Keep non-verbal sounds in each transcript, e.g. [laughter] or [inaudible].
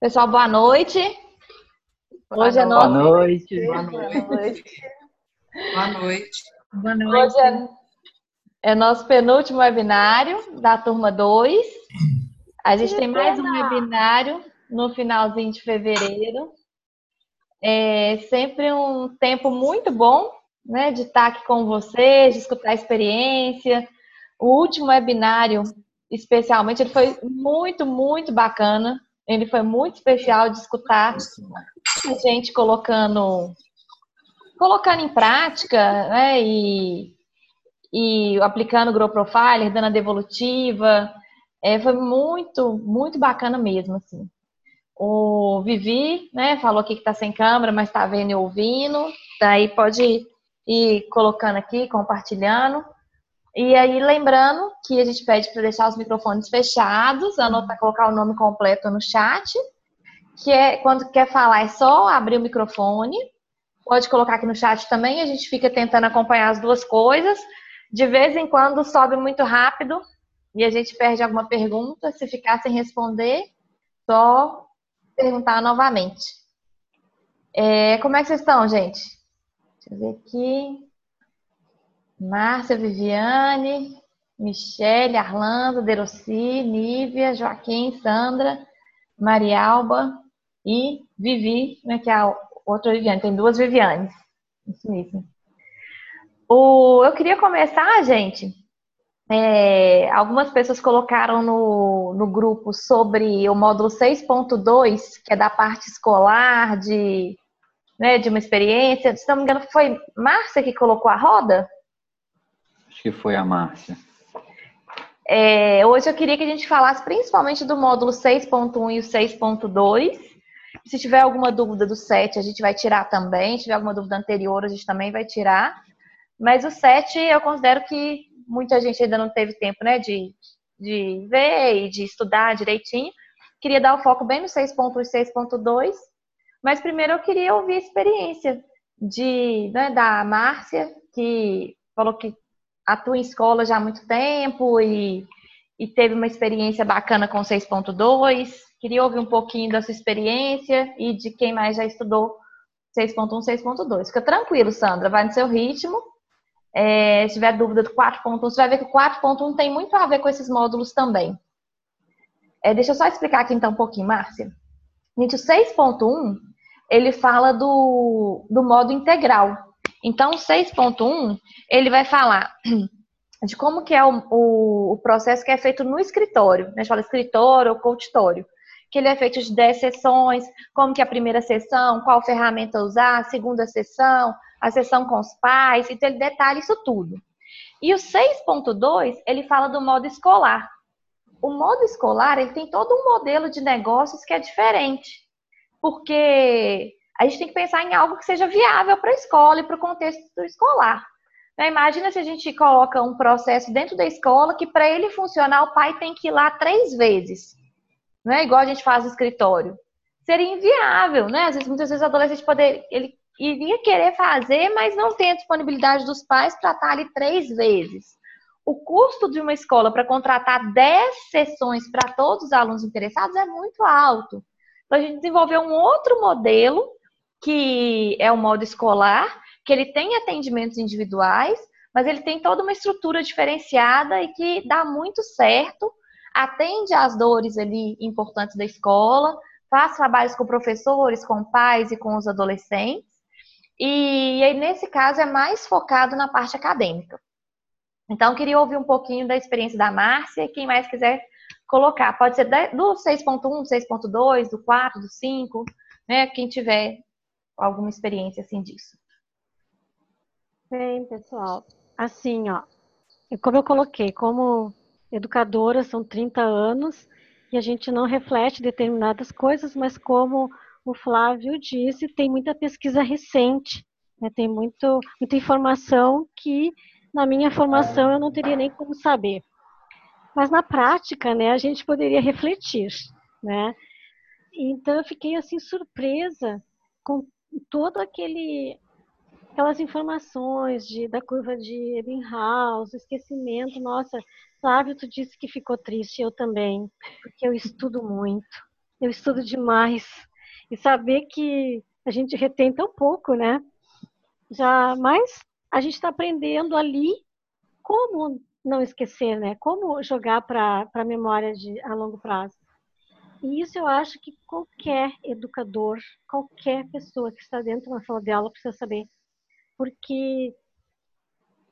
Pessoal, boa noite. Hoje é nosso... Boa noite. Boa noite. Boa noite. Boa noite. Hoje é, é nosso penúltimo webinário da turma 2. A gente tem mais um webinário no finalzinho de fevereiro. É sempre um tempo muito bom, né, de estar aqui com vocês, de escutar a experiência. O último webinário, especialmente, ele foi muito, muito bacana. Ele foi muito especial de escutar a gente colocando colocando em prática, né, e, e aplicando o Grow Profiler, dando a devolutiva, é, foi muito, muito bacana mesmo, assim. O Vivi, né, falou aqui que tá sem câmera, mas tá vendo e ouvindo, daí pode ir colocando aqui, compartilhando. E aí, lembrando que a gente pede para deixar os microfones fechados, anotar, colocar o nome completo no chat, que é quando quer falar é só abrir o microfone. Pode colocar aqui no chat também, a gente fica tentando acompanhar as duas coisas. De vez em quando sobe muito rápido e a gente perde alguma pergunta. Se ficar sem responder, só perguntar novamente. É, como é que vocês estão, gente? Deixa eu ver aqui. Márcia, Viviane, Michele, Arlando, Deroci, Nívia, Joaquim, Sandra, Marialba e Vivi, né, que é a outra Viviane. Tem duas Vivianes. Isso mesmo. O, eu queria começar, gente. É, algumas pessoas colocaram no, no grupo sobre o módulo 6.2, que é da parte escolar, de, né, de uma experiência. Se não me engano, foi Márcia que colocou a roda? Acho que foi a Márcia. É, hoje eu queria que a gente falasse principalmente do módulo 6.1 e o 6.2. Se tiver alguma dúvida do 7, a gente vai tirar também. Se tiver alguma dúvida anterior, a gente também vai tirar. Mas o 7, eu considero que muita gente ainda não teve tempo né, de, de ver e de estudar direitinho. Queria dar o foco bem no 6.1 e 6.2. Mas primeiro eu queria ouvir a experiência de, né, da Márcia, que falou que atua em escola já há muito tempo e, e teve uma experiência bacana com 6.2. Queria ouvir um pouquinho da sua experiência e de quem mais já estudou 6.1, 6.2. Fica tranquilo, Sandra, vai no seu ritmo. É, se tiver dúvida do 4.1, você vai ver que o 4.1 tem muito a ver com esses módulos também. É, deixa eu só explicar aqui então um pouquinho, Márcia. Gente, o 6.1, ele fala do, do modo integral. Então, o 6.1, ele vai falar [clears throat] de como que é o, o, o, processo que é feito no escritório. Né? A gente fala escritório ou consultório. Que ele é feito de 10 sessões, como que é a primeira sessão, qual ferramenta usar, a segunda sessão, a sessão com os pais, então ele detalha isso tudo. E o 6.2, ele fala do modo escolar. O modo escolar, ele tem todo um modelo de negócios que é diferente. Porque a gente tem que pensar em algo que seja viável para a escola e para o contexto escolar. Então, imagina se a gente coloca um processo dentro da escola que para ele funcionar o pai tem que ir lá três vezes. Não é igual a gente faz no escritório. Seria inviável, né? Às vezes, muitas vezes o adolescente poder, ele iria querer fazer, mas não tem a disponibilidade dos pais para estar ali três vezes. O custo de uma escola para contratar 10 sessões para todos os alunos interessados é muito alto. Então, a gente desenvolveu um outro modelo que é o modo escolar, que ele tem atendimentos individuais, mas ele tem toda uma estrutura diferenciada e que dá muito certo, atende às dores ali importantes da escola, faz trabalhos com professores, com pais e com os adolescentes. E, aí, nesse caso, é mais focado na parte acadêmica. Então, queria ouvir um pouquinho da experiência da Márcia, quem mais quiser colocar. Pode ser do 6.1, 6.2, do 4, do 5, né? Quem tiver alguma experiência assim disso. Bem, pessoal, assim, ó, como eu coloquei, como educadora são 30 anos e a gente não reflete determinadas coisas, mas como o Flávio disse, tem muita pesquisa recente, né, tem muito, muita informação que na minha formação eu não teria nem como saber. Mas na prática, né, a gente poderia refletir, né? Então eu fiquei assim surpresa com todo aquele aquelas informações de, da curva de Ebbinghaus, esquecimento, nossa, Flávio, tu disse que ficou triste, eu também, porque eu estudo muito. eu estudo demais. E saber que a gente retém tão pouco, né? Já, mas a gente está aprendendo ali como não esquecer, né? Como jogar para a memória de, a longo prazo. E isso eu acho que qualquer educador, qualquer pessoa que está dentro de uma sala de aula precisa saber. Porque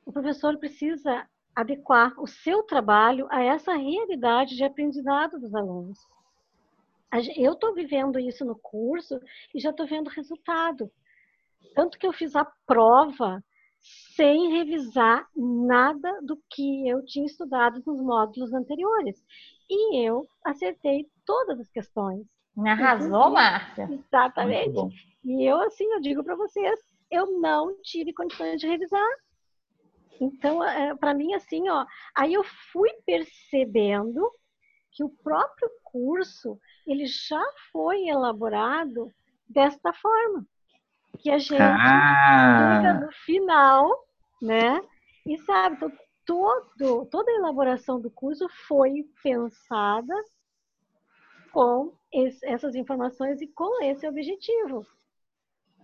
o professor precisa adequar o seu trabalho a essa realidade de aprendizado dos alunos. Eu estou vivendo isso no curso e já estou vendo resultado. Tanto que eu fiz a prova sem revisar nada do que eu tinha estudado nos módulos anteriores. E eu acertei todas as questões. Arrasou, Márcia. Exatamente. E eu, assim, eu digo para vocês, eu não tive condições de revisar. Então, é, para mim, assim, ó, aí eu fui percebendo que o próprio curso, ele já foi elaborado desta forma. Que a gente ah. chega no final, né? E sabe, então, todo, toda a elaboração do curso foi pensada com esse, essas informações e com esse objetivo.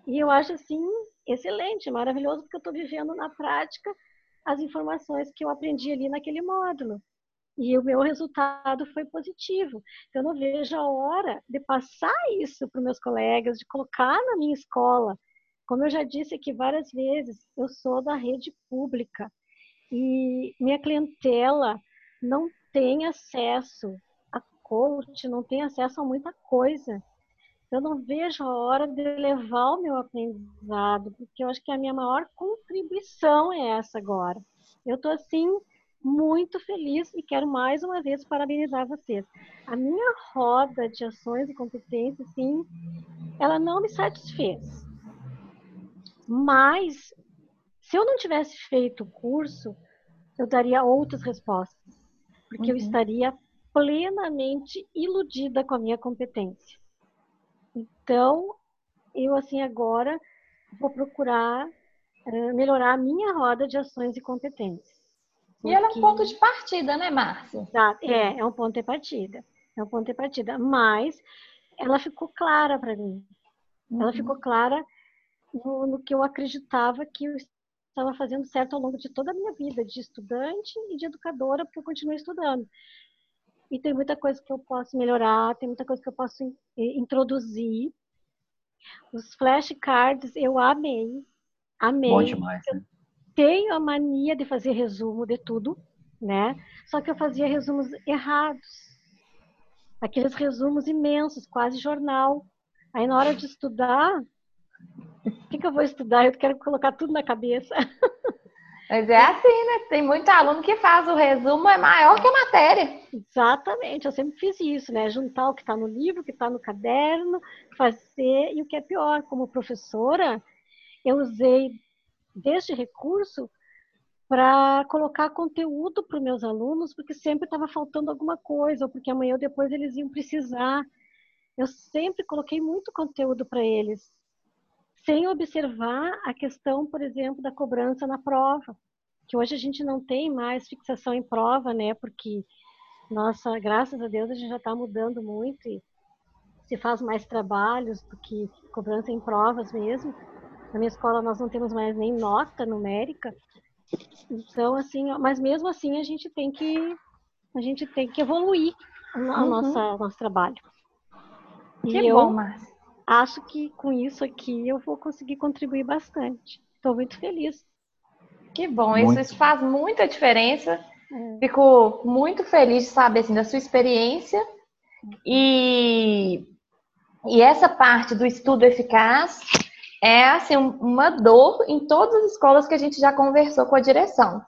E eu acho assim excelente, maravilhoso, porque eu estou vivendo na prática as informações que eu aprendi ali naquele módulo. E o meu resultado foi positivo. Então, eu não vejo a hora de passar isso para meus colegas, de colocar na minha escola. Como eu já disse aqui várias vezes, eu sou da rede pública e minha clientela não tem acesso coach, não tem acesso a muita coisa. Eu não vejo a hora de levar o meu aprendizado, porque eu acho que a minha maior contribuição é essa agora. Eu estou assim muito feliz e quero mais uma vez parabenizar vocês. A minha roda de ações e competências, sim, ela não me satisfez. Mas se eu não tivesse feito o curso, eu daria outras respostas, porque uhum. eu estaria plenamente iludida com a minha competência. Então, eu assim agora vou procurar uh, melhorar a minha roda de ações e competências. Porque... E ela é um ponto de partida, né, Márcia? É, é um ponto de partida. É um ponto de partida. Mas ela ficou clara para mim. Uhum. Ela ficou clara no, no, que eu acreditava que eu estava fazendo certo ao longo de toda a minha vida, de estudante e de educadora, porque eu continuo estudando. E tem muita coisa que eu posso melhorar, tem muita coisa que eu posso introduzir. Os flashcards eu amei. Amei. Bom demais, né? tenho a mania de fazer resumo de tudo, né? Só que eu fazia resumos errados. Aqueles resumos imensos, quase jornal. Aí na hora de estudar, o que, que eu vou estudar? Eu quero colocar tudo na cabeça. [laughs] Mas é assim, né? Tem muito aluno que faz o resumo é maior que a matéria. Exatamente, eu sempre fiz isso, né? Juntar o que está no livro, o que está no caderno, fazer, e o que é pior, como professora, eu usei deste recurso para colocar conteúdo para os meus alunos, porque sempre estava faltando alguma coisa, ou porque amanhã ou depois eles iam precisar. Eu sempre coloquei muito conteúdo para eles, sem observar a questão, por exemplo, da cobrança na prova, que hoje a gente não tem mais fixação em prova, né? Porque, nossa, graças a Deus a gente já está mudando muito e se faz mais trabalhos do que cobrança em provas mesmo. Na minha escola nós não temos mais nem nota numérica. Então, assim, mas mesmo assim a gente tem que a gente tem que evoluir o uhum. nossa, nosso trabalho. Que e bom, Márcia. Acho que com isso aqui eu vou conseguir contribuir bastante. Estou muito feliz. Que bom, muito. isso faz muita diferença. É. Fico muito feliz de saber assim, da sua experiência e, e essa parte do estudo eficaz é assim uma dor em todas as escolas que a gente já conversou com a direção.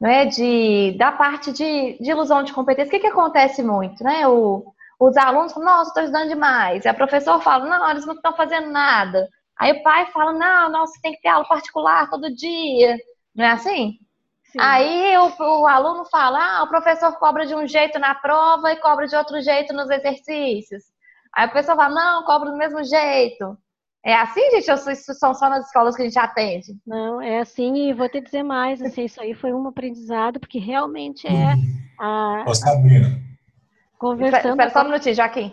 Né, de, da parte de, de ilusão de competência, o que, que acontece muito? Né? O, os alunos falam, nossa, estou estudando demais. E a professora fala, não, eles não estão fazendo nada. Aí o pai fala, não, nossa, tem que ter aula particular todo dia. Não é assim? Sim. Aí o, o, aluno fala, ah, o professor cobra de um jeito na prova e cobra de outro jeito nos exercícios. Aí o professor fala, não, cobra do mesmo jeito. É assim, gente? Ou isso são só nas escolas que a gente atende? Não, é assim, e vou te dizer mais, assim, isso aí foi um aprendizado, porque realmente é a... Ô, Sabrina. Conversando... Espera só um minutinho, Joaquim.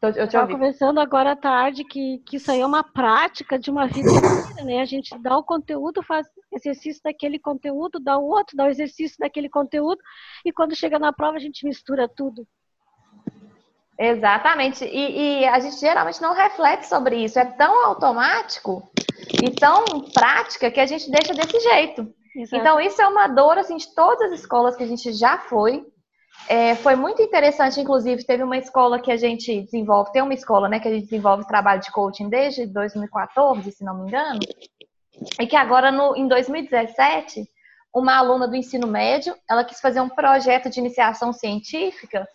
Eu, estava conversando agora à tarde que, que isso aí é uma prática de uma vida inteira, né? A gente dá o conteúdo, faz exercício daquele conteúdo, dá o outro, dá o exercício daquele conteúdo, e quando chega na prova a gente mistura tudo. Exatamente. E, e, a gente geralmente não reflete sobre isso. É tão automático e tão prática que a gente deixa desse jeito. Exato. Então, isso é uma dor assim, de todas as escolas que a gente já foi. É, foi muito interessante, inclusive, teve uma escola que a gente desenvolve, tem uma escola né, que a gente desenvolve trabalho de coaching desde 2014, se não me engano, e que agora, no, em 2017, uma aluna do ensino médio, ela quis fazer um projeto de iniciação científica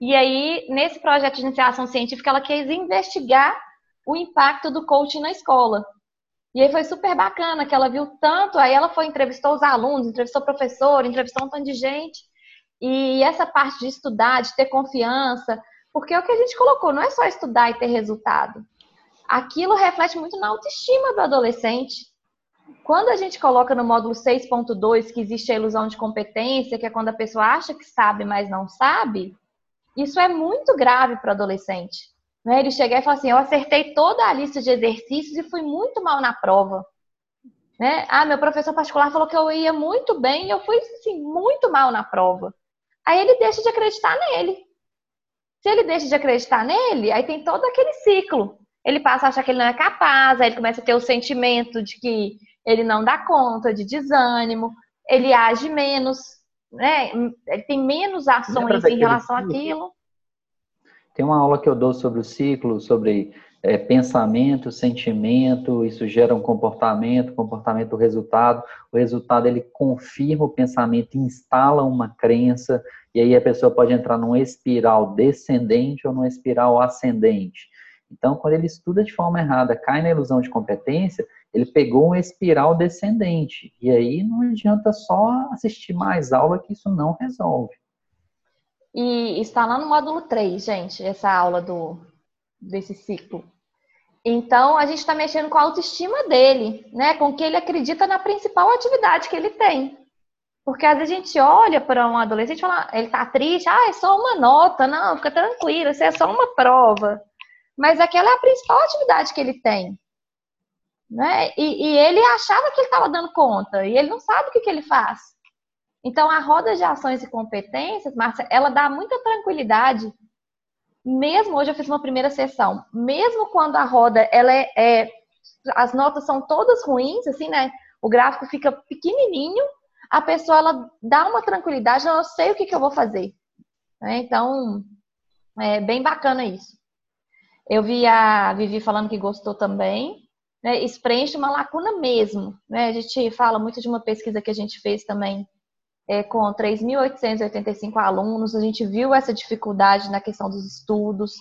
e aí, nesse projeto de iniciação científica, ela quis investigar o impacto do coaching na escola. E aí foi super bacana, que ela viu tanto, aí ela foi, entrevistou os alunos, entrevistou o professor, entrevistou um tanto de gente. E essa parte de estudar, de ter confiança, porque é o que a gente colocou, não é só estudar e ter resultado. Aquilo reflete muito na autoestima do adolescente. Quando a gente coloca no módulo 6.2 que existe a ilusão de competência, que é quando a pessoa acha que sabe, mas não sabe, isso é muito grave para o adolescente. Né? Ele chegar e falar assim: eu acertei toda a lista de exercícios e fui muito mal na prova. Né? Ah, meu professor particular falou que eu ia muito bem e eu fui assim, muito mal na prova. Aí ele deixa de acreditar nele. Se ele deixa de acreditar nele, aí tem todo aquele ciclo. Ele passa a achar que ele não é capaz, aí ele começa a ter o sentimento de que ele não dá conta, de desânimo, ele age menos, né, ele tem menos ações em relação àquilo. Tem uma aula que eu dou sobre o ciclo, sobre é, pensamento, sentimento, isso gera um comportamento, comportamento resultado, o resultado ele confirma o pensamento, instala uma crença, e aí a pessoa pode entrar numa espiral descendente ou numa espiral ascendente. Então, quando ele estuda de forma errada, cai na ilusão de competência, ele pegou uma espiral descendente. E aí não adianta só assistir mais aula que isso não resolve. E está lá no módulo 3, gente, essa aula do, desse ciclo. Então, a gente está mexendo com a autoestima dele, né? Com que ele acredita na principal atividade que ele tem. Porque às vezes a gente olha para um adolescente e fala, ele tá triste, ah, é só uma nota, não, fica tranquilo, isso é só uma prova. Mas aquela é a principal atividade que ele tem. Né? E, e ele achava que ele estava dando conta, e ele não sabe o que, que ele faz. Então, a roda de ações e competências, Márcia, ela dá muita tranquilidade, mesmo hoje eu fiz uma primeira sessão, mesmo quando a roda, ela é, é as notas são todas ruins, assim, né? O gráfico fica pequenininho, a pessoa, ela dá uma tranquilidade, eu sei o que, que eu vou fazer. Né? Então, é bem bacana isso. Eu vi a Vivi falando que gostou também né, isso preenche uma lacuna mesmo. Né? A gente fala muito de uma pesquisa que a gente fez também é, com 3.885 alunos, a gente viu essa dificuldade na questão dos estudos.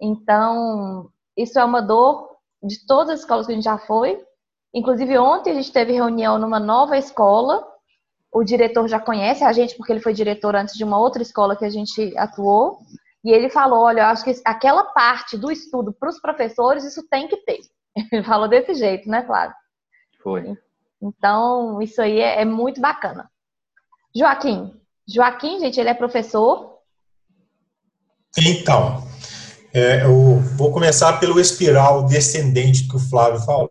Então, isso é uma dor de todas as escolas que a gente já foi. Inclusive, ontem a gente teve reunião numa nova escola. O diretor já conhece a gente, porque ele foi diretor antes de uma outra escola que a gente atuou. E ele falou: olha, eu acho que aquela parte do estudo para os professores, isso tem que ter. [laughs] Ele falou desse jeito, né, Flávio? Foi. Então, isso aí é, é muito bacana. Joaquim. Joaquim, gente, ele é professor. Então, é, eu vou começar pelo espiral descendente que o Flávio falou.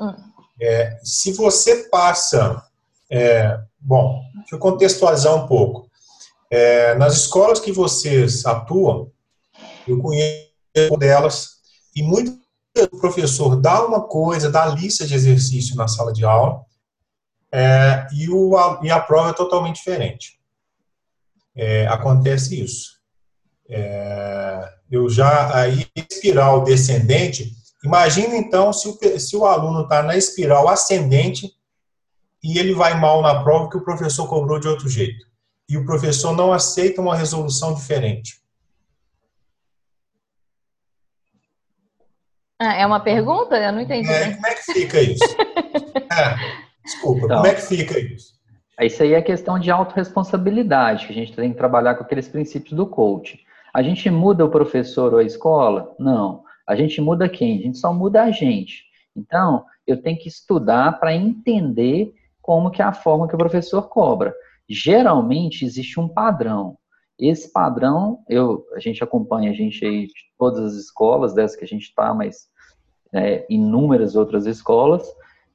Hum. É, se você passa. É, bom, deixa eu contextualizar um pouco. É, nas escolas que vocês atuam, eu conheço delas, e muitas o professor dá uma coisa, dá lista de exercício na sala de aula, é, e, o, a, e a prova é totalmente diferente. É, acontece isso. É, eu já, aí, espiral descendente, imagina então se o, se o aluno está na espiral ascendente e ele vai mal na prova que o professor cobrou de outro jeito. E o professor não aceita uma resolução diferente. Ah, é uma pergunta? Eu não entendi. É, como é que fica isso? [laughs] é, desculpa, então, como é que fica isso? Isso aí é questão de autorresponsabilidade, que a gente tem que trabalhar com aqueles princípios do coaching. A gente muda o professor ou a escola? Não. A gente muda quem? A gente só muda a gente. Então, eu tenho que estudar para entender como que é a forma que o professor cobra. Geralmente existe um padrão. Esse padrão, eu, a gente acompanha a gente aí de todas as escolas, dessas que a gente está, mas é, inúmeras outras escolas,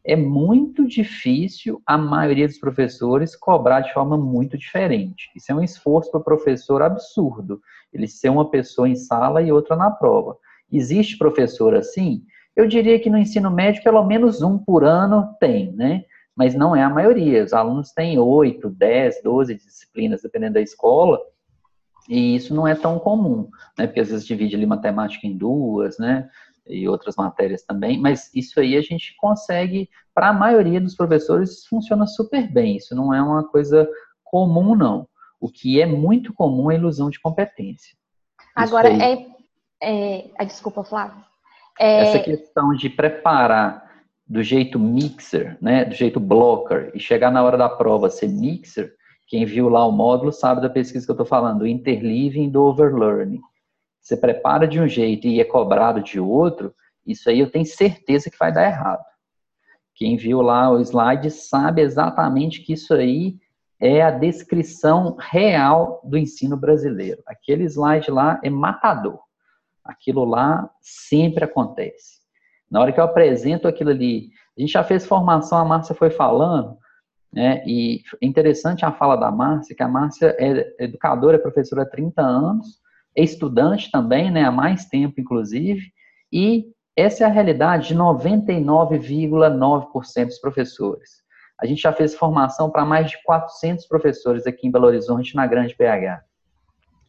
é muito difícil a maioria dos professores cobrar de forma muito diferente. Isso é um esforço para o professor absurdo, ele ser uma pessoa em sala e outra na prova. Existe professor assim? Eu diria que no ensino médio, pelo menos um por ano tem, né? Mas não é a maioria. Os alunos têm 8, 10, 12 disciplinas, dependendo da escola, e isso não é tão comum, né? Porque às vezes divide ali matemática em duas, né? E outras matérias também, mas isso aí a gente consegue, para a maioria dos professores, funciona super bem. Isso não é uma coisa comum, não. O que é muito comum é a ilusão de competência. Agora, aí, é, é. Desculpa, Flávio. É... Essa questão de preparar do jeito mixer, né, do jeito blocker, e chegar na hora da prova ser mixer, quem viu lá o módulo sabe da pesquisa que eu estou falando, do interleaving do overlearning você prepara de um jeito e é cobrado de outro, isso aí eu tenho certeza que vai dar errado. Quem viu lá o slide sabe exatamente que isso aí é a descrição real do ensino brasileiro. Aquele slide lá é matador. Aquilo lá sempre acontece. Na hora que eu apresento aquilo ali, a gente já fez formação, a Márcia foi falando, né? E é interessante a fala da Márcia, que a Márcia é educadora, é professora há 30 anos, é estudante também, né, há mais tempo, inclusive, e essa é a realidade de 99,9% dos professores. A gente já fez formação para mais de 400 professores aqui em Belo Horizonte, na Grande PH.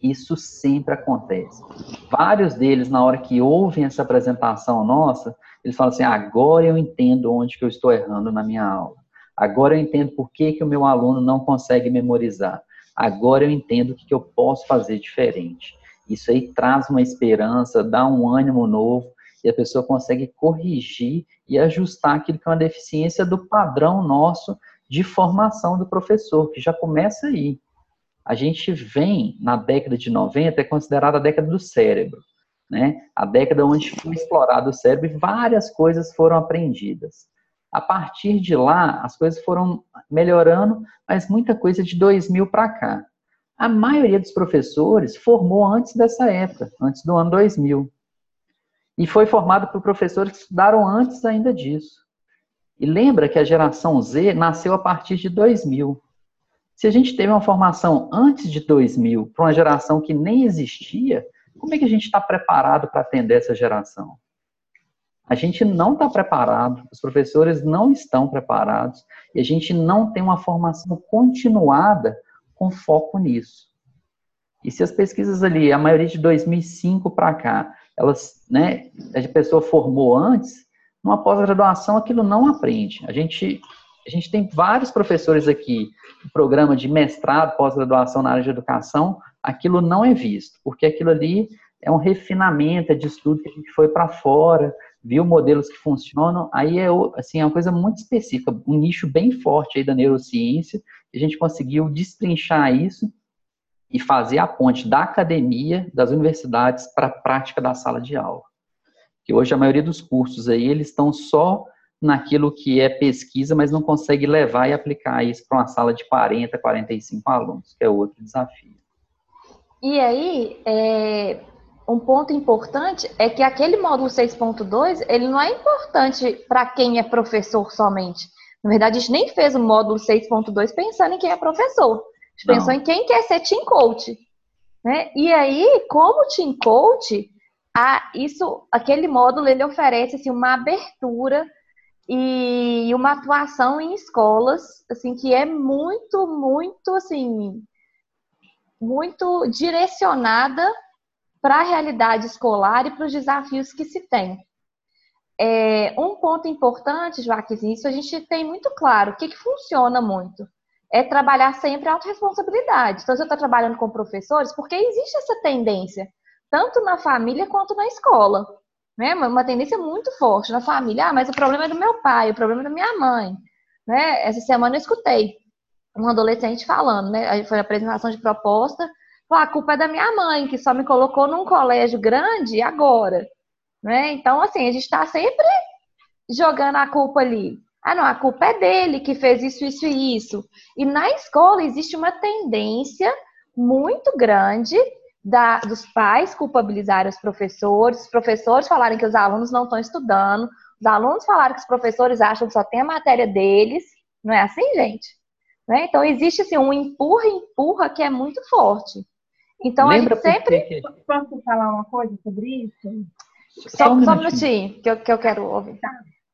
Isso sempre acontece. Vários deles, na hora que ouvem essa apresentação nossa, eles falam assim: agora eu entendo onde que eu estou errando na minha aula. Agora eu entendo por que, que o meu aluno não consegue memorizar. Agora eu entendo o que, que eu posso fazer diferente. Isso aí traz uma esperança, dá um ânimo novo e a pessoa consegue corrigir e ajustar aquilo que é uma deficiência do padrão nosso de formação do professor, que já começa aí. A gente vem na década de 90, é considerada a década do cérebro, né? A década onde foi explorado o cérebro e várias coisas foram aprendidas. A partir de lá, as coisas foram melhorando, mas muita coisa de 2000 para cá. A maioria dos professores formou antes dessa época, antes do ano 2000. E foi formado por professores que estudaram antes ainda disso. E lembra que a geração Z nasceu a partir de 2000. Se a gente teve uma formação antes de 2000 para uma geração que nem existia, como é que a gente está preparado para atender essa geração? A gente não está preparado, os professores não estão preparados e a gente não tem uma formação continuada com foco nisso. E se as pesquisas ali, a maioria de 2005 para cá, elas, né, a pessoa formou antes, numa pós-graduação aquilo não aprende. A gente, a gente tem vários professores aqui no programa de mestrado, pós-graduação na área de educação, aquilo não é visto, porque aquilo ali é um refinamento, é de estudo que a gente foi para fora, viu modelos que funcionam, aí é, assim, é uma coisa muito específica, um nicho bem forte aí da neurociência, a gente conseguiu destrinchar isso e fazer a ponte da academia, das universidades, para a prática da sala de aula. Que hoje a maioria dos cursos aí, eles estão só naquilo que é pesquisa, mas não consegue levar e aplicar isso para uma sala de 40, 45 alunos, que é outro desafio. E aí, é, um ponto importante é que aquele módulo 6.2, ele não é importante para quem é professor somente. Na verdade, a gente nem fez o módulo 6.2 pensando em quem é professor. A gente Não. pensou em quem quer ser team coach. Né? E aí, como team coach, a, isso, aquele módulo ele oferece assim, uma abertura e uma atuação em escolas assim que é muito, muito assim, muito direcionada para a realidade escolar e para os desafios que se tem. É, um ponto importante, Joaquim, isso a gente tem muito claro. O que, que funciona muito? É trabalhar sempre a autorresponsabilidade. Então, você está trabalhando com professores, porque existe essa tendência, tanto na família quanto na escola. Né? Uma tendência muito forte na família. Ah, mas o problema é do meu pai, o problema é da minha mãe. Né? Essa semana eu escutei um adolescente falando, né? Foi a apresentação de proposta. A culpa é da minha mãe, que só me colocou num colégio grande agora. Né? Então, assim, a gente está sempre jogando a culpa ali. Ah, não, a culpa é dele que fez isso, isso e isso. E na escola existe uma tendência muito grande da, dos pais culpabilizarem os professores, os professores falarem que os alunos não estão estudando, os alunos falaram que os professores acham que só tem a matéria deles. Não é assim, gente? Né? Então, existe assim, um empurra-empurra que é muito forte. Então, Lembra a gente sempre. Que... Posso falar uma coisa sobre isso? Só, só um minutinho, que eu, que eu quero ouvir. Tá.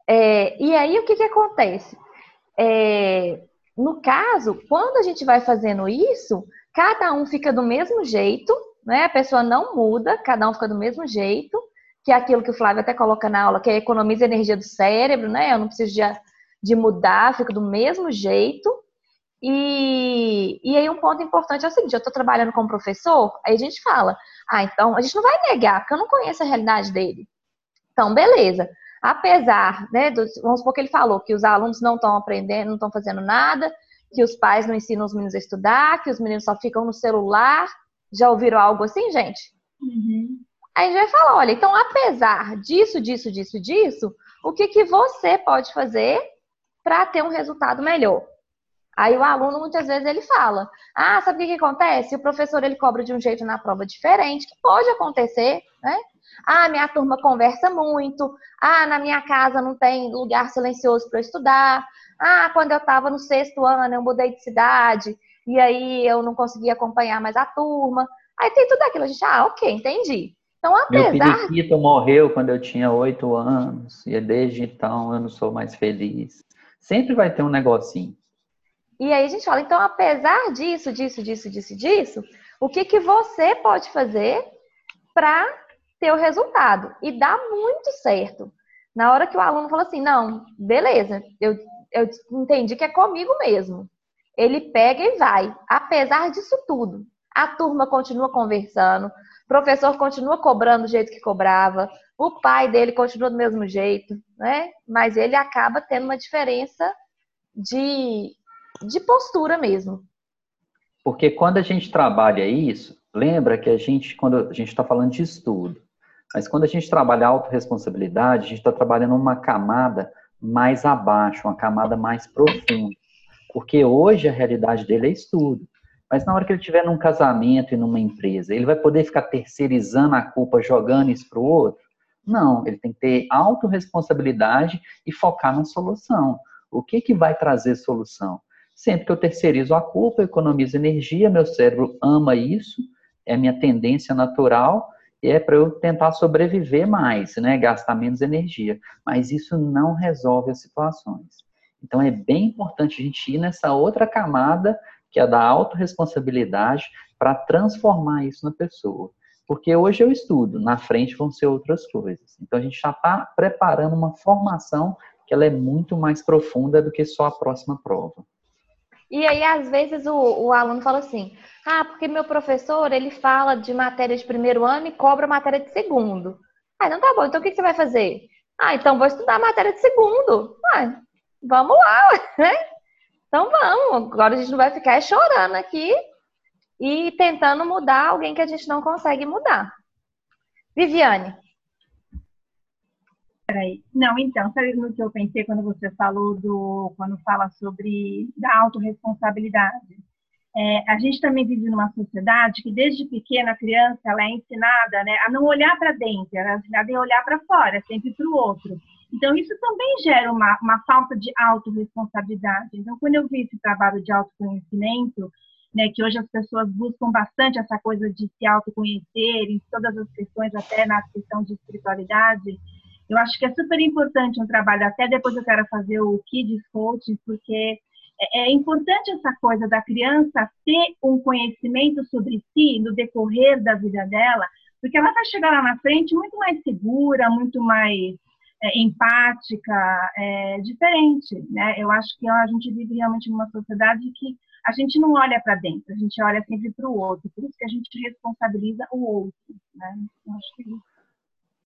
É, e aí, o que, que acontece? É, no caso, quando a gente vai fazendo isso, cada um fica do mesmo jeito, né? A pessoa não muda, cada um fica do mesmo jeito, que é aquilo que o Flávio até coloca na aula, que é economiza energia do cérebro, né? Eu não preciso de, de mudar, fico do mesmo jeito. E, e aí um ponto importante é o seguinte, eu estou trabalhando como professor, aí a gente fala, ah, então a gente não vai negar, porque eu não conheço a realidade dele. Então, beleza. Apesar, né, do, vamos supor que ele falou que os alunos não estão aprendendo, não estão fazendo nada, que os pais não ensinam os meninos a estudar, que os meninos só ficam no celular. Já ouviram algo assim, gente? Uhum. Aí a gente vai falar, olha, então apesar disso, disso, disso, disso, o que, que você pode fazer para ter um resultado melhor? Aí o aluno muitas vezes ele fala: "Ah, sabe o que, que acontece? O professor ele cobra de um jeito na prova diferente, que pode acontecer, né? Ah, minha turma conversa muito. Ah, na minha casa não tem lugar silencioso para estudar. Ah, quando eu estava no sexto ano eu mudei de cidade e aí eu não conseguia acompanhar mais a turma. Aí tem tudo aquilo. A gente, ah, ok, entendi. Então, apesar... Meu periquito morreu quando eu tinha oito anos e desde então eu não sou mais feliz. Sempre vai ter um negocinho. E aí a gente fala, então, apesar disso, disso, disso, disso, disso, o que, que você pode fazer para ter o resultado? E dá muito certo. Na hora que o aluno fala assim, não, beleza, eu, eu entendi que é comigo mesmo. Ele pega e vai. Apesar disso tudo, a turma continua conversando, o professor continua cobrando do jeito que cobrava, o pai dele continua do mesmo jeito, né? Mas ele acaba tendo uma diferença de de postura mesmo. Porque quando a gente trabalha isso, lembra que a gente, quando a gente está falando de estudo, mas quando a gente trabalha autorresponsabilidade, a gente está trabalhando uma camada mais abaixo, uma camada mais profunda. Porque hoje a realidade dele é estudo. Mas na hora que ele estiver num casamento e numa empresa, ele vai poder ficar terceirizando a culpa, jogando isso para o outro? Não, ele tem que ter autorresponsabilidade e focar na solução. O que, que vai trazer solução? Sempre que eu terceirizo a culpa, eu economizo energia, meu cérebro ama isso, é minha tendência natural e é para eu tentar sobreviver mais, né, gastar menos energia. Mas isso não resolve as situações. Então é bem importante a gente ir nessa outra camada, que é a da autorresponsabilidade, para transformar isso na pessoa. Porque hoje eu estudo, na frente vão ser outras coisas. Então a gente já está preparando uma formação que ela é muito mais profunda do que só a próxima prova. E aí, às vezes, o, o aluno fala assim: ah, porque meu professor ele fala de matéria de primeiro ano e cobra matéria de segundo. Ah, não tá bom, então o que, você vai fazer? Ah, então vou estudar matéria de segundo. Ah, vamos lá, [laughs] né? Então vamos. Agora a gente não vai ficar chorando aqui e tentando mudar alguém que a gente não consegue mudar. Viviane. Peraí. Não, então, sabe no que eu pensei quando você falou do. quando fala sobre da autorresponsabilidade? É, a gente também vive numa sociedade que desde pequena a criança ela é ensinada né, a não olhar para dentro, ela é ensinada a olhar para fora, sempre para o outro. Então, isso também gera uma, uma falta de autorresponsabilidade. Então, quando eu vi esse trabalho de autoconhecimento, né, que hoje as pessoas buscam bastante essa coisa de se autoconhecer, em todas as questões, até na questão de espiritualidade, eu acho que é super importante um trabalho, até depois eu quero fazer o Kids Coaching, porque é, é importante essa coisa da criança ter um conhecimento sobre si no decorrer da vida dela, porque ela vai chegar lá na frente muito mais segura, muito mais é, empática, é, diferente, né? Eu acho que a gente vive realmente numa sociedade que a gente não olha para dentro, a gente olha sempre para o outro, por isso que a gente responsabiliza o outro, né? Eu acho que é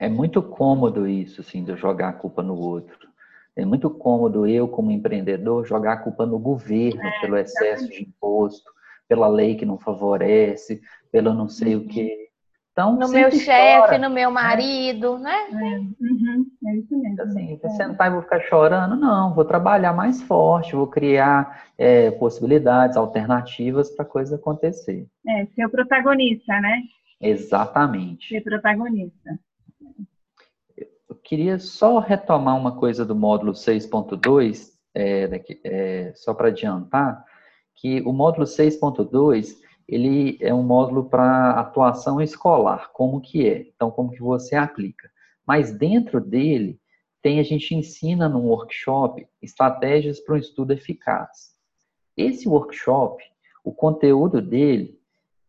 muito cômodo isso, assim, de jogar a culpa no outro. É muito cômodo eu, como empreendedor, jogar a culpa no governo é, pelo excesso de imposto, pela lei que não favorece, pelo não sei uhum. o quê. Então, no meu chefe, no meu né? marido, né? É. Uhum, é isso mesmo. Assim, vou sentar e vou ficar chorando? Não, vou trabalhar mais forte, vou criar é, possibilidades, alternativas para a coisa acontecer. É, ser o protagonista, né? Exatamente. Ser protagonista. Queria só retomar uma coisa do módulo 6.2, é, é, só para adiantar, que o módulo 6.2 ele é um módulo para atuação escolar, como que é, então como que você aplica. Mas dentro dele, tem a gente ensina num workshop estratégias para um estudo eficaz. Esse workshop, o conteúdo dele,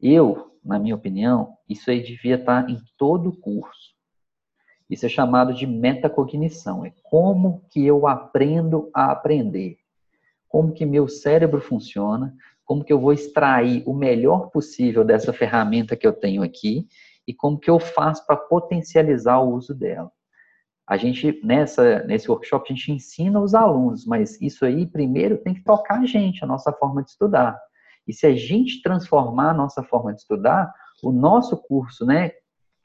eu, na minha opinião, isso aí devia estar em todo o curso. Isso é chamado de metacognição, é como que eu aprendo a aprender. Como que meu cérebro funciona, como que eu vou extrair o melhor possível dessa ferramenta que eu tenho aqui e como que eu faço para potencializar o uso dela. A gente, nessa, nesse workshop, a gente ensina os alunos, mas isso aí, primeiro, tem que tocar a gente, a nossa forma de estudar. E se a gente transformar a nossa forma de estudar, o nosso curso, né,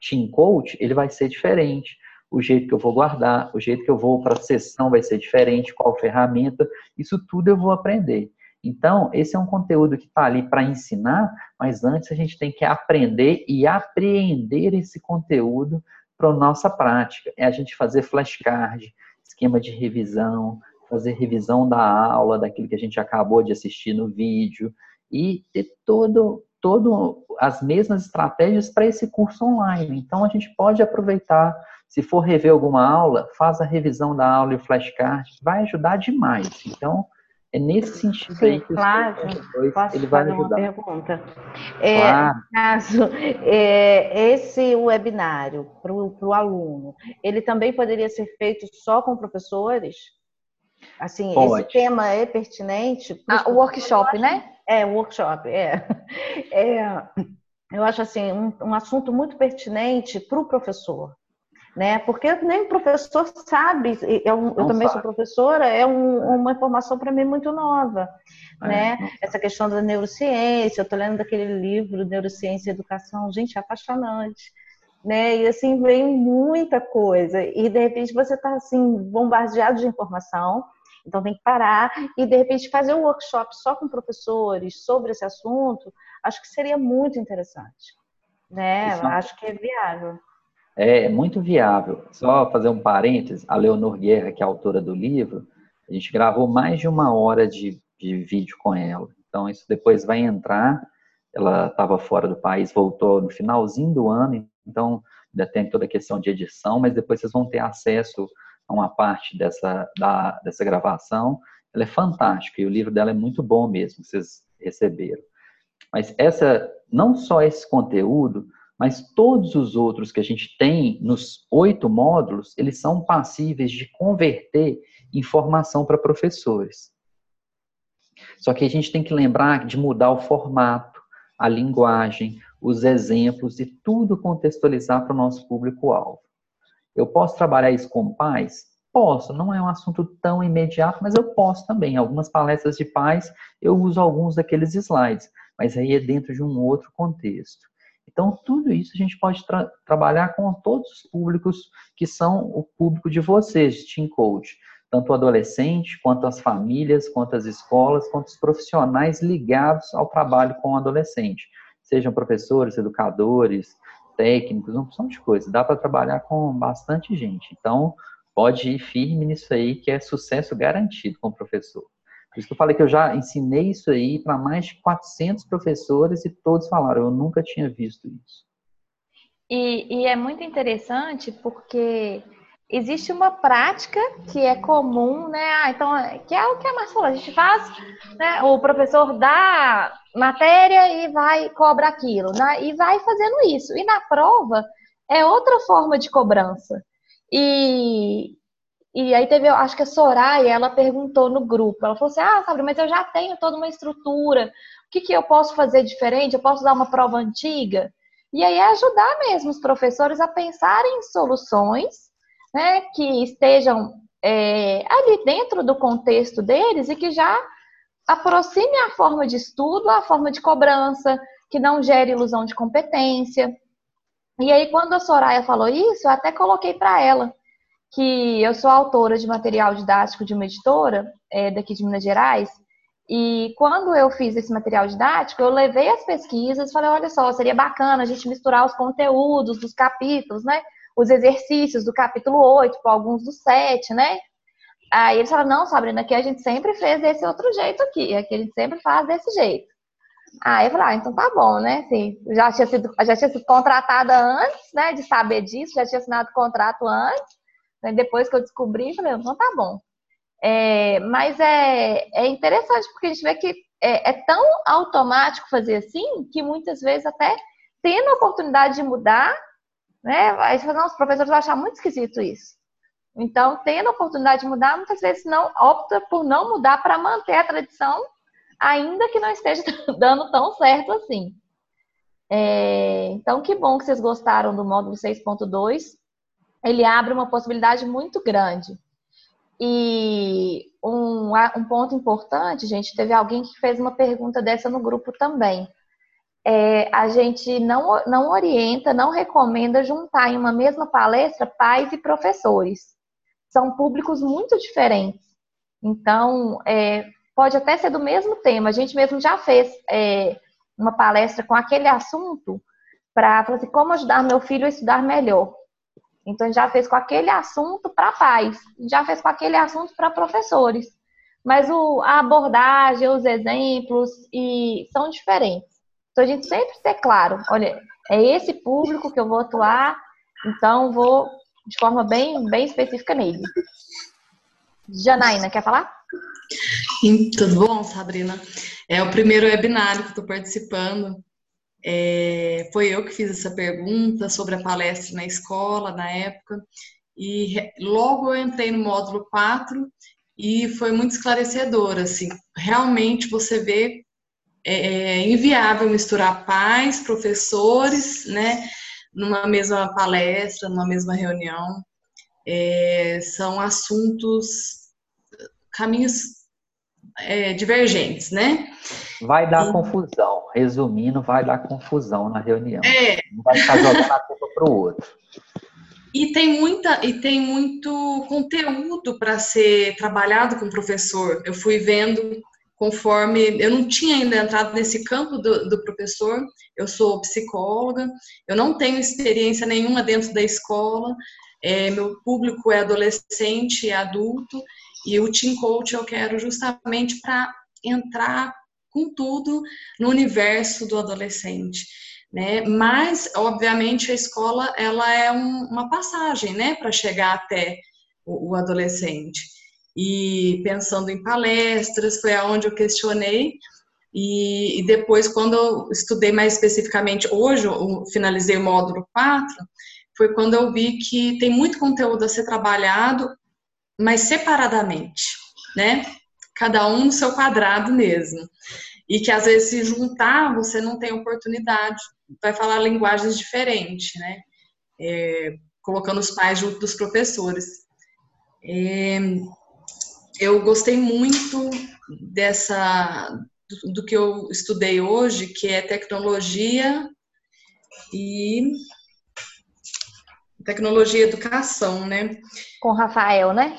Team Coach, ele vai ser diferente. O jeito que eu vou guardar, o jeito que eu vou para a sessão vai ser diferente, qual ferramenta, isso tudo eu vou aprender. Então, esse é um conteúdo que está ali para ensinar, mas antes a gente tem que aprender e apreender esse conteúdo para nossa prática. É a gente fazer flashcard, esquema de revisão, fazer revisão da aula, daquilo que a gente acabou de assistir no vídeo, e ter todo, todo as mesmas estratégias para esse curso online. Então, a gente pode aproveitar, se for rever alguma aula, faz a revisão da aula e o flashcard, vai ajudar demais. Então, é nesse sentido Sim, aí que Flávio, dois, posso ele vai fazer ajudar. uma pergunta? É, claro. Caso é, esse webinário para o aluno, ele também poderia ser feito só com professores? Assim, Pode. esse tema é pertinente? Ah, o workshop, né? É, workshop, é. [laughs] é. Eu acho assim um, um assunto muito pertinente para o professor né? Porque nem o professor sabe, eu, eu também sabe. sou professora, é um, uma informação para mim muito nova, é, né? Essa questão da neurociência, eu estou lendo aquele livro Neurociência e Educação, gente, é apaixonante. Né? E assim vem muita coisa e de repente você está assim bombardeado de informação, então tem que parar e de repente fazer um workshop só com professores sobre esse assunto, acho que seria muito interessante, né? Isso. Acho que é viável. É muito viável. Só fazer um parênteses, a Leonor Guerra, que é autora do livro, a gente gravou mais de uma hora de, de vídeo com ela. Então, isso depois vai entrar. Ela estava fora do país, voltou no finalzinho do ano, então ainda tem toda a questão de edição, mas depois vocês vão ter acesso uma parte dessa, da, dessa gravação. Ela é fantástica e o livro dela é muito bom mesmo, vocês receberam. Mas essa, não só esse conteúdo, mas todos os outros que a gente tem nos oito módulos, eles são passíveis de converter informação para professores. Só que a gente tem que lembrar de mudar o formato, a linguagem, os exemplos e tudo contextualizar para o nosso público-alvo. Eu posso trabalhar isso com pais? Posso, não é um assunto tão imediato, mas eu posso também. Algumas palestras de pais, eu uso alguns daqueles slides, mas aí é dentro de um outro contexto. Então, tudo isso a gente pode tra trabalhar com todos os públicos que são o público de vocês, de Team Coach. Tanto o adolescente, quanto as famílias, quanto as escolas, quanto os profissionais ligados ao trabalho com o adolescente. Sejam professores, educadores, técnicos, uma opção de coisa. Dá para trabalhar com bastante gente. Então, pode ir firme nisso aí, que é sucesso garantido com o professor. Por isso que eu falei que eu já ensinei isso aí para mais de 400 professores e todos falaram, eu nunca tinha visto isso. E, e, é muito interessante porque existe uma prática que é comum, né? Ah, então, que é o que a Marcia falou, a gente faz, né? o professor dá matéria e vai cobra aquilo, né? e vai fazendo isso. E na prova é outra forma de cobrança. E, e aí teve, acho que a Soraya, ela perguntou no grupo, ela falou assim, ah, Sabrina, mas eu já tenho toda uma estrutura, o que, que eu posso fazer diferente? Eu posso dar uma prova antiga? E aí é ajudar mesmo os professores a pensarem em soluções né, que estejam é, ali dentro do contexto deles e que já aproxime a forma de estudo, a forma de cobrança, que não gere ilusão de competência. E aí, quando a Soraya falou isso, eu até coloquei para ela que eu sou autora de material didático de uma editora é, daqui de Minas Gerais. E quando eu fiz esse material didático, eu levei as pesquisas e falei: olha só, seria bacana a gente misturar os conteúdos dos capítulos, né? Os exercícios do capítulo 8 com alguns do 7, né? Aí eles falaram: não, Sabrina, aqui a gente sempre fez desse outro jeito aqui, aqui a gente sempre faz desse jeito. Aí eu falei: ah, então tá bom, né? Assim, já tinha sido, já tinha sido contratada antes, né? De saber disso, já tinha assinado contrato antes. Né? Depois que eu descobri, falei, então tá bom. É, mas é, é interessante porque a gente vê que é, é, tão automático fazer assim que muitas vezes até tendo a oportunidade de mudar, né? Aí você fala, não, os professores vão achar muito esquisito isso. Então, tendo a oportunidade de mudar, muitas vezes não opta por não mudar para manter a tradição, ainda que não esteja [laughs] dando tão certo assim. É, então, que bom que vocês gostaram do módulo 6.2 ele abre uma possibilidade muito grande. E um, um ponto importante, gente, teve alguém que fez uma pergunta dessa no grupo também. É, a gente não, não orienta, não recomenda juntar em uma mesma palestra pais e professores. São públicos muito diferentes. Então, é, pode até ser do mesmo tema. A gente mesmo já fez é, uma palestra com aquele assunto para falar assim, como ajudar meu filho a estudar melhor. Então, já fez com aquele assunto para pais, já fez com aquele assunto para professores. Mas o, a abordagem, os exemplos e são diferentes. Então, a gente sempre ter claro, olha, é esse público que eu vou atuar, então vou de forma bem, bem específica nele. Janaína, quer falar? Tudo bom, Sabrina? É o primeiro webinário que estou participando. É, foi eu que fiz essa pergunta sobre a palestra na escola, na época, e logo eu entrei no módulo 4 e foi muito esclarecedor, assim, realmente você vê é, é inviável misturar pais, professores, né, numa mesma palestra, numa mesma reunião, é, são assuntos, caminhos é, divergentes, né? Vai dar e... confusão. Resumindo, vai dar confusão na reunião. É. Não vai ficar jogando a culpa para o outro. E tem muita e tem muito conteúdo para ser trabalhado com o professor. Eu fui vendo conforme eu não tinha ainda entrado nesse campo do, do professor. Eu sou psicóloga. Eu não tenho experiência nenhuma dentro da escola. É, meu público é adolescente e adulto e o Team Coach eu quero justamente para entrar com tudo no universo do adolescente. Né? Mas, obviamente, a escola ela é um, uma passagem né, para chegar até o, o, adolescente. E pensando em palestras, foi aonde eu questionei. E, e depois, quando eu estudei mais especificamente, hoje eu finalizei o módulo 4, foi quando eu vi que tem muito conteúdo a ser trabalhado mas separadamente, né? Cada um no seu quadrado mesmo. E que às vezes se juntar você não tem oportunidade, vai falar linguagens diferentes, né? É, colocando os pais junto dos professores. É, eu gostei muito dessa do, do que eu estudei hoje, que é tecnologia e tecnologia e educação, né? Com o Rafael, né?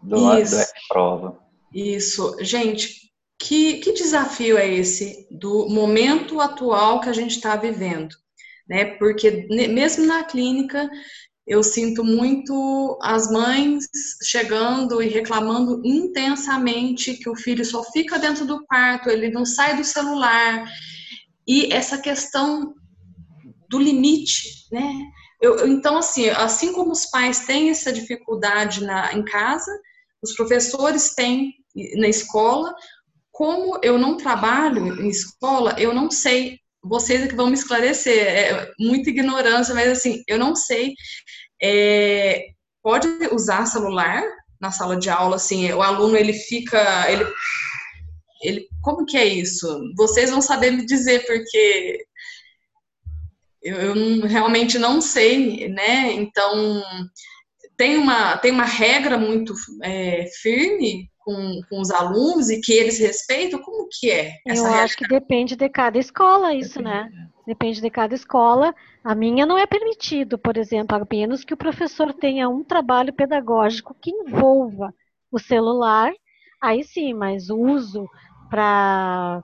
Do Isso. do prova. Isso. Gente, que, que desafio é esse do momento atual que a gente está vivendo? Né? Porque mesmo na clínica, eu sinto muito as mães chegando e reclamando intensamente que o filho só fica dentro do quarto, ele não sai do celular. E essa questão do limite, né? Eu, então, assim, assim como os pais têm essa dificuldade na, em casa, os professores têm na escola, como eu não trabalho em escola, eu não sei. Vocês é que vão me esclarecer, é muita ignorância, mas assim, eu não sei. É, pode usar celular na sala de aula, assim, o aluno ele fica, ele, ele, como que é isso? Vocês vão saber me dizer, porque eu, eu realmente não sei, né? Então tem uma, tem uma regra muito é, firme com com, os alunos e que eles respeitam? Como que é essa Eu acho que depende de cada escola isso, né? Depende de cada escola. A minha não é permitido, por exemplo, a menos que o professor tenha um trabalho pedagógico que envolva o celular, aí sim, mas o uso para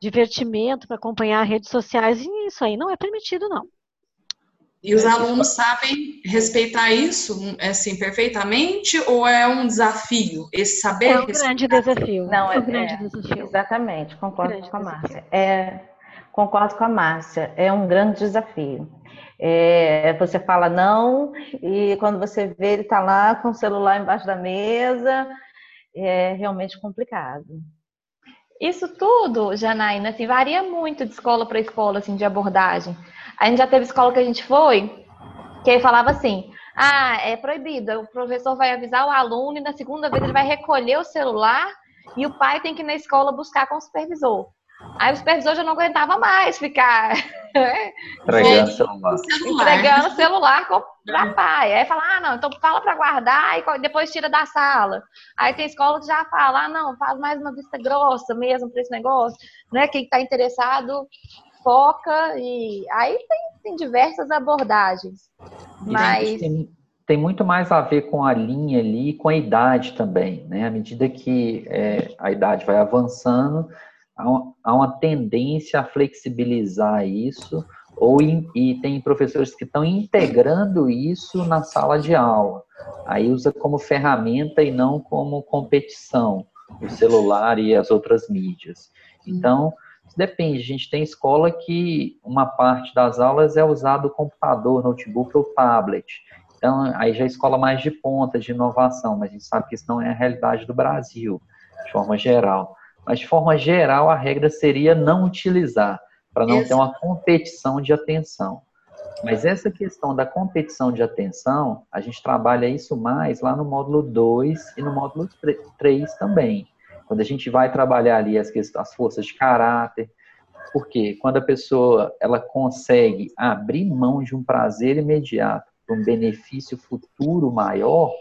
divertimento, para acompanhar redes sociais, isso aí não é permitido, não. E os alunos sabem respeitar isso assim perfeitamente ou é um desafio esse saber? É um grande desafio. Não, é um grande é, desafio. Exatamente, concordo com a Márcia. É, concordo com a Márcia. É um grande desafio. É, você fala não e quando você vê ele está lá com o celular embaixo da mesa, é realmente complicado. Isso tudo, Janaína, assim, varia muito de escola para escola, assim, de abordagem. A gente já teve escola que a gente foi, que falava assim, ah, é proibido, o professor vai avisar o aluno e na segunda vez ele vai recolher o celular e o pai tem que ir na escola buscar com o supervisor. Aí o supervisor já não aguentava mais ficar entregando celular. Entregando celular para pai. Aí fala, ah, não, então fala para guardar e depois tira da sala. Aí tem escola que já fala, ah, não, faz mais uma vista grossa mesmo para esse negócio, né? Quem está interessado foca e aí tem, tem diversas abordagens. Mas tem, tem, muito mais a ver com a linha ali, com a idade também, né? À medida que é, a idade vai avançando, há uma tendência a flexibilizar isso, ou e tem professores que estão integrando isso na sala de aula. Aí usa como ferramenta e não como competição, o celular e as outras mídias. Então, depende, a gente tem escola que uma parte das aulas é usado o computador, notebook ou tablet. Então, aí já é escola mais de ponta, de inovação, mas a gente sabe que isso não é a realidade do Brasil, de forma geral. Mas, de forma geral, a regra seria não utilizar, para não ter uma competição de atenção. Mas essa questão da competição de atenção, a gente trabalha isso mais lá no módulo 2 e no módulo 3 também. Quando a gente vai trabalhar ali as, as forças de caráter, porque quando a pessoa ela consegue abrir mão de um prazer imediato para um benefício futuro maior,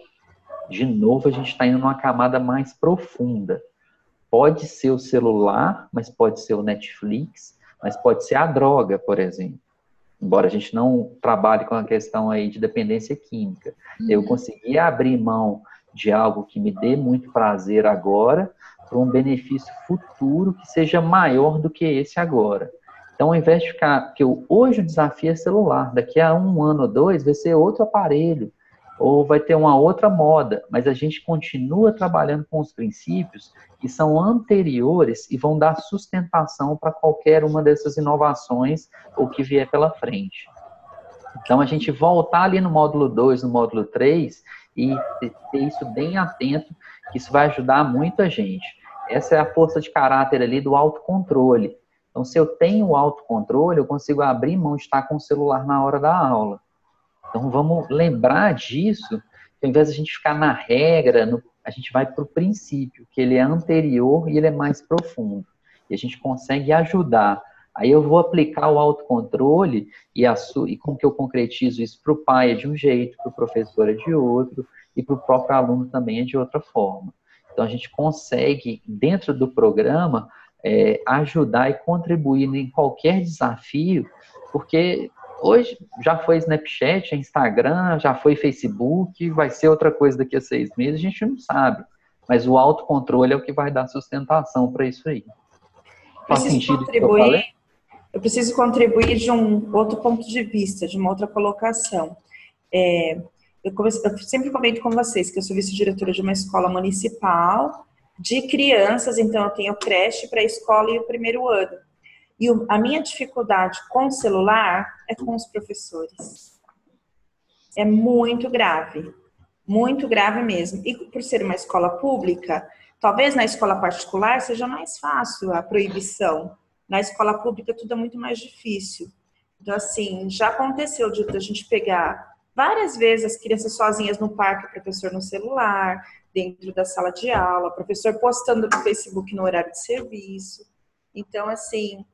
de novo a gente está indo numa camada mais profunda. Pode ser o celular, mas pode ser o Netflix, mas pode ser a droga, por exemplo. Embora a gente não trabalhe com a questão aí de dependência química. Uhum. Eu consegui abrir mão de algo que me dê muito prazer agora para um benefício futuro que seja maior do que esse agora. Então, ao invés de ficar, que hoje o desafio é celular, daqui a um ano ou dois vai ser outro aparelho, ou vai ter uma outra moda, mas a gente continua trabalhando com os princípios que são anteriores e vão dar sustentação para qualquer uma dessas inovações ou que vier pela frente. Então, a gente voltar ali no módulo 2, no módulo 3 e ter isso bem atento, que isso vai ajudar muita gente. Essa é a força de caráter ali do autocontrole. Então, se eu tenho autocontrole, eu consigo abrir mão de estar com o celular na hora da aula. Então vamos lembrar disso, ao invés de a gente ficar na regra, no, a gente vai para o princípio, que ele é anterior e ele é mais profundo. E a gente consegue ajudar. Aí eu vou aplicar o autocontrole e, a e como que eu concretizo isso para o pai é de um jeito, para o professor é de outro, e para o próprio aluno também é de outra forma. Então a gente consegue, dentro do programa, é, ajudar e contribuir em qualquer desafio, porque Hoje já foi Snapchat, Instagram, já foi Facebook, vai ser outra coisa daqui a seis meses, a gente não sabe. Mas o autocontrole é o que vai dar sustentação para isso aí. Faz sentido contribuir, eu, eu, preciso contribuir de um outro ponto de vista, de uma outra colocação. É, eu, eu sempre comento com vocês que eu sou vice-diretora de uma escola municipal de crianças, então eu tenho creche para a escola e o primeiro ano. E a minha dificuldade com o celular é com os professores. É muito grave. Muito grave mesmo. E por ser uma escola pública, talvez na escola particular seja mais fácil a proibição. Na escola pública tudo é muito mais difícil. Então, assim, já aconteceu de a gente pegar várias vezes as crianças sozinhas no parque, o professor no celular, dentro da sala de aula, o professor postando no Facebook no horário de serviço. Então, assim,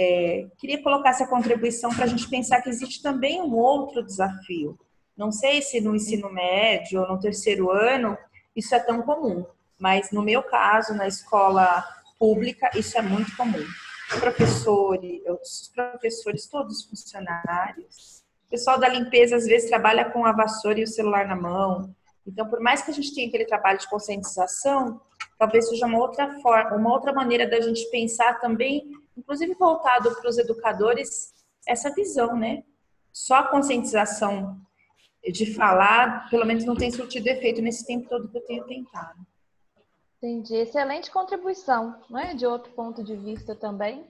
é, queria colocar essa contribuição para a gente pensar que existe também um outro desafio. Não sei se no ensino médio ou no terceiro ano isso é tão comum, Mas no meu caso, na escola pública, isso é muito comum. Professores, os professores, todos os funcionários. O pessoal da limpeza às vezes trabalha com a vassoura e o celular na mão. Então, por mais que a gente tenha aquele trabalho de conscientização, talvez seja uma outra forma, uma outra maneira da gente pensar também, inclusive voltado para os educadores, essa visão, né? Só a conscientização de falar, pelo menos não tem surtido efeito nesse tempo todo que eu tenho tentado. Entendi. Excelente contribuição, não é? De outro ponto de vista também.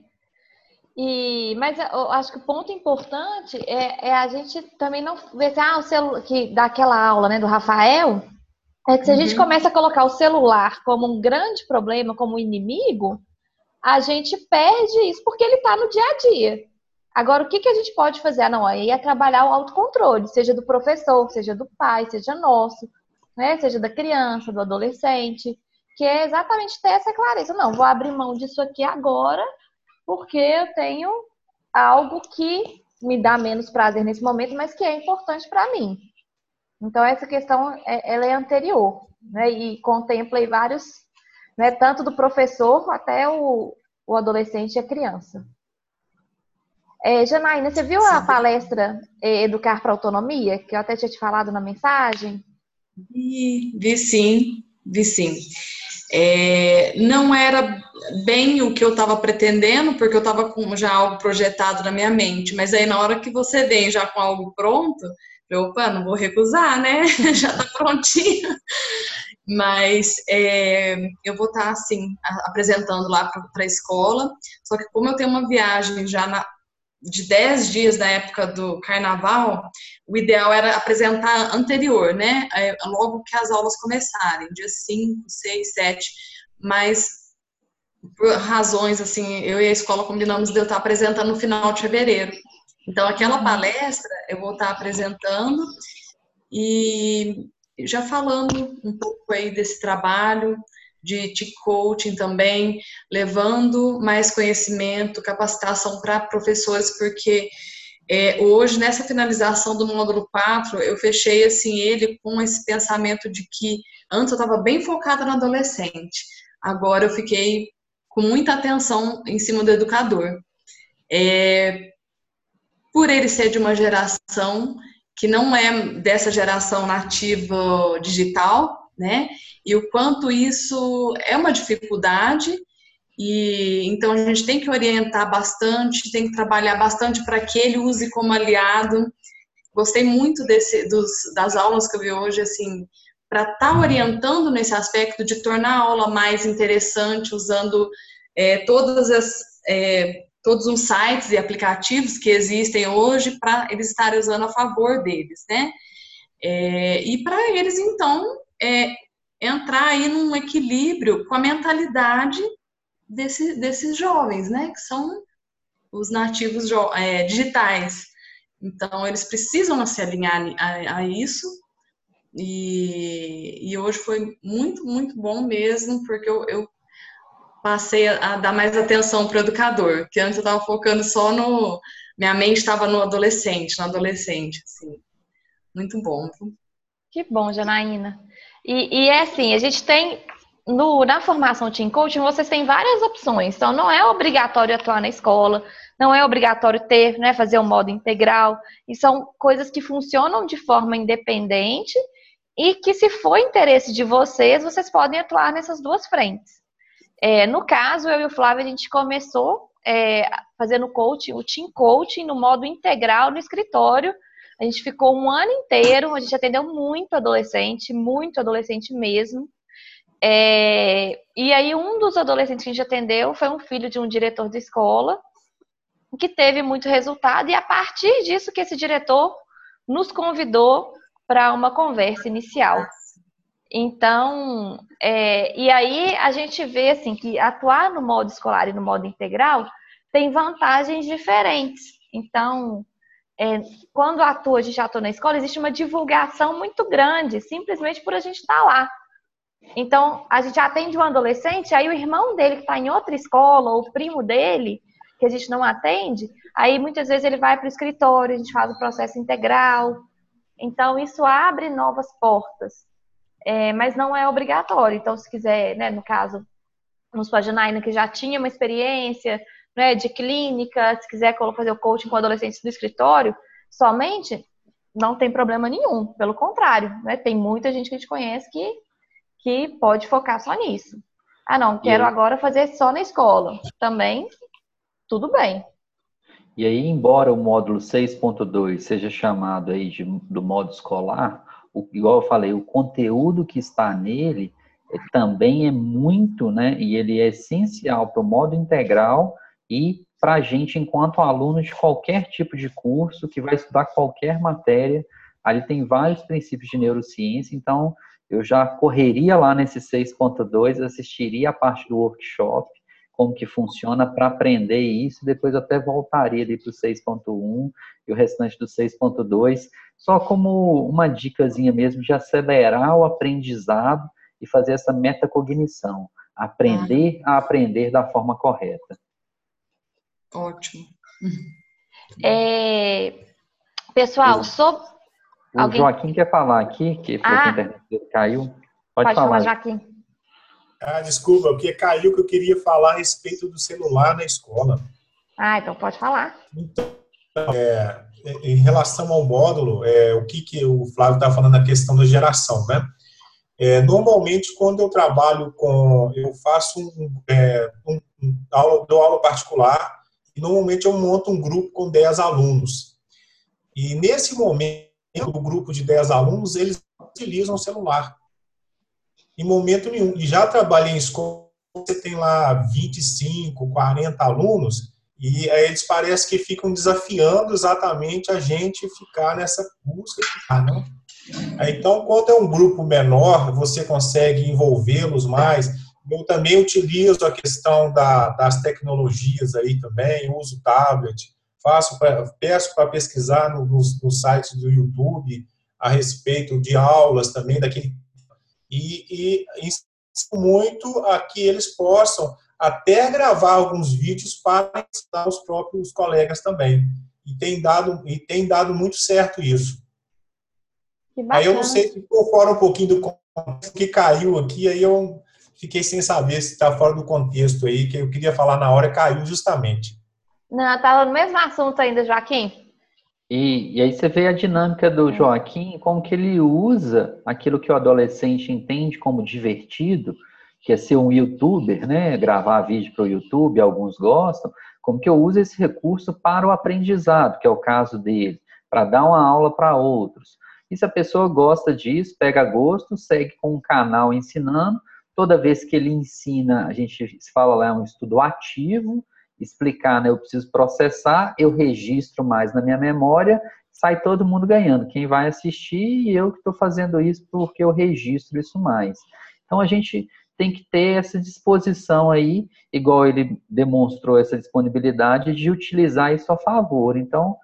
E, mas eu acho que o ponto importante é, é a gente também não ver se, ah, o celular, que daquela aula, né, do Rafael, é que se a gente uhum. começa a colocar o celular como um grande problema, como um inimigo, a gente perde isso porque ele está no dia a dia. Agora, o que, que a gente pode fazer? Ah, não, aí é trabalhar o autocontrole, seja do professor, seja do pai, seja nosso, né? seja da criança, do adolescente que é exatamente ter essa clareza. Não, vou abrir mão disso aqui agora, porque eu tenho algo que me dá menos prazer nesse momento, mas que é importante para mim. Então, essa questão é, ela é anterior, né? E contempla vários, né? Tanto do professor até o, o adolescente e a criança. É, Janaína, você viu a palestra é, Educar para Autonomia, que eu até tinha te falado na mensagem? Vi, vi sim, vi sim. É, não era bem o que eu estava pretendendo, porque eu estava com já algo projetado na minha mente, mas aí na hora que você vem já com algo pronto, eu, opa, não vou recusar, né? [laughs] já está prontinho. Mas é, eu vou estar, tá, assim, apresentando lá para a escola, só que como eu tenho uma viagem já na, de 10 dias da época do carnaval, o ideal era apresentar anterior, né? É, logo que as aulas começarem, dia 5, 6, 7. Mas por razões assim, eu e a escola combinamos de eu estar apresentando no final de fevereiro. Então, aquela palestra eu vou estar apresentando e já falando um pouco aí desse trabalho, de, coaching também, levando mais conhecimento, capacitação para professores, porque é, hoje, nessa finalização do módulo 4, eu fechei assim ele com esse pensamento de que antes eu estava bem focada no adolescente, agora eu fiquei com muita atenção em cima do educador. É, por ele ser de uma geração que não é dessa geração nativa digital, né? E o quanto isso é uma dificuldade e então a gente tem que orientar bastante, tem que trabalhar bastante para que ele use como aliado. Gostei muito desse, dos, das aulas que eu vi hoje, assim, para estar tá orientando nesse aspecto de tornar a aula mais interessante, usando é, todas as é, todos os sites e aplicativos que existem hoje para eles estarem usando a favor deles, né? É, e para eles então é, entrar aí num equilíbrio com a mentalidade desse, desses jovens, né? Que são os nativos é, digitais. Então, eles precisam se alinhar a, a isso. E, e, hoje foi muito, muito bom mesmo, porque eu, eu passei a, dar mais atenção para o educador, que antes eu estava focando só no. Minha mente estava no adolescente, no adolescente, assim. Muito bom. Que bom, Janaína. E, e é assim, a gente tem no, na formação Team Coaching, vocês têm várias opções. Então, não é obrigatório atuar na escola, não é obrigatório ter, né, fazer o um modo integral. E são coisas que funcionam de forma independente e que, se for interesse de vocês, vocês podem atuar nessas duas frentes. É, no caso, eu e o Flávio, a gente começou é, fazendo coaching, o Team Coaching no modo integral no escritório, a gente ficou um ano inteiro, a gente atendeu muito adolescente, muito adolescente mesmo. É, e aí, um dos adolescentes que a gente atendeu foi um filho de um diretor de escola, que teve muito resultado, e a partir disso que esse diretor nos convidou para uma conversa inicial. Então, é, e aí a gente vê assim que atuar no modo escolar e no modo integral tem vantagens diferentes. Então, é, quando atua, a gente atua na escola, existe uma divulgação muito grande, simplesmente por a gente estar tá lá. Então, a gente atende um adolescente, aí o irmão dele que está em outra escola, ou o primo dele, que a gente não atende, aí muitas vezes ele vai para o escritório, a gente faz o processo integral. Então, isso abre novas portas. É, mas não é obrigatório. Então, se quiser, né, no caso, vamos para a Janaína, que já tinha uma experiência né, de clínica, se quiser fazer o coaching com adolescentes do escritório, somente, não tem problema nenhum. Pelo contrário, né, tem muita gente que a gente conhece que, que pode focar só nisso. Ah, não, quero agora fazer só na escola. Também, tudo bem. E aí, embora o módulo 6.2 seja chamado aí de, do modo escolar, o, igual eu falei, o conteúdo que está nele é, também é muito, né? E ele é essencial para o modo integral e para a gente, enquanto aluno de qualquer tipo de curso, que vai estudar qualquer matéria, ali tem vários princípios de neurociência, então eu já correria lá nesse 6.2, assistiria a parte do workshop, como que funciona para aprender isso, depois até voltaria ali para o 6.1 e o restante do 6.2, só como uma dicasinha mesmo de acelerar o aprendizado e fazer essa metacognição, aprender a aprender da forma correta. Ótimo. É, pessoal, sobre... O Alguém... Joaquim quer falar aqui, que falou ah, que a internet dele caiu. Pode, pode falar, falar Joaquim. Ah, desculpa, porque caiu que eu queria falar a respeito do celular na escola. Ah, então pode falar. Então, é, em relação ao módulo, é, o que, que o Flávio está falando na questão da geração, né? É, normalmente, quando eu trabalho com, eu faço um, é, um, um aula, dou aula particular e normalmente eu monto um grupo com 10 alunos. E nesse momento, o grupo de 10 alunos, eles utilizam o celular em momento nenhum. E já trabalhei em escola, você tem lá 25, 40 alunos, e aí eles parecem que ficam desafiando exatamente a gente ficar nessa busca. Né? Então, quando é um grupo menor, você consegue envolvê-los mais. Eu também utilizo a questão da, das tecnologias aí também, uso tablet, faço pra, peço para pesquisar no, nos, nos sites do YouTube a respeito de aulas também daquele e, e muito a que eles possam até gravar alguns vídeos para ensinar os próprios colegas também. E tem dado, e tem dado muito certo isso. Aí eu não sei se ficou fora um pouquinho do contexto que caiu aqui, aí eu fiquei sem saber se está fora do contexto aí, que eu queria falar na hora, caiu justamente. Não, estava no mesmo assunto ainda, Joaquim. E, e, aí você vê a dinâmica do é. Joaquim, como que ele usa aquilo que o adolescente entende como divertido, que é ser um youtuber, né? Gravar vídeo para o YouTube, alguns gostam, como que eu uso esse recurso para o aprendizado, que é o caso dele, para dar uma aula para outros. E se a pessoa gosta disso, pega gosto, segue com um canal ensinando, toda vez que ele ensina, a gente fala lá, é um estudo ativo, explicar, né? Eu preciso processar, eu registro mais na minha memória, sai todo mundo ganhando. Quem vai assistir e eu que estou fazendo isso porque eu registro isso mais. Então a gente tem que ter essa disposição aí, igual ele demonstrou essa disponibilidade de utilizar isso a favor. Então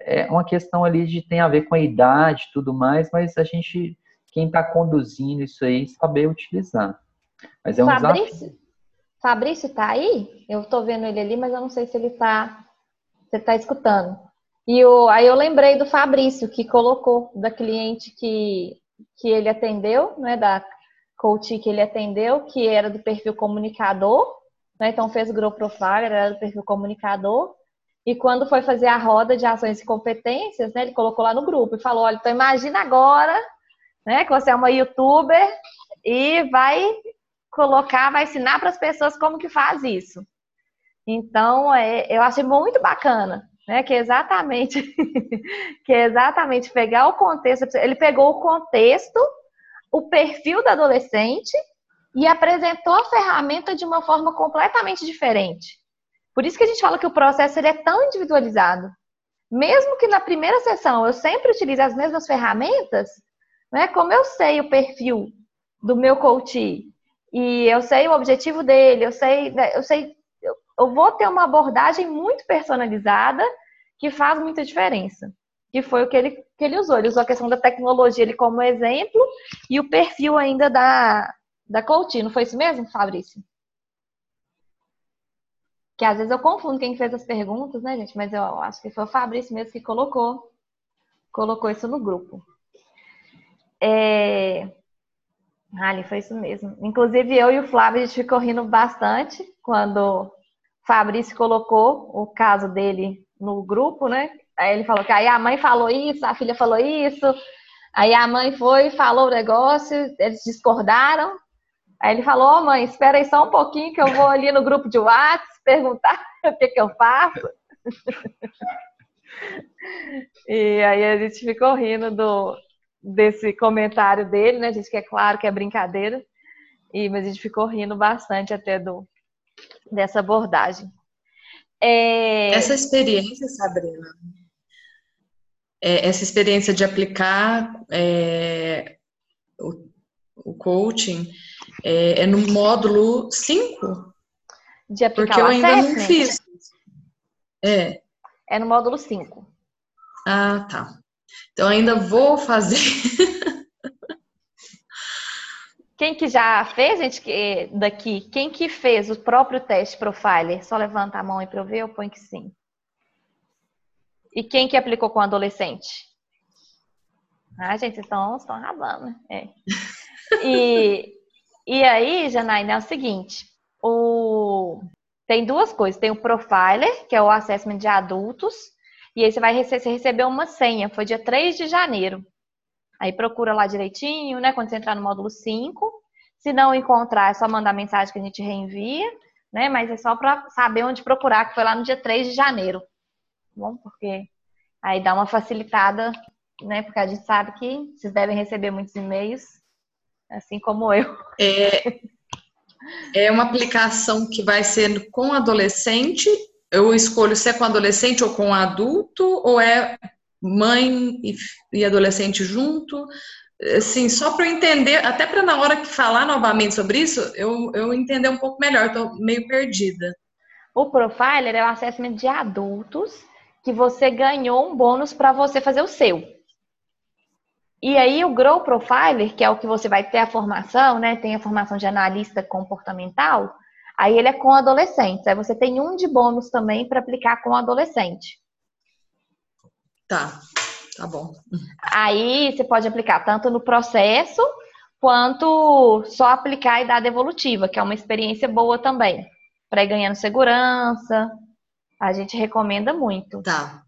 é uma questão ali de tem a ver com a idade e tudo mais, mas a gente, quem está conduzindo isso aí, saber utilizar. Mas é um Fabrício, desafio. Fabrício tá aí? Eu tô vendo ele ali, mas eu não sei se ele tá, se tá escutando. E o, aí eu lembrei do Fabrício, que colocou da cliente que, que ele atendeu, né, da coach que ele atendeu, que era do perfil comunicador, né, então fez o Grow Profile, era do perfil comunicador, e quando foi fazer a roda de ações e competências, né, ele colocou lá no grupo e falou, olha, então imagina agora, né, que você é uma youtuber e vai colocar, vai ensinar para as pessoas como que faz isso. Então, é, eu achei muito bacana, né? Que exatamente, [laughs] que é exatamente pegar o contexto. Ele pegou o contexto, o perfil do adolescente e apresentou a ferramenta de uma forma completamente diferente. Por isso que a gente fala que o processo ele é tão individualizado. Mesmo que na primeira sessão eu sempre utilize as mesmas ferramentas, né? Como eu sei o perfil do meu coach e eu sei o objetivo dele, eu sei, né, eu sei, eu vou ter uma abordagem muito personalizada que faz muita diferença. Que foi o que ele, que ele usou. Ele usou a questão da tecnologia ele como exemplo e o perfil ainda da, da coach. Não foi isso mesmo, Fabrício? Que às vezes eu confundo quem fez as perguntas, né, gente? Mas eu acho que foi o Fabrício mesmo que colocou, colocou isso no grupo. É, Ali foi isso mesmo. Inclusive, eu e o Flávio, a gente ficou rindo bastante quando o Fabrício colocou o caso dele no grupo, né? Aí ele falou que aí a mãe falou isso, a filha falou isso, aí a mãe foi, falou o negócio, eles discordaram. Aí ele falou, oh, mãe, espera aí só um pouquinho que eu vou ali no grupo de WhatsApp perguntar [laughs] o que, que eu faço. [laughs] e aí a gente ficou rindo do, desse comentário dele, né? A gente que é claro que é brincadeira, e, mas a gente ficou rindo bastante até do, dessa abordagem. É... Essa experiência, Sabrina, é, essa experiência de aplicar é, o, o, coaching é, é, no módulo 5? De aplicar Porque eu ainda não fiz. É. É no módulo 5. Ah, tá. Então ainda vou fazer. Quem que já fez, gente, daqui? Quem que fez o próprio teste Profiler? Só levanta a mão aí para eu ver, eu ponho que sim. E quem que aplicou com adolescente? Ah, gente, estão, estão rabando. É. E, [laughs] e aí, Janaína, é o seguinte: o... tem duas coisas. Tem o Profiler, que é o assessment de adultos, e aí você vai receber, você recebeu uma senha, foi dia 3 de janeiro. Aí procura lá direitinho, né? Quando você entrar no módulo 5. Se não encontrar, é só mandar mensagem que a gente reenvia, né? Mas é só para saber onde procurar, que foi lá no dia 3 de janeiro. Tá bom, porque aí dá uma facilitada, né? Porque a gente sabe que vocês devem receber muitos e-mails, assim como eu. É, é uma aplicação que vai ser com adolescente eu escolho se é com adolescente ou com adulto, ou é mãe e, e adolescente junto? Assim, só para eu entender, até para na hora que falar novamente sobre isso, eu, eu entender um pouco melhor, estou meio perdida. O Profiler é o assessment de adultos que você ganhou um bônus para você fazer o seu. E aí o Grow Profiler, que é o que você vai ter a formação, né? Tem a formação de analista comportamental, Aí ele é com adolescentes. Aí você tem um de bônus também para aplicar com adolescente. Tá, tá bom. Aí você pode aplicar tanto no processo quanto só aplicar e dar devolutiva, que é uma experiência boa também. Para ir ganhando segurança. A gente recomenda muito. Tá.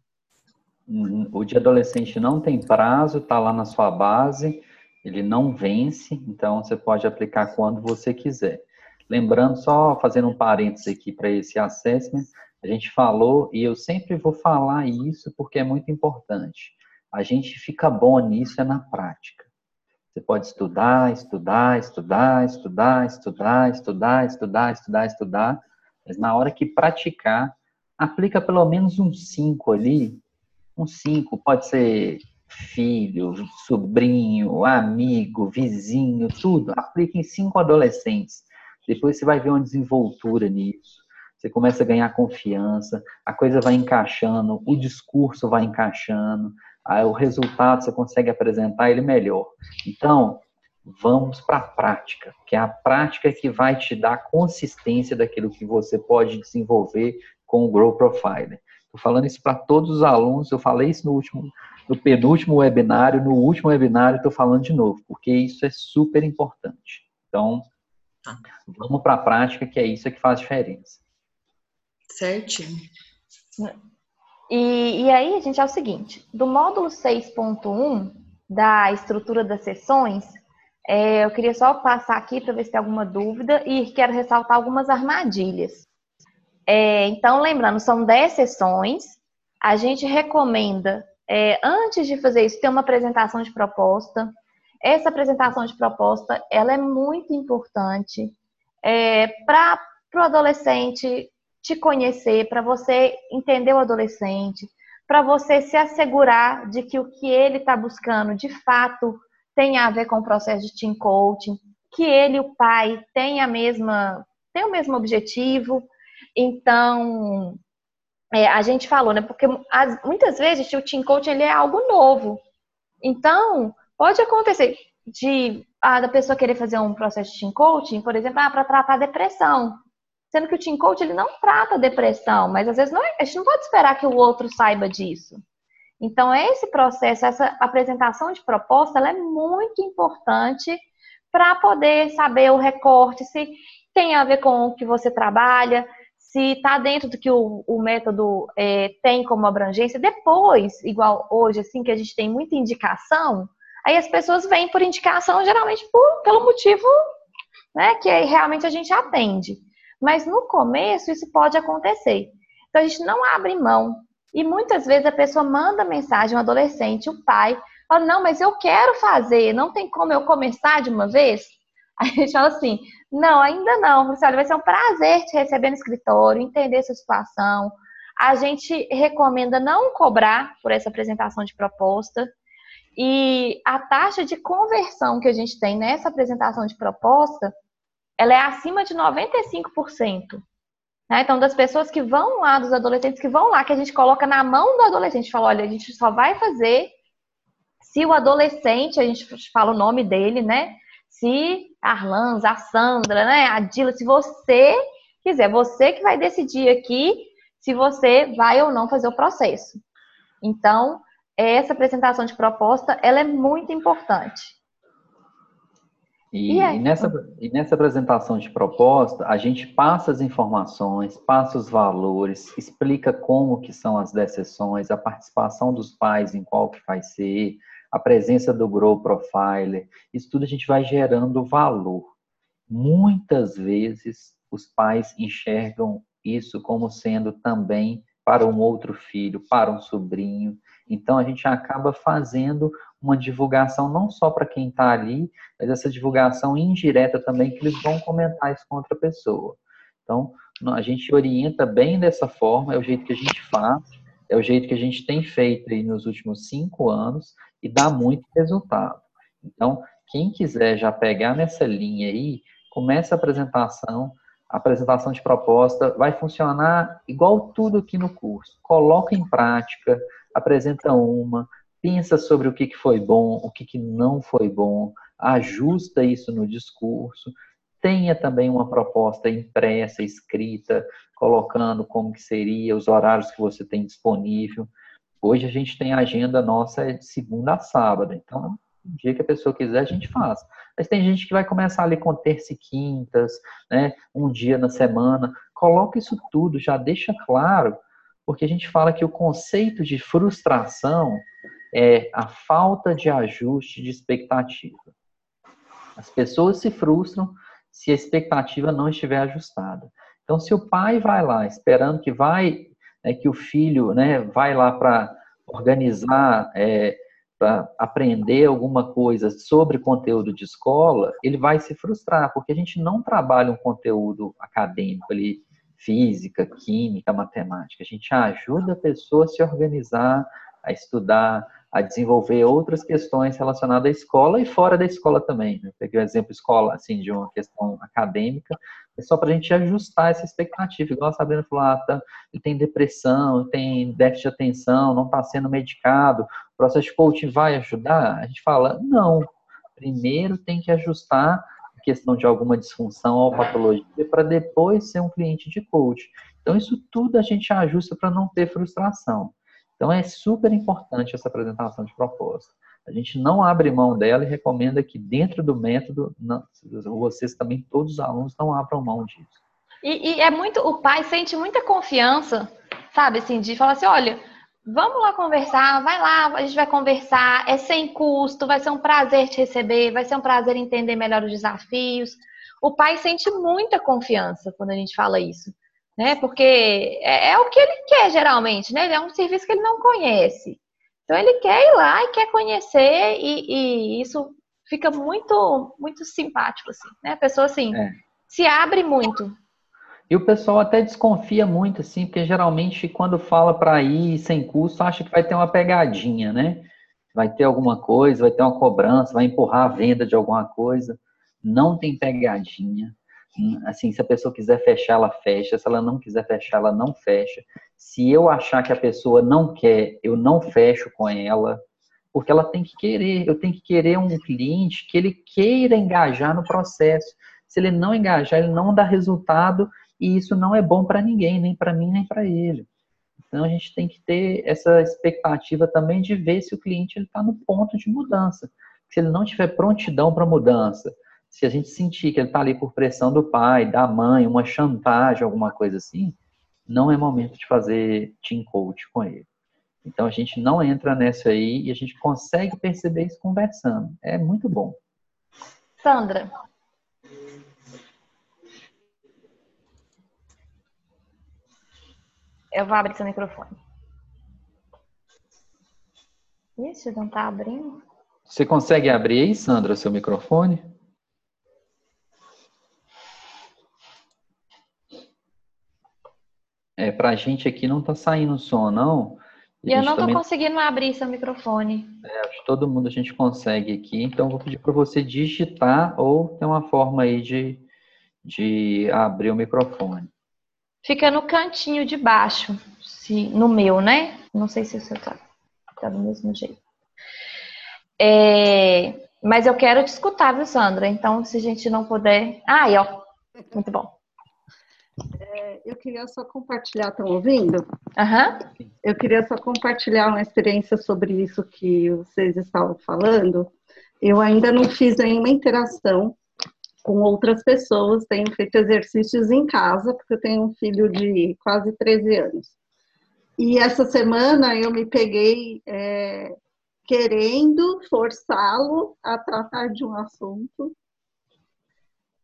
O de adolescente não tem prazo, tá lá na sua base, ele não vence, então você pode aplicar quando você quiser. Lembrando, só fazendo um parênteses aqui para esse assessment, a gente falou, e eu sempre vou falar isso porque é muito importante. A gente fica bom nisso é na prática. Você pode estudar, estudar, estudar, estudar, estudar, estudar, estudar, estudar, estudar, mas na hora que praticar, aplica pelo menos um 5 ali. Um 5 pode ser filho, sobrinho, amigo, vizinho, tudo. Aplica em cinco adolescentes. Depois você vai ver uma desenvoltura nisso. Você começa a ganhar confiança, a coisa vai encaixando, o discurso vai encaixando, o resultado você consegue apresentar ele melhor. Então, vamos para a prática, que é a prática que vai te dar consistência daquilo que você pode desenvolver com o Grow Profiler. Estou falando isso para todos os alunos, eu falei isso no último, no penúltimo webinário, no último webinário estou falando de novo, porque isso é super importante. Então, Tá. Vamos para a prática, que é isso que faz diferença. Certinho. E, e aí, gente, é o seguinte: do módulo 6.1 da estrutura das sessões, é, eu queria só passar aqui para ver se tem alguma dúvida e quero ressaltar algumas armadilhas. É, então, lembrando, são 10 sessões. A gente recomenda, é, antes de fazer isso, ter uma apresentação de proposta, essa apresentação de proposta, ela é muito importante é, para o adolescente te conhecer, para você entender o adolescente, para você se assegurar de que o que ele está buscando, de fato, tem a ver com o processo de team coaching, que ele o pai têm a mesma, têm o mesmo objetivo. Então, é, a gente falou, né? Porque as, muitas vezes o team coaching ele é algo novo. Então, Pode acontecer de ah, da pessoa querer fazer um processo de team coaching, por exemplo, ah, para tratar depressão. Sendo que o team coach ele não trata depressão, mas às vezes não, é, a gente não pode esperar que o outro saiba disso. Então, esse processo, essa apresentação de proposta, ela é muito importante para poder saber o recorte, se tem a ver com o que você trabalha, se está dentro do que o, o método é, tem como abrangência. Depois, igual hoje, assim, que a gente tem muita indicação, aí as pessoas vêm por indicação, geralmente por, pelo motivo né, que realmente a gente atende. Mas no começo isso pode acontecer. Então a gente não abre mão. E muitas vezes a pessoa manda mensagem, um adolescente, o pai, fala, não, mas eu quero fazer, não tem como eu começar de uma vez? [laughs] A gente fala assim, não, ainda não. Olha, vai ser um prazer te receber no escritório, entender sua situação. A gente recomenda não cobrar por essa apresentação de proposta. E a taxa de conversão que a gente tem nessa apresentação de proposta, ela é acima de 95%. Né? Então, das pessoas que vão lá, dos adolescentes que vão lá, que a gente coloca na mão do adolescente, fala, olha, a gente só vai fazer se o adolescente, a gente fala o nome dele, né? Se a a Sandra, né? A Dila, se você quiser, você que vai decidir aqui se você vai ou não fazer o processo. Então, essa apresentação de proposta, ela é muito importante. E, e, nessa, e nessa apresentação de proposta, a gente passa as informações, passa os valores, explica como que são as decisões, a participação dos pais em qual que vai ser, a presença do Grow Profiler, isso tudo a gente vai gerando valor. Muitas vezes os pais enxergam isso como sendo também para um outro filho, para um sobrinho. Então a gente acaba fazendo uma divulgação não só para quem está ali, mas essa divulgação indireta também que eles vão comentar isso com outra pessoa. Então a gente orienta bem dessa forma, é o jeito que a gente faz, é o jeito que a gente tem feito aí nos últimos cinco anos e dá muito resultado. Então, quem quiser já pegar nessa linha aí, começa a apresentação, apresentação de proposta vai funcionar igual tudo aqui no curso. Coloca em prática, apresenta uma, pensa sobre o que foi bom, o que não foi bom, ajusta isso no discurso, tenha também uma proposta impressa, escrita, colocando como que seria, os horários que você tem disponível. Hoje a gente tem a agenda nossa de segunda a sábado, então o dia que a pessoa quiser a gente faz. Mas tem gente que vai começar ali com terça e quintas, né, um dia na semana. Coloca isso tudo, já deixa claro, porque a gente fala que o conceito de frustração é a falta de ajuste de expectativa. As pessoas se frustram se a expectativa não estiver ajustada. Então, se o pai vai lá esperando que vai é que o filho né, vai lá para organizar, é, para aprender alguma coisa sobre conteúdo de escola, ele vai se frustrar, porque a gente não trabalha um conteúdo acadêmico ali, física, química, matemática. A gente ajuda a pessoa a se organizar, a estudar, a desenvolver outras questões relacionadas à escola e fora da escola também. Né? Peguei o exemplo escola, assim, de uma questão acadêmica, é só para a gente ajustar essa expectativa. Igual a Sabrina falou, ah, tá, ele tem depressão, tem déficit de atenção, não está sendo medicado, o processo de coaching vai ajudar? A gente fala, não. Primeiro tem que ajustar a questão de alguma disfunção ou patologia para depois ser um cliente de coach. Então, isso tudo a gente ajusta para não ter frustração. Então é super importante essa apresentação de proposta. A gente não abre mão dela e recomenda que dentro do método, vocês também, todos os alunos, não abram mão disso. E, e, é muito, o pai sente muita confiança, sabe, assim, de falar assim, olha, vamos lá conversar, vai lá, a gente vai conversar, é sem custo, vai ser um prazer te receber, vai ser um prazer entender melhor os desafios. O pai sente muita confiança quando a gente fala isso né? Porque é, é, o que ele quer geralmente, né? É um serviço que ele não conhece. Então ele quer ir lá e quer conhecer e, e isso fica muito muito simpático assim, né? A pessoa assim é. se abre muito. E o pessoal até desconfia muito assim, porque geralmente quando fala para ir sem custo, acha que vai ter uma pegadinha, né? Vai ter alguma coisa, vai ter uma cobrança, vai empurrar a venda de alguma coisa. Não tem pegadinha assim, se a pessoa quiser fechar, ela fecha, se ela não quiser fechar, ela não fecha. Se eu achar que a pessoa não quer, eu não fecho com ela, porque ela tem que querer, eu tenho que querer um cliente que ele queira engajar no processo. Se ele não engajar, ele não dá resultado e isso não é bom para ninguém, nem para mim, nem para ele. Então a gente tem que ter essa expectativa também de ver se o cliente está no ponto de mudança. Se ele não tiver prontidão para mudança, Se a gente sentir que ele está ali por pressão do pai, da mãe, uma chantagem, alguma coisa assim, não é momento de fazer team coach com ele. Então a gente não entra nessa aí e a gente consegue perceber isso conversando. É muito bom. Sandra. Eu vou abrir seu microfone. Isso, não está abrindo? Você consegue abrir aí, Sandra, seu microfone? É, pra gente aqui não tá saindo som, não. E eu não tô também... conseguindo abrir seu microfone. É, acho que todo mundo a gente consegue aqui, então vou pedir para você digitar ou tem uma forma aí de, de abrir o microfone. Fica no cantinho de baixo, se, no meu, né? Não sei se você tá, tá do mesmo jeito. É, mas eu quero te escutar, viu, Sandra? Então, se a gente não puder. Ah, aí, ó. Muito bom. É, eu queria só compartilhar, estão ouvindo? Uhum. Eu queria só compartilhar uma experiência sobre isso que vocês estavam falando. Eu ainda não fiz nenhuma interação com outras pessoas, tenho feito exercícios em casa, porque eu tenho um filho de quase 13 anos. E essa semana eu me peguei é, querendo forçá-lo a tratar de um assunto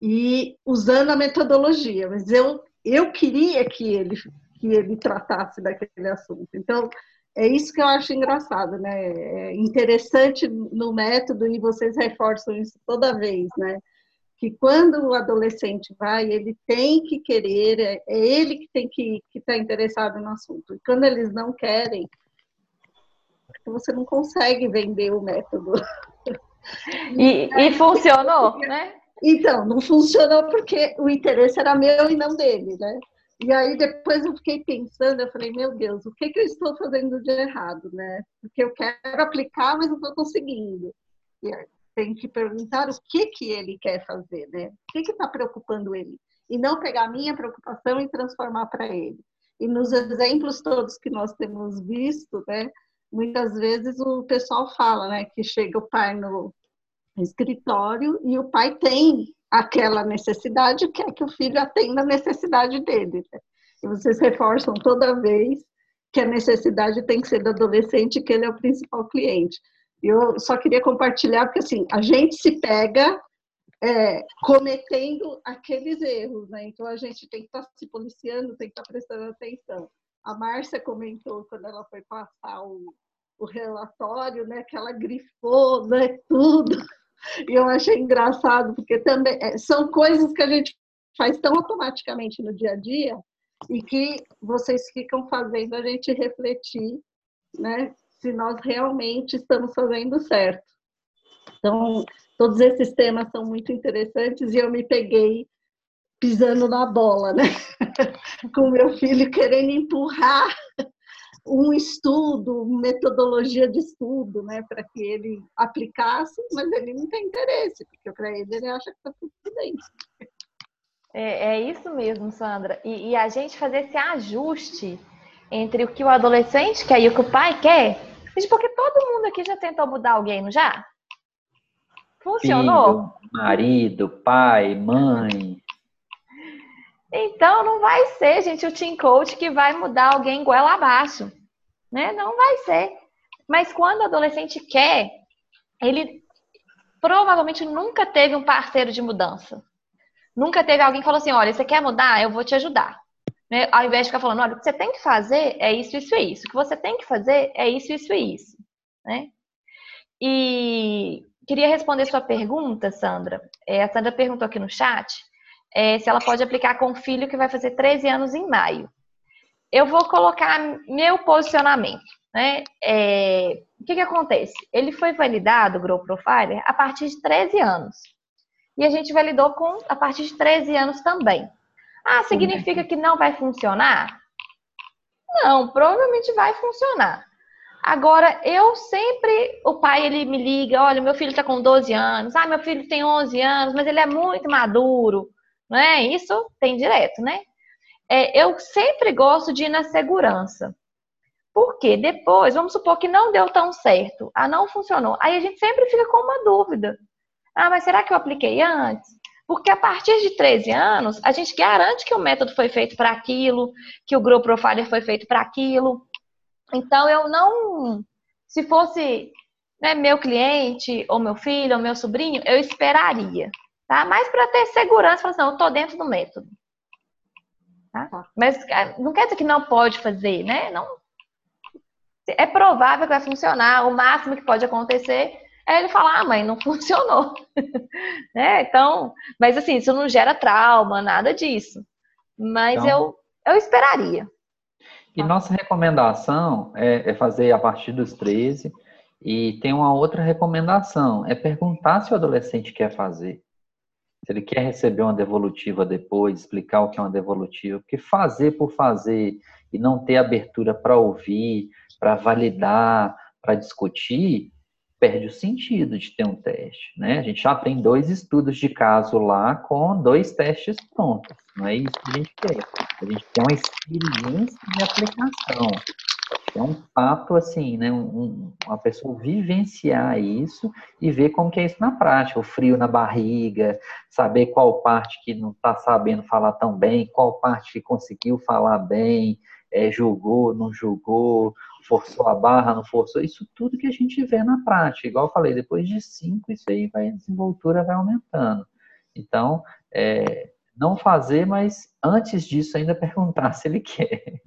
e usando a metodologia, mas eu, eu queria que ele, que ele tratasse daquele assunto. Então, é isso que eu acho engraçado, né? É interessante no método e vocês reforçam isso toda vez, né? Que quando o adolescente vai, ele tem que querer, é, é ele que tem que estar tá interessado no assunto. E quando eles não querem, você não consegue vender o método. E, e funcionou, [laughs] né? Então, não funcionou porque o interesse era meu e não dele, né? E aí depois eu fiquei pensando, eu falei, meu Deus, o que, que eu estou fazendo de errado, né? Porque eu quero aplicar, mas não estou conseguindo. E tem que perguntar o que, que ele quer fazer, né? O que está preocupando ele? E não pegar a minha preocupação e transformar para ele. E nos exemplos todos que nós temos visto, né? Muitas vezes o pessoal fala, né? Que chega o pai no, escritório e o pai tem aquela necessidade, quer que o filho atenda a necessidade dele. Né? E vocês reforçam toda vez que a necessidade tem que ser do adolescente, que ele é o principal cliente. Eu só queria compartilhar, porque assim, a gente se pega é, cometendo aqueles erros, né? Então a gente tem que estar tá se policiando, tem que estar tá prestando atenção. A Márcia comentou quando ela foi passar o, o relatório, né? Que ela grifou, né? Tudo. E eu achei engraçado, porque também é, são coisas que a gente faz tão automaticamente no dia a dia e que vocês ficam fazendo a gente refletir, né, se nós realmente estamos fazendo certo. Então, todos esses temas são muito interessantes e eu me peguei pisando na bola, né? [laughs] Com meu filho querendo empurrar um estudo, metodologia de estudo, né, para que ele aplicasse, mas ele não tem interesse, porque para ele ele acha que está tudo bem. É, é, isso mesmo, Sandra. E, e, a gente fazer esse ajuste entre o que o adolescente quer e o que o pai quer, porque todo mundo aqui já tentou mudar alguém, não já? Funcionou? Filho, marido, pai, mãe. Então não vai ser, gente, o team coach que vai mudar alguém goela abaixo, né? Não vai ser. Mas quando o adolescente quer, ele provavelmente nunca teve um parceiro de mudança. Nunca teve alguém que falou assim: olha, você quer mudar? Eu vou te ajudar. Né? Ao invés de ficar falando: olha, o que você tem que fazer é isso, isso e isso. O que você tem que fazer é isso, isso e isso. Né? E queria responder sua pergunta, Sandra. É, a Sandra perguntou aqui no chat é, se ela pode aplicar com o filho que vai fazer 13 anos em maio. Eu vou colocar meu posicionamento. Né? É, o que, que acontece? Ele foi validado, o Grow Profiler, a partir de 13 anos. E a gente validou com a partir de 13 anos também. Ah, significa que não vai funcionar? Não, provavelmente vai funcionar. Agora, eu sempre, o pai ele me liga, olha, meu filho está com 12 anos, ah, meu filho tem 11 anos, mas ele é muito maduro, não é? Isso tem direto, né? É, eu sempre gosto de ir na segurança. Porque depois, vamos supor que não deu tão certo, ah, não funcionou. Aí a gente sempre fica com uma dúvida. Ah, mas será que eu apliquei antes? Porque a partir de 13 anos, a gente garante que o método foi feito para aquilo, que o Grow Profiler foi feito para aquilo. Então, eu não. Se fosse né, meu cliente, ou meu filho, ou meu sobrinho, eu esperaria. Tá? Mas para ter segurança, falar assim, não, eu estou dentro do método. Tá? tá? Mas ah, não quer dizer que não pode fazer, né? Não. É provável que vai funcionar. O máximo que pode acontecer é ele falar, ah, mãe, não [laughs] funcionou. [laughs] né? Então, mas assim, isso não gera trauma, nada disso. Mas então, eu, eu esperaria. E nossa recomendação é, é, fazer a partir dos 13. E tem uma outra recomendação, é perguntar se o adolescente quer fazer. Se ele quer receber uma devolutiva depois, explicar o que é uma devolutiva. Porque fazer por fazer e não ter abertura para ouvir, para validar, para discutir, perde o sentido de ter um teste, né? A gente já tem dois estudos de caso lá com dois testes prontos, não é isso que a gente quer. A gente quer uma experiência de aplicação. É um fato assim, né? Um, uma pessoa vivenciar isso e ver como que é isso na prática, o frio na barriga, saber qual parte que não está sabendo falar tão bem, qual parte que conseguiu falar bem, é, julgou, não julgou, forçou a barra, não forçou, isso tudo que a gente vê na prática. Igual eu falei, depois de cinco, isso aí vai, a desenvoltura vai aumentando. Então, é, não fazer, mas antes disso ainda [laughs] perguntar se ele quer.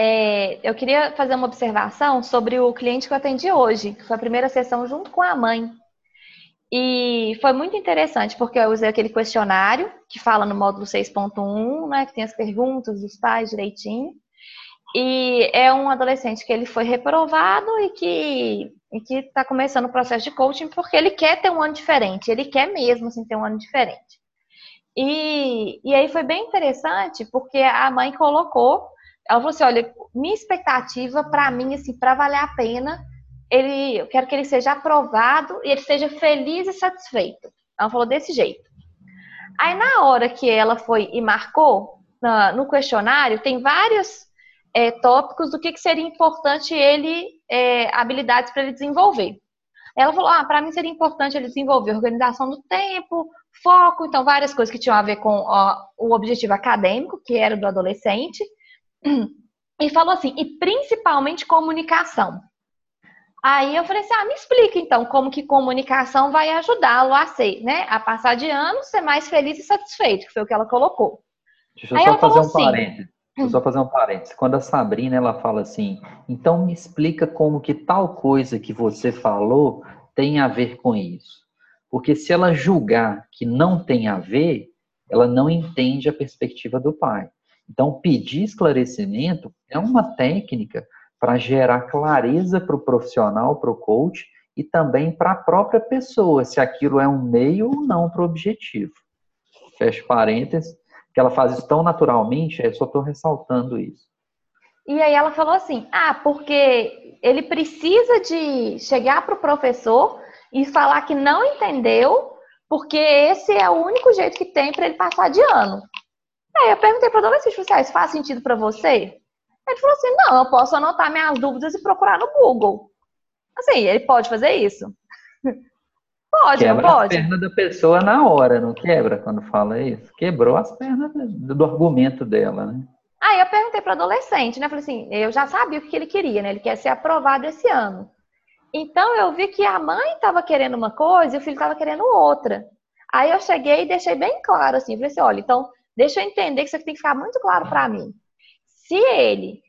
É, eu queria fazer uma observação sobre o cliente que eu atendi hoje, que foi a primeira sessão junto com a mãe. E foi muito interessante, porque eu usei aquele questionário que fala no módulo 6.1, né, que tem as perguntas dos pais direitinho. E é um adolescente que ele foi reprovado e que que está começando o processo de coaching porque ele quer ter um ano diferente, ele quer mesmo assim, ter um ano diferente. E, e aí foi bem interessante porque a mãe colocou, ela falou assim, olha, minha expectativa para mim assim, para valer a pena ele, eu quero que ele seja aprovado e ele seja feliz e satisfeito. Ela falou desse jeito. Aí na hora que ela foi e marcou na, no questionário, tem vários é, tópicos do que, que seria importante ele, é, habilidades para ele desenvolver. Ela falou, ah, para mim seria importante ele desenvolver organização do tempo, foco, então várias coisas que tinham a ver com ó, o objetivo acadêmico, que era do adolescente, e falou assim, e principalmente comunicação. Aí eu falei assim: ah, me explica então como que comunicação vai ajudá-lo a ser, né? A passar de ano, ser mais feliz e satisfeito, que foi o que ela colocou. Deixa eu Aí só fazer um assim, parênteses. Deixa eu só fazer um parênteses. Quando a Sabrina ela fala assim, então me explica como que tal coisa que você falou tem a ver com isso. Porque se ela julgar que não tem a ver, ela não entende a perspectiva do pai. Então, pedir esclarecimento é uma técnica para gerar clareza para o profissional, para o coach e também para a própria pessoa, se aquilo é um meio ou não para o objetivo. Fecha parênteses, que ela faz isso tão naturalmente, eu só estou ressaltando isso. E aí ela falou assim: ah, porque ele precisa de chegar para o professor e falar que não entendeu, porque esse é o único jeito que tem para ele passar de ano. Aí eu perguntei para o adolescente, assim, ah, isso faz sentido para você? Ele falou assim: não, eu posso anotar minhas dúvidas e procurar no Google. Assim, ele pode fazer isso? [laughs] Pode, quebra não pode? a perna da pessoa na hora, não quebra quando fala isso? Quebrou as pernas do argumento dela, né? Aí eu perguntei para adolescente, né? Falei assim, eu já sabia o que ele queria, né? Ele quer ser aprovado esse ano. Então eu vi que a mãe estava querendo uma coisa e o filho estava querendo outra. Aí eu cheguei e deixei bem claro assim, falei assim, olha, então deixa eu entender que isso aqui tem que ficar muito claro para mim. Se ele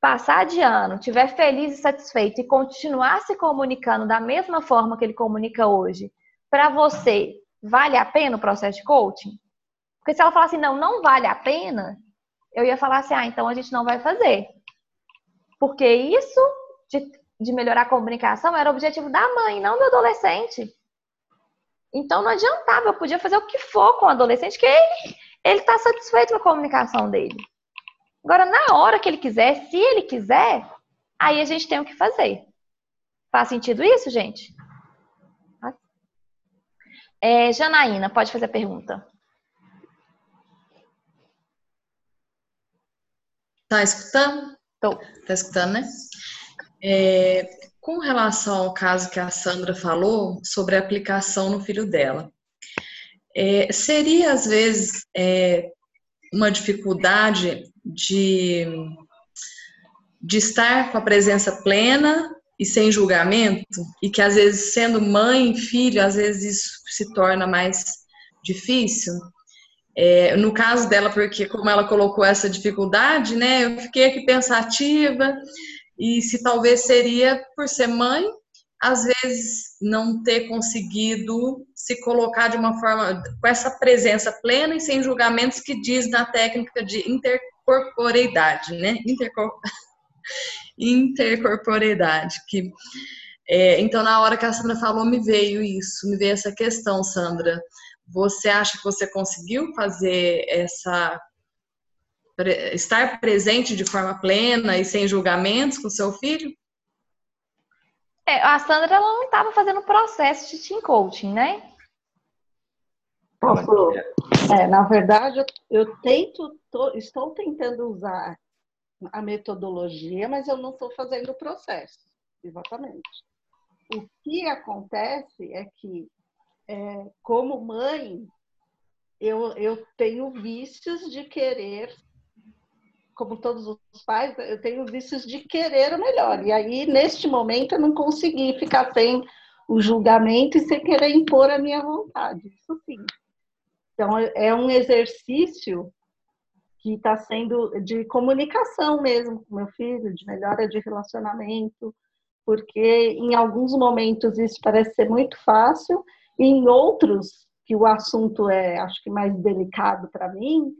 passar de ano, tiver feliz e satisfeito e continuar se comunicando da mesma forma que ele comunica hoje, para você, vale a pena o processo de coaching? Porque se ela falar assim, não, não vale a pena, eu ia falar assim, ah, então a gente não vai fazer. Porque isso de, de melhorar a comunicação era o objetivo da mãe, não do adolescente. Então não adiantava, eu podia fazer o que for com o adolescente, que ele está satisfeito com a comunicação dele. Agora, na hora que ele quiser, se ele quiser, aí a gente tem o que fazer. Faz sentido isso, gente? É, Janaína, pode fazer a pergunta. Tá escutando? Tô. Tá escutando, né? É, com relação ao caso que a Sandra falou sobre a aplicação no filho dela, é, seria às vezes é, uma dificuldade de, de estar com a presença plena e sem julgamento, e que às vezes, sendo mãe e filho, às vezes isso se torna mais difícil. É, no caso dela, porque como ela colocou essa dificuldade, né, eu fiquei aqui pensativa, e se talvez seria por ser mãe, às vezes não ter conseguido se colocar de uma forma, com essa presença plena e sem julgamentos que diz na técnica de intercorporeidade, né? Intercor [laughs] intercorporeidade. Que, é, então, na hora que a Sandra falou, me veio isso, me veio essa questão, Sandra. Você acha que você conseguiu fazer essa. estar presente de forma plena e sem julgamentos com seu filho? É, a Sandra ela não estava fazendo processo de team coaching, né? Posso? É, na verdade, eu, eu tento, tô, estou tentando usar a metodologia, mas eu não estou fazendo o processo, exatamente. O que acontece é que, é, como mãe, eu, eu tenho vícios de querer, como todos os pais, eu tenho vícios de querer o melhor. E aí, neste momento, eu não consegui ficar sem o julgamento e sem querer impor a minha vontade. Isso sim. Então, é um exercício que está sendo de comunicação mesmo com meu filho, de melhora de relacionamento, porque em alguns momentos isso parece ser muito fácil, e em outros, que o assunto é, acho que mais delicado para mim,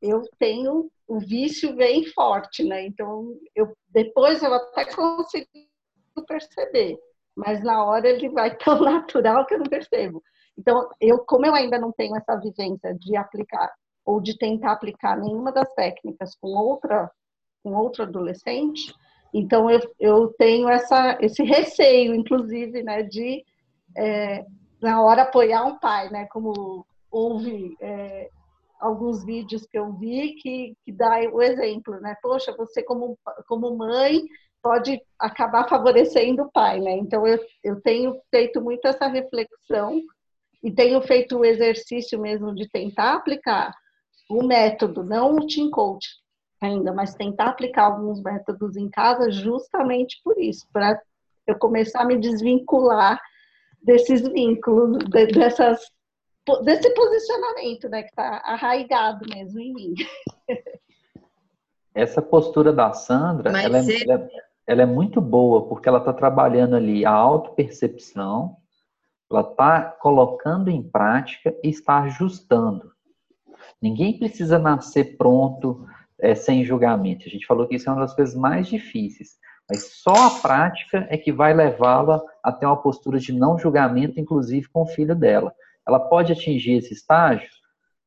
eu tenho o vício bem forte, né? Então, eu, depois eu até consigo perceber, mas na hora ele vai [laughs] tão natural que eu não percebo. Então, eu, como eu ainda não tenho essa vivência de aplicar ou de tentar aplicar nenhuma das técnicas com outra com outro adolescente, então eu, eu tenho essa, esse receio, inclusive, né, de é, na hora apoiar um pai, né, como houve é, alguns vídeos que eu vi que, que dá o exemplo, né, poxa, você como, como mãe pode acabar favorecendo o pai, né, então eu, eu tenho feito muito essa reflexão e tenho feito o exercício mesmo de tentar aplicar o método, não o team coach ainda, mas tentar aplicar alguns métodos em casa justamente por isso, para eu começar a me desvincular desses vínculos, dessas, desse posicionamento, né, que está arraigado mesmo em mim. Essa postura da Sandra, ela é, ela, ela é, muito boa, porque ela está trabalhando ali a autopercepção, ela está colocando em prática e está ajustando. Ninguém precisa nascer pronto, é, sem julgamento. A gente falou que isso é uma das coisas mais difíceis. Mas só a prática é que vai levá-la até uma postura de não julgamento, inclusive com o filho dela. Ela pode atingir esse estágio?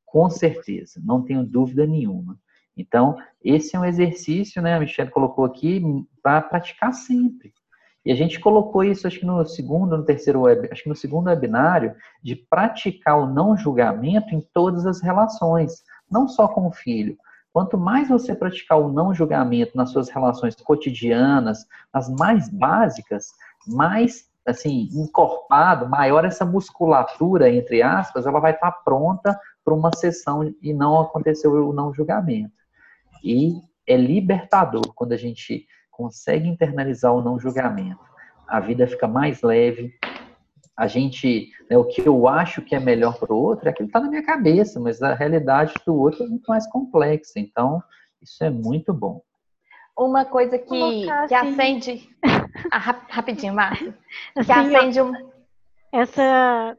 Com certeza, não tenho dúvida nenhuma. Então, esse é um exercício, né? A Michelle colocou aqui para praticar sempre. E a gente colocou isso, acho que no segundo, no terceiro web, acho que no segundo webinário, de praticar o não julgamento em todas as relações, não só com o filho. Quanto mais você praticar o não julgamento nas suas relações cotidianas, as mais básicas, mais assim encorpado, maior essa musculatura entre aspas, ela vai estar pronta para uma sessão e não aconteceu o não julgamento. E é libertador quando a gente consegue internalizar o não julgamento, a vida fica mais leve. A gente, né, o que eu acho que é melhor para o outro é aquilo que está na minha cabeça, mas a realidade do outro é muito mais complexa. Então, isso é muito bom. Uma coisa que, que assim. acende. ah, rapidinho, Márcia. [laughs] Assim, que acende um... Essa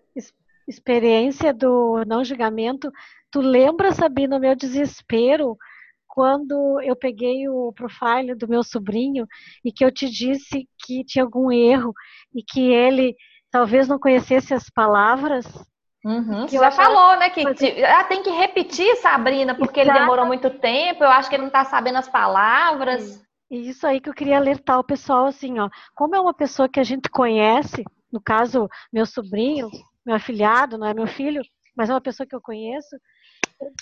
experiência do não julgamento, tu lembra, Sabina, o meu desespero quando eu peguei o profile do meu sobrinho e que eu te disse que tinha algum erro e que ele talvez não conhecesse as palavras. Uhum, você já falou, né? Que ah, tem que repetir, Sabrina, porque Exato. ele demorou muito tempo. Eu acho que ele não está sabendo as palavras. E isso aí que eu queria alertar o pessoal, assim, ó. Como é uma pessoa que a gente conhece, no caso, meu sobrinho, meu afilhado, não é meu filho, mas é uma pessoa que eu conheço,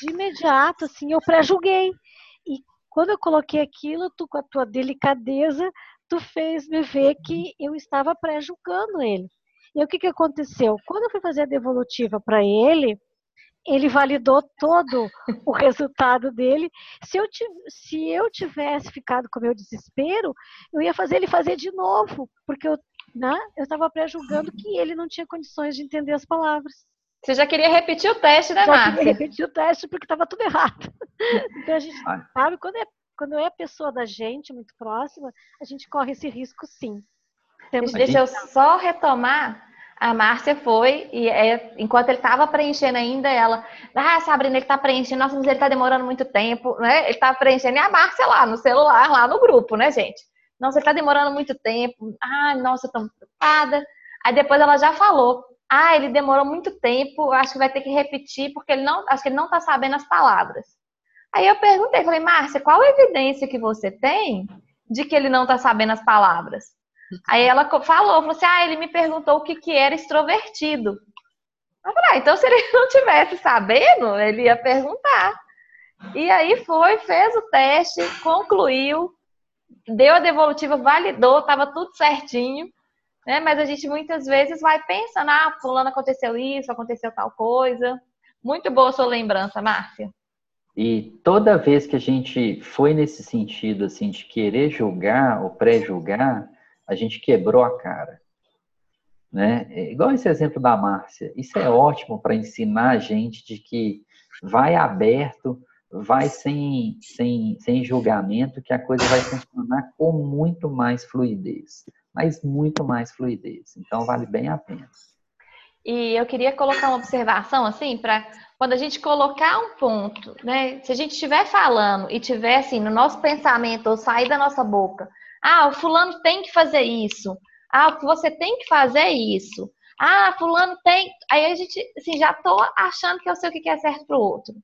de imediato, assim, eu pré-julguei. E quando eu coloquei aquilo, tu com a tua delicadeza tu fez me ver que eu estava pré-julgando ele. E o que, que aconteceu? Quando eu fui fazer a devolutiva para ele, ele validou todo o [laughs] resultado dele. Se eu, se eu tivesse ficado com meu desespero, eu ia fazer ele fazer de novo, porque eu né, estava pré-julgando que ele não tinha condições de entender as palavras. Você já queria repetir o teste, né, Márcia? Já queria repetir o teste porque estava tudo errado. [laughs] Então a gente sabe, quando é, quando é pessoa da gente, muito próxima, a gente corre esse risco sim. Temos Deixa eu só retomar a Márcia foi, e é, enquanto ele estava preenchendo ainda, ela, ah, Sabrina, ele está preenchendo, nossa, mas ele está demorando muito tempo, né? Ele está preenchendo, e a Márcia lá no celular, lá no grupo, né, gente? Nossa, ele está demorando muito tempo, ah, nossa, estou preocupada. Aí depois ela já falou, ah, ele demorou muito tempo, acho que vai ter que repetir, porque ele não, acho que ele não está sabendo as palavras. Aí eu perguntei, falei, Márcia, qual a evidência que você tem de que ele não está sabendo as palavras? Aí ela falou, falou assim, ah, ele me perguntou o que, que era extrovertido. Eu falei, ah, então se ele [laughs] não tivesse sabendo, ele ia perguntar. E aí foi, fez o teste, concluiu, deu a devolutiva, validou, estava tudo certinho. Né? Mas a gente muitas vezes vai pensando, ah, fulano aconteceu isso, aconteceu tal coisa. Muito boa sua lembrança, Márcia. E toda vez que a gente foi nesse sentido, assim, de querer julgar ou pré-julgar, a gente quebrou a cara. Né? É igual esse exemplo da Márcia. Isso é ótimo para ensinar a gente de que vai aberto, vai sem, sem, sem julgamento, que a coisa vai funcionar com muito mais fluidez. Mas muito mais fluidez. Então, vale bem a pena. E eu queria colocar uma observação, assim, para quando a gente colocar um ponto, né? Se a gente estiver falando e tiver, assim, no nosso pensamento, ou sair da nossa boca, ah, o fulano tem que fazer isso. Ah, você tem que fazer é isso. Ah, fulano tem. Aí a gente, assim, já tô achando que eu sei o que é certo para o outro.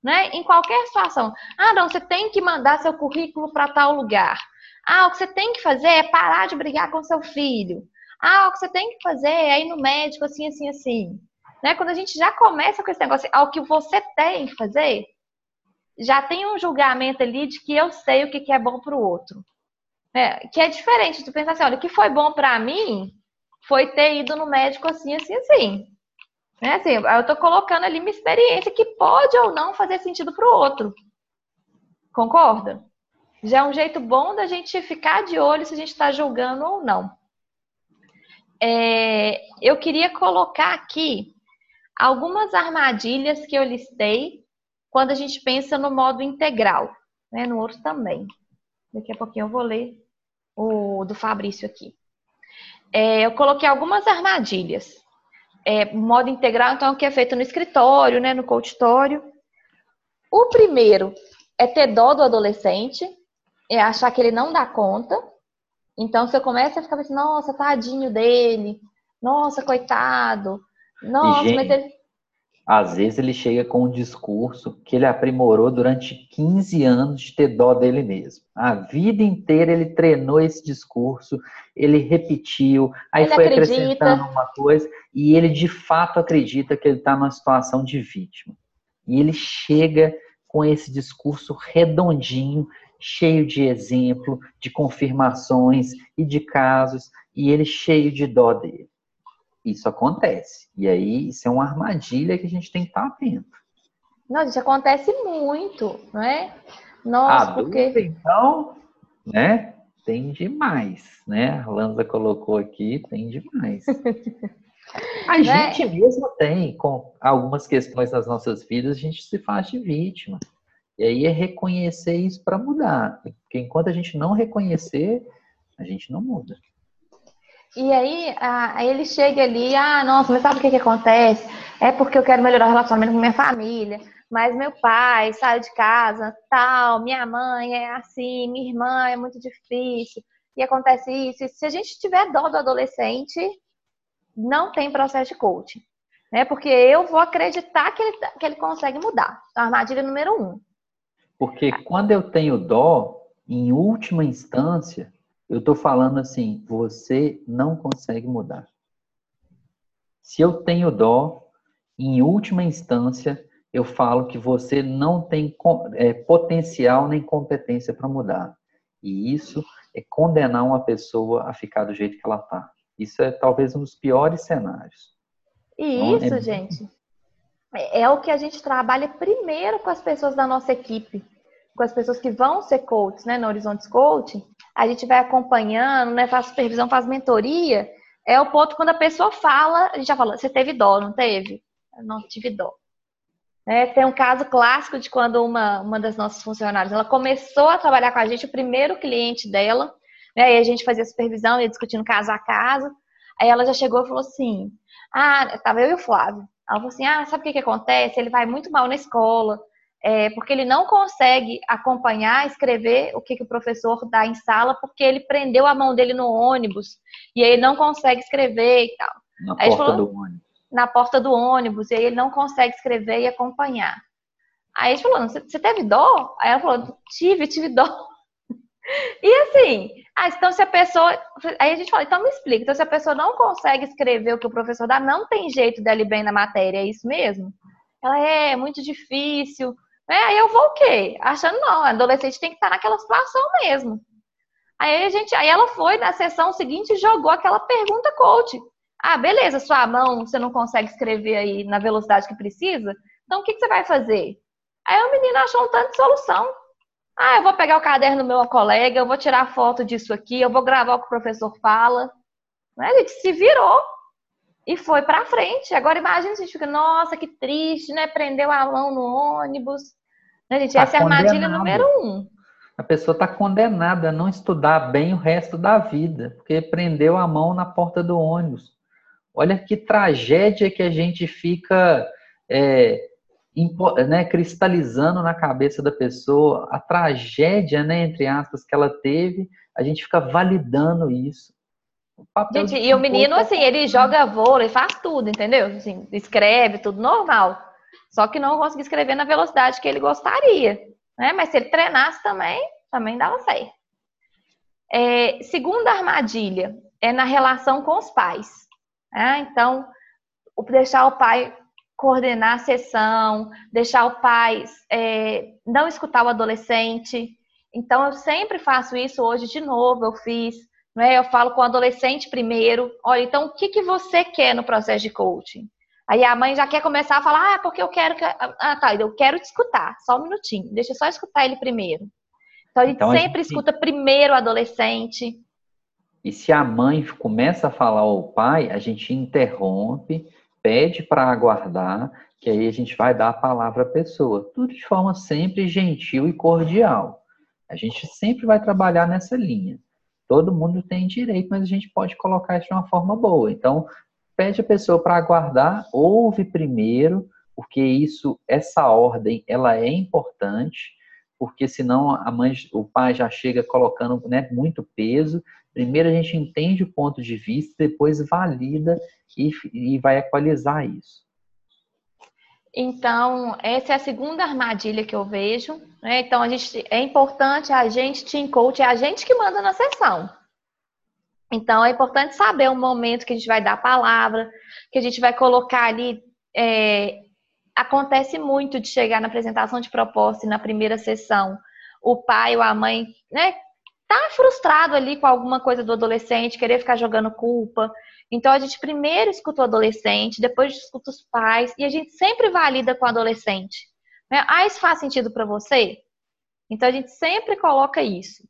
Né? Em qualquer situação. Ah, não, você tem que mandar seu currículo para tal lugar. Ah, o que você tem que fazer é parar de brigar com seu filho. Ah, o que você tem que fazer é ir no médico assim, assim, assim. Né? Quando a gente já começa com esse negócio, ao que você tem que fazer, já tem um julgamento ali de que eu sei o que é bom para o outro. É, que é diferente de pensar assim, olha, o que foi bom para mim foi ter ido no médico assim, assim, assim. Né? assim eu estou colocando ali uma experiência que pode ou não fazer sentido para o outro. Concorda? Já é um jeito bom da gente ficar de olho se a gente está julgando ou não. É, eu queria colocar aqui algumas armadilhas que eu listei quando a gente pensa no modo integral, né? no outro também. Daqui a pouquinho eu vou ler o do Fabrício aqui. É, eu coloquei algumas armadilhas. É, modo integral, então, que é feito no escritório, né, no consultório. O primeiro é ter dó do adolescente, é achar que ele não dá conta. Então, você começa a ficar pensando, nossa, tadinho dele, nossa, coitado, nossa, gente, mas ele às vezes ele chega com um discurso que ele aprimorou durante 15 anos de ter dó dele mesmo. A vida inteira ele treinou esse discurso, ele repetiu, aí ele foi acredita. acrescentando uma coisa, e ele de fato acredita que ele está numa situação de vítima. E ele chega com esse discurso redondinho, cheio de exemplo, de confirmações e de casos, e ele cheio de dó dele. Isso acontece. E aí, isso é uma armadilha que a gente tem que estar atento. Não, isso acontece muito, não é? Nossa, porque... Então, né? Tem demais, né? A Lanza colocou aqui, tem demais. [laughs] A né? gente mesmo tem, com algumas questões das nossas vidas, a gente se faz de vítima. E aí é reconhecer isso para mudar. Porque enquanto a gente não reconhecer, a gente não muda. E aí, ele chega ali, ah, nossa, mas sabe o que, que acontece? É porque eu quero melhorar o relacionamento com minha família, mas meu pai saiu de casa, tal, minha mãe é assim, minha irmã é muito difícil, e acontece isso. E se a gente tiver dó do adolescente, não tem processo de coaching. Né? Porque eu vou acreditar que ele, que ele consegue mudar. Então, armadilha número um. Porque quando eu tenho dó, em última instância, eu estou falando assim, você não consegue mudar. Se eu tenho dó, em última instância, eu falo que você não tem é, potencial nem competência para mudar. E isso é condenar uma pessoa a ficar do jeito que ela está. Isso é talvez um dos piores cenários. E então, isso, é... gente, é, é o que a gente trabalha primeiro com as pessoas da nossa equipe, com as pessoas que vão ser coaches, né, no Horizontes Coaching. A gente vai acompanhando, né, faz supervisão, faz mentoria. É o ponto quando a pessoa fala, a gente já fala, você teve dó, não teve? Eu não tive dó. É, tem um caso clássico de quando uma, uma das nossas funcionárias, ela começou a trabalhar com a gente, o primeiro cliente dela, né, a gente fazia supervisão, ia discutindo caso a caso, aí ela já chegou e falou assim, ah, tava eu e o Flávio, ela falou assim, ah, sabe o que que acontece? Ele vai muito mal na escola, é, porque ele não consegue acompanhar, escrever o que, que o professor dá em sala, porque ele prendeu a mão dele no ônibus, e aí ele não consegue escrever e tal. Na aí porta falou, do ônibus na porta do ônibus e aí ele não consegue escrever e acompanhar. Aí a gente falou, você teve dó? Aí ela falou, tive, tive dó. [laughs] E assim, ah, então se a pessoa. Aí a gente fala, então me explica. Então, se a pessoa não consegue escrever o que o professor dá, não tem jeito dela ir bem na matéria, é isso mesmo? Ela é, é muito difícil. É, aí eu vou o quê? Achando não, a adolescente tem que estar naquela situação mesmo. Aí a gente, aí ela foi na sessão seguinte e jogou aquela pergunta coach. Ah, beleza, sua mão você não consegue escrever aí na velocidade que precisa, então o que, que você vai fazer? Aí o menino achou um tanto de solução. Ah, eu vou pegar o caderno do meu colega, eu vou tirar foto disso aqui, eu vou gravar o que o professor fala. Né? Ele se virou e foi para frente. Agora imagina se a gente fica, nossa, que triste, né? Prendeu a mão no ônibus. Né, gente? Tá Essa é a armadilha número um. A pessoa está condenada a não estudar bem o resto da vida, porque prendeu a mão na porta do ônibus. Olha que tragédia que a gente fica é, né, cristalizando na cabeça da pessoa, a tragédia, né, entre aspas, que ela teve, a gente fica validando isso. Gente, e o menino, assim, ele joga vôlei, faz tudo, entendeu? Assim, escreve tudo normal. Só que não consegue escrever na velocidade que ele gostaria. Né? Mas se ele treinasse também, também dava certo. É, segunda armadilha é na relação com os pais. Né? Então, deixar o pai coordenar a sessão, deixar o pai é, não escutar o adolescente. Então, eu sempre faço isso hoje de novo, eu fiz. Né? Eu falo com o adolescente primeiro. Olha, então, o que, que você quer no processo de coaching? Aí a mãe já quer começar a falar, ah, porque eu quero que. Ah, tá, eu quero te escutar, só um minutinho, deixa eu só escutar ele primeiro. Então a gente então, sempre a gente... escuta primeiro o adolescente, e se a mãe começa a falar ao pai, a gente interrompe, pede para aguardar, que aí a gente vai dar a palavra à pessoa. Tudo de forma sempre gentil e cordial. A gente sempre vai trabalhar nessa linha. Todo mundo tem direito, mas a gente pode colocar isso de uma forma boa. Então, pede a pessoa para aguardar, ouve primeiro, porque isso, essa ordem, ela é importante, porque senão a mãe, o pai já chega colocando né, muito peso Primeiro a gente entende o ponto de vista, depois valida e, e vai equalizar isso. Então, essa é a segunda armadilha que eu vejo. Né? Então, a gente, é importante a gente, team coach, é a gente que manda na sessão. Então, é importante saber o momento que a gente vai dar a palavra, que a gente vai colocar ali. É, acontece muito de chegar na apresentação de proposta e na primeira sessão, o pai ou a mãe, né, tá frustrado ali com alguma coisa do adolescente, querer ficar jogando culpa. Então a gente primeiro escuta o adolescente, depois escuta os pais e a gente sempre valida com o adolescente. Né? Ah, isso faz sentido para você? Então a gente sempre coloca isso.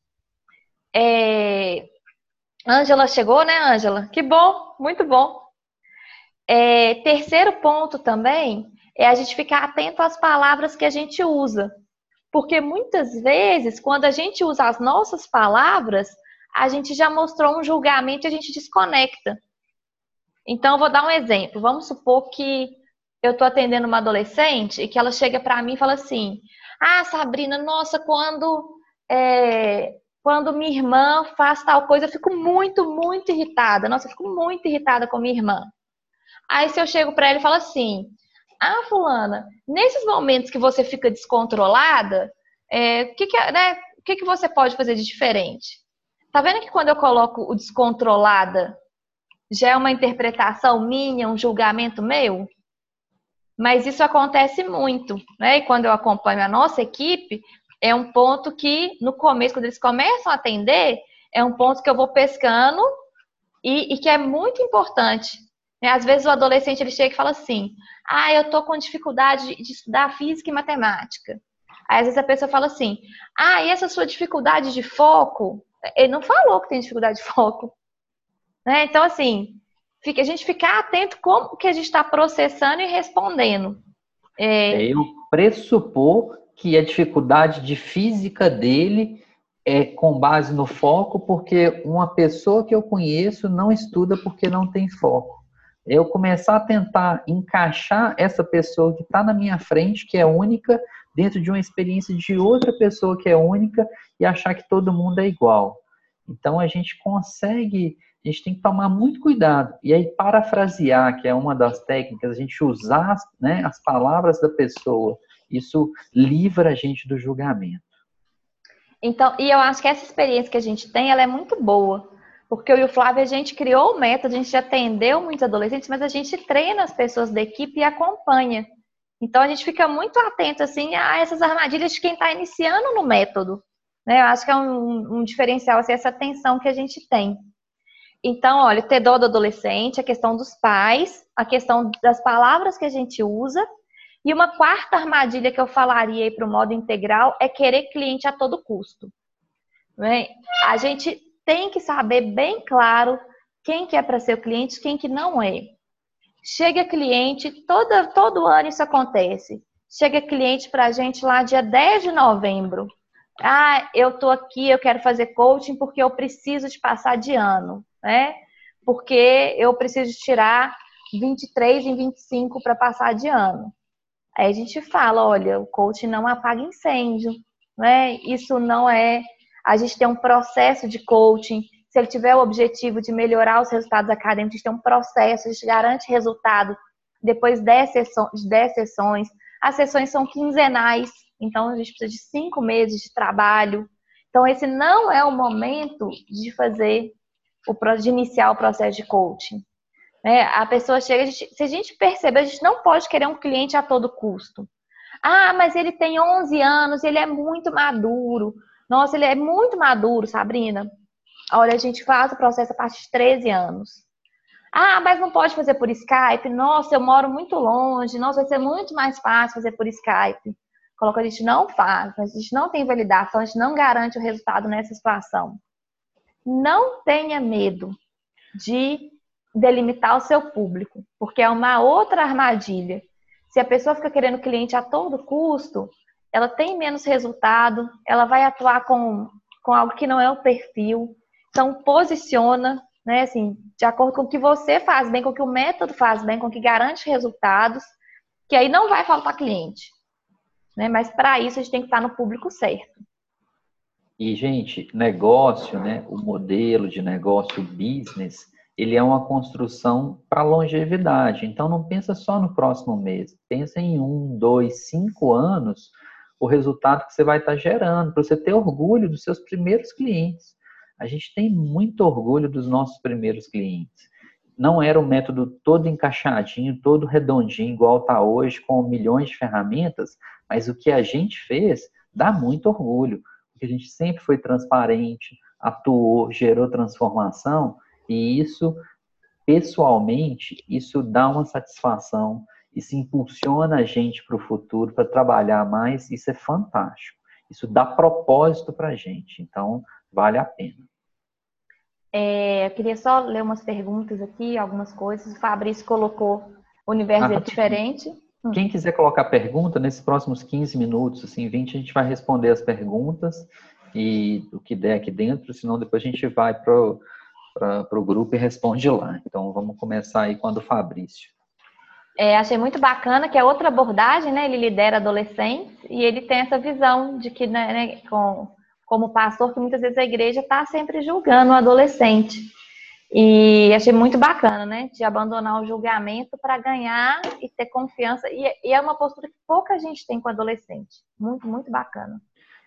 É... Ângela chegou, né, Ângela? Que bom, muito bom. É, terceiro ponto também é a gente ficar atento às palavras que a gente usa. Porque muitas vezes, quando a gente usa as nossas palavras, a gente já mostrou um julgamento e a gente desconecta. Então, vou dar um exemplo. Vamos supor que eu estou atendendo uma adolescente e que ela chega para mim e fala assim: Ah, Sabrina, nossa, quando é, quando minha irmã faz tal coisa, eu fico muito, muito irritada. Nossa, eu fico muito irritada com minha irmã. Aí, se eu chego para ela e falo assim: ah, fulana, nesses momentos que você fica descontrolada, é, que, que, né, o que, que você pode fazer de diferente? Tá vendo que quando eu coloco o descontrolada, já é uma interpretação minha, um julgamento meu? Mas isso acontece muito, né? E quando eu acompanho a nossa equipe, é um ponto que no começo, quando eles começam a atender, é um ponto que eu vou pescando e, e que é muito importante. Né? Às vezes o adolescente ele chega e fala assim: ah, eu tô com dificuldade de, estudar física e matemática. Aí às vezes a pessoa fala assim: ah, e essa sua dificuldade de foco? Ele não falou que tem dificuldade de foco. Né? Então, assim, fica, a gente ficar atento como que a gente está processando e respondendo. É... Eu pressupor que a dificuldade de física dele é com base no foco, porque uma pessoa que eu conheço não estuda porque não tem foco. Eu começar a tentar encaixar essa pessoa que está na minha frente, que é única, dentro de uma experiência de outra pessoa que é única e achar que todo mundo é igual. Então a gente consegue, a gente tem que tomar muito cuidado. E aí, parafrasear, que é uma das técnicas, a gente usar né, as palavras da pessoa, isso livra a gente do julgamento. Então, e eu acho que essa experiência que a gente tem, ela é muito boa. Porque eu e o Flávio, a gente criou o método, a gente atendeu muitos adolescentes, mas a gente treina as pessoas da equipe e acompanha. Então, a gente fica muito atento, assim, a essas armadilhas de quem está iniciando no método. Né? Eu acho que é um, um diferencial, assim, essa atenção que a gente tem. Então, olha, ter dó do adolescente, a questão dos pais, a questão das palavras que a gente usa e uma quarta armadilha que eu falaria para o modo integral é querer cliente a todo custo. Né? A gente tem que saber bem claro quem que é para ser o cliente, quem que não é. Chega cliente, todo ano isso acontece. Chega cliente para a gente lá dia 10 de novembro. Ah, eu tô aqui, eu quero fazer coaching porque eu preciso de passar de ano, né? Porque eu preciso tirar 23 em 25 para passar de ano. Aí a gente fala, olha, o coach não apaga incêndio, né? Isso não é. A gente tem um processo de coaching. Se ele tiver o objetivo de melhorar os resultados acadêmicos, a gente tem um processo, a gente garante resultado depois de 10 sessões. 10 sessões. As sessões são quinzenais, então a gente precisa de cinco meses de trabalho. Então, esse não é o momento de fazer, o, de iniciar o processo de coaching. Né? A pessoa chega, a gente, se a gente perceber, a gente não pode querer um cliente a todo custo. Ah, mas ele tem 11 anos, ele é muito maduro. Nossa, ele é muito maduro, Sabrina. Olha, a gente faz o processo a partir de 13 anos. Ah, mas não pode fazer por Skype? Nossa, eu moro muito longe. Nossa, vai ser muito mais fácil fazer por Skype. Coloca, a gente não faz, a gente não tem validação, a gente não garante o resultado nessa situação. Não tenha medo de delimitar o seu público, porque é uma outra armadilha. Se a pessoa fica querendo cliente a todo custo, ela tem menos resultado, ela vai atuar com, com algo que não é o perfil. Então, posiciona, né, assim, de acordo com o que você faz bem, com o que o método faz bem, com o que garante resultados, que aí não vai faltar cliente. Né? Mas para isso a gente tem que estar no público certo. E, gente, negócio, né, o modelo de negócio business, ele é uma construção para longevidade. Então, não pensa só no próximo mês. Pensa em um, dois, cinco anos o resultado que você vai estar gerando, para você ter orgulho dos seus primeiros clientes. A gente tem muito orgulho dos nossos primeiros clientes. Não era o método todo encaixadinho, todo redondinho, igual está hoje, com milhões de ferramentas, mas o que a gente fez dá muito orgulho, porque a gente sempre foi transparente, atuou, gerou transformação, e isso, pessoalmente, isso dá uma satisfação, isso impulsiona a gente para o futuro, para trabalhar mais, isso é fantástico. Isso dá propósito para a gente, então vale a pena. É, eu queria só ler umas perguntas aqui, algumas coisas. O Fabrício colocou universo ah, é diferente. Quem quiser colocar pergunta, nesses próximos 15 minutos, assim, 20, a gente vai responder as perguntas e o que der aqui dentro, senão depois a gente vai para para o grupo e responde lá. Então vamos começar aí com a do Fabrício. É, achei muito bacana que é outra abordagem, né? Ele lidera adolescentes e ele tem essa visão de que, né, né com, como pastor, que muitas vezes a igreja está sempre julgando o adolescente. E achei muito bacana, né? De abandonar o julgamento para ganhar e ter confiança. E, e é uma postura que pouca gente tem com adolescente. Muito, muito bacana.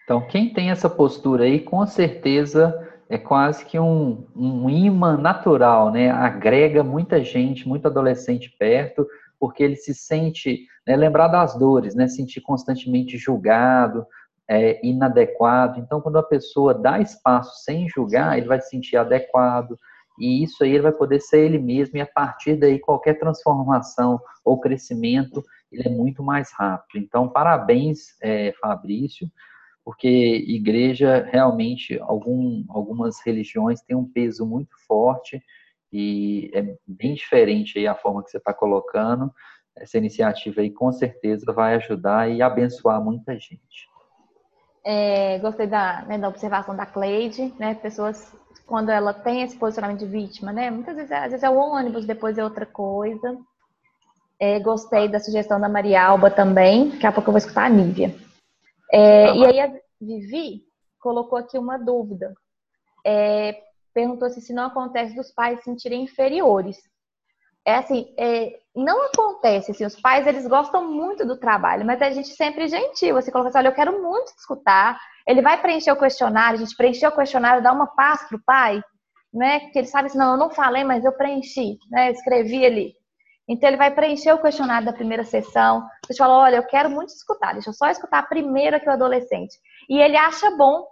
Então, quem tem essa postura aí, com certeza é quase que um, um imã natural, né? Agrega muita gente, muito adolescente perto, porque ele se sente, né, lembrar das dores, né? Sentir constantemente julgado, é, inadequado. Então, quando a pessoa dá espaço sem julgar, ele vai se sentir adequado, e isso aí ele vai poder ser ele mesmo, e a partir daí qualquer transformação ou crescimento, ele é muito mais rápido. Então, parabéns, é, Fabrício, porque igreja, realmente, algum, algumas religiões têm um peso muito forte, e é bem diferente aí a forma que você está colocando, essa iniciativa aí com certeza vai ajudar e abençoar muita gente. É, gostei da, né, da observação da Cleide, né? Pessoas, quando ela tem esse posicionamento de vítima, né? Muitas vezes, às vezes é o ônibus, depois é outra coisa. É, gostei da sugestão da Maria Alba também. Daqui a pouco eu vou escutar a Nívia. É, e aí a Vivi colocou aqui uma dúvida. É, perguntou se, se não acontece dos pais se sentirem inferiores é assim, é, não acontece, assim, os pais, eles gostam muito do trabalho, mas a gente sempre é gentil, assim, coloca assim, olha, eu quero muito escutar, ele vai preencher o questionário, a gente preencheu o questionário, dá uma paz pro pai, né, que ele sabe assim, não, eu não falei, mas eu preenchi, né, escrevi ali. Então, ele vai preencher o questionário da primeira sessão, você fala, olha, eu quero muito escutar, deixa eu só escutar a primeira que o adolescente. E ele acha bom.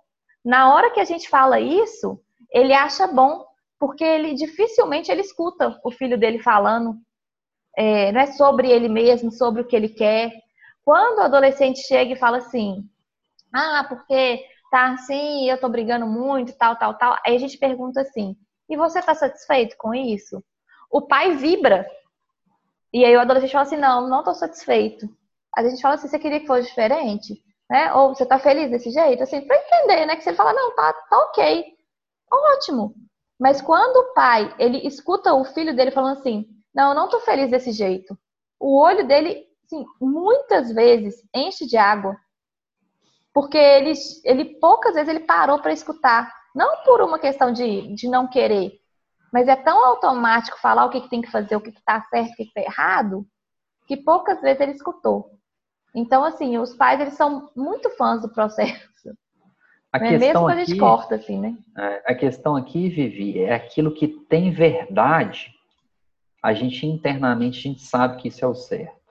Na hora que a gente fala isso, ele acha bom, porque ele dificilmente ele escuta o filho dele falando, é, não é sobre ele mesmo, sobre o que ele quer. Quando o adolescente chega e fala assim, ah, porque tá assim, eu tô brigando muito, tal, tal, tal, aí a gente pergunta assim, e você tá satisfeito com isso? O pai vibra. E aí o adolescente fala assim, não, não tô satisfeito. A gente fala assim, você queria que fosse diferente? Né? Ou você tá feliz desse jeito? Assim, pra entender, né? Que você fala, não, tá, tá ok. Ótimo. Mas quando o pai, ele escuta o filho dele falando assim, não, eu não tô feliz desse jeito. O olho dele, assim, muitas vezes enche de água. Porque ele, ele poucas vezes ele parou para escutar. Não por uma questão de, de não querer, mas é tão automático falar o que, que tem que fazer, o que está certo, o que está errado, que poucas vezes ele escutou. Então, assim, os pais, eles são muito fãs do processo. A é questão mesmo a gente corta, assim, né? É, a questão aqui, Vivi, é aquilo que tem verdade, a gente internamente a gente sabe que isso é o certo.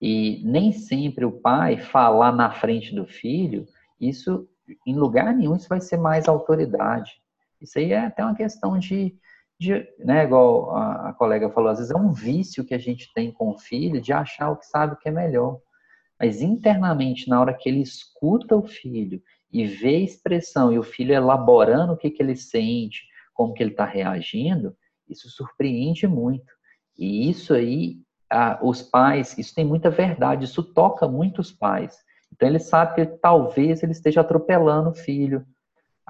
E nem sempre o pai falar na frente do filho, isso, em lugar nenhum, isso vai ser mais autoridade. Isso aí é até uma questão de, de né, igual a, a colega falou, às vezes é um vício que a gente tem com o filho de achar o que sabe que é melhor. Mas internamente, na hora que ele escuta o filho e vê a expressão e o filho elaborando o que, que ele sente, como que ele está reagindo, isso surpreende muito. E isso aí, os pais, isso tem muita verdade, isso toca muito os pais. Então ele sabe que talvez ele esteja atropelando o filho,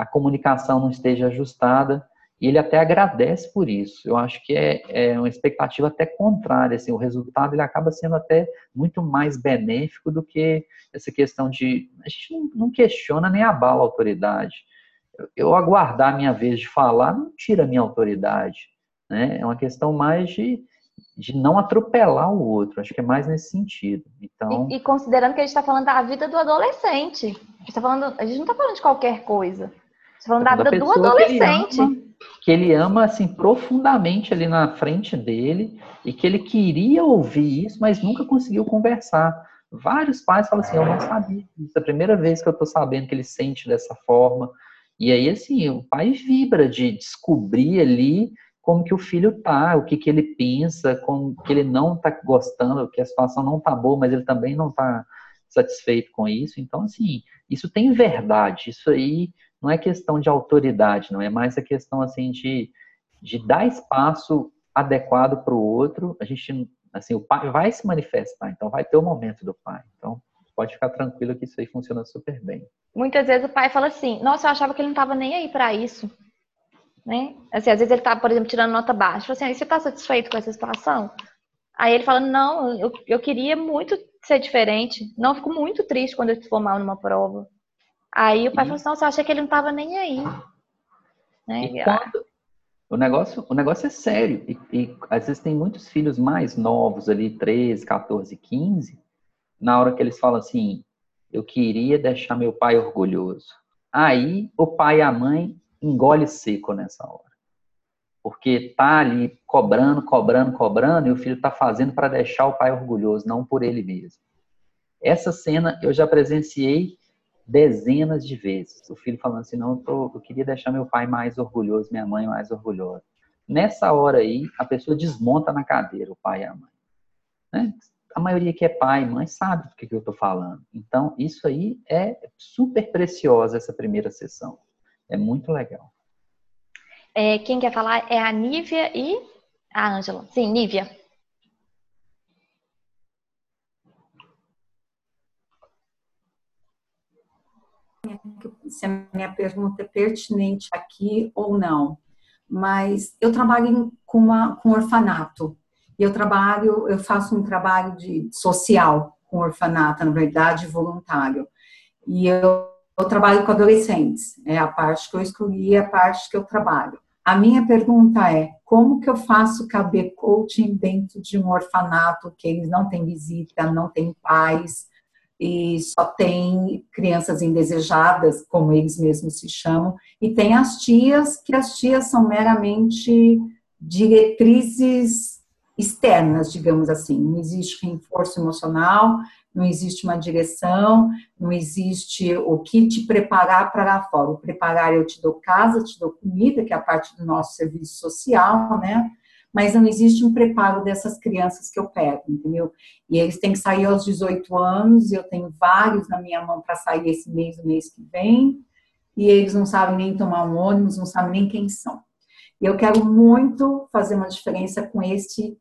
a comunicação não esteja ajustada, e ele até agradece por isso. Eu acho que é, é uma expectativa até contrária, assim, o resultado ele acaba sendo até muito mais benéfico do que essa questão de a gente não, questiona nem abala a autoridade. Eu, eu aguardar a minha vez de falar não tira a minha autoridade, né? É uma questão mais de de não atropelar o outro, acho que é mais nesse sentido. Então, e, e considerando que a gente está falando da vida do adolescente, a gente, tá falando, a gente não está falando de qualquer coisa, está falando da, da vida do adolescente que ele ama assim profundamente ali na frente dele e que ele queria ouvir isso, mas nunca conseguiu conversar. Vários pais falam assim: Eu não sabia. Isso é a primeira vez que eu estou sabendo que ele sente dessa forma. E aí, assim, o pai vibra de descobrir ali como que o filho tá, o que, que ele pensa, como que ele não tá gostando, que a situação não tá boa, mas ele também não tá satisfeito com isso. Então, assim, isso tem verdade. Isso aí não é questão de autoridade, não é mais a questão assim de, de dar espaço adequado para o outro. A gente, assim, o pai vai se manifestar, então vai ter o momento do pai. Então pode ficar tranquilo que isso aí funciona super bem. Muitas vezes o pai fala assim: Nossa, eu achava que ele não estava nem aí para isso. Né? Assim, às vezes ele está, por exemplo, tirando nota baixa. Assim, você está satisfeito com essa situação? Aí ele fala: Não, eu, eu queria muito ser diferente. Não, fico muito triste quando eu for mal numa prova. Aí o pai e... falou assim, nossa, eu achei que ele não estava nem aí. Né? Quando... O negócio, o negócio é sério. E, e, às vezes tem muitos filhos mais novos ali, 13, 14, 15, na hora que eles falam assim, eu queria deixar meu pai orgulhoso. Aí o pai e a mãe engole seco nessa hora. Porque tá ali cobrando, cobrando, cobrando, e o filho tá fazendo para deixar o pai orgulhoso, não por ele mesmo. Essa cena eu já presenciei dezenas de vezes. O filho falando assim, não, eu, tô, eu queria deixar meu pai mais orgulhoso, minha mãe mais orgulhosa. Nessa hora aí, a pessoa desmonta na cadeira, o pai e a mãe. Né? A maioria que é pai e mãe sabe do que, que eu estou falando. Então, isso aí é super preciosa, essa primeira sessão. É muito legal. É, quem quer falar é a Nívia e a Ângela. Sim, Nívia. Se a minha pergunta é pertinente aqui ou não, mas eu trabalho com, uma, com orfanato. Eu trabalho, eu faço um trabalho de social com orfanato, na verdade, voluntário. E eu, eu trabalho com adolescentes. É a parte que eu escolhi, a parte que eu trabalho. A minha pergunta é: como que eu faço caber coaching dentro de um orfanato que eles não têm visita, não têm pais e só tem crianças indesejadas, como eles mesmos se chamam, e tem as tias, que as tias são meramente diretrizes externas, digamos assim. Não existe reforço emocional, não existe uma direção, não existe o que te preparar para lá fora. O preparar eu te dou casa, te dou comida, que é a parte do nosso serviço social, né? Mas não existe um preparo dessas crianças que eu pego, entendeu? E eles têm que sair aos 18 anos, e eu tenho vários na minha mão para sair esse mês, o mês que vem, e eles não sabem nem tomar um ônibus, não sabem nem quem são. E eu quero muito fazer uma diferença com este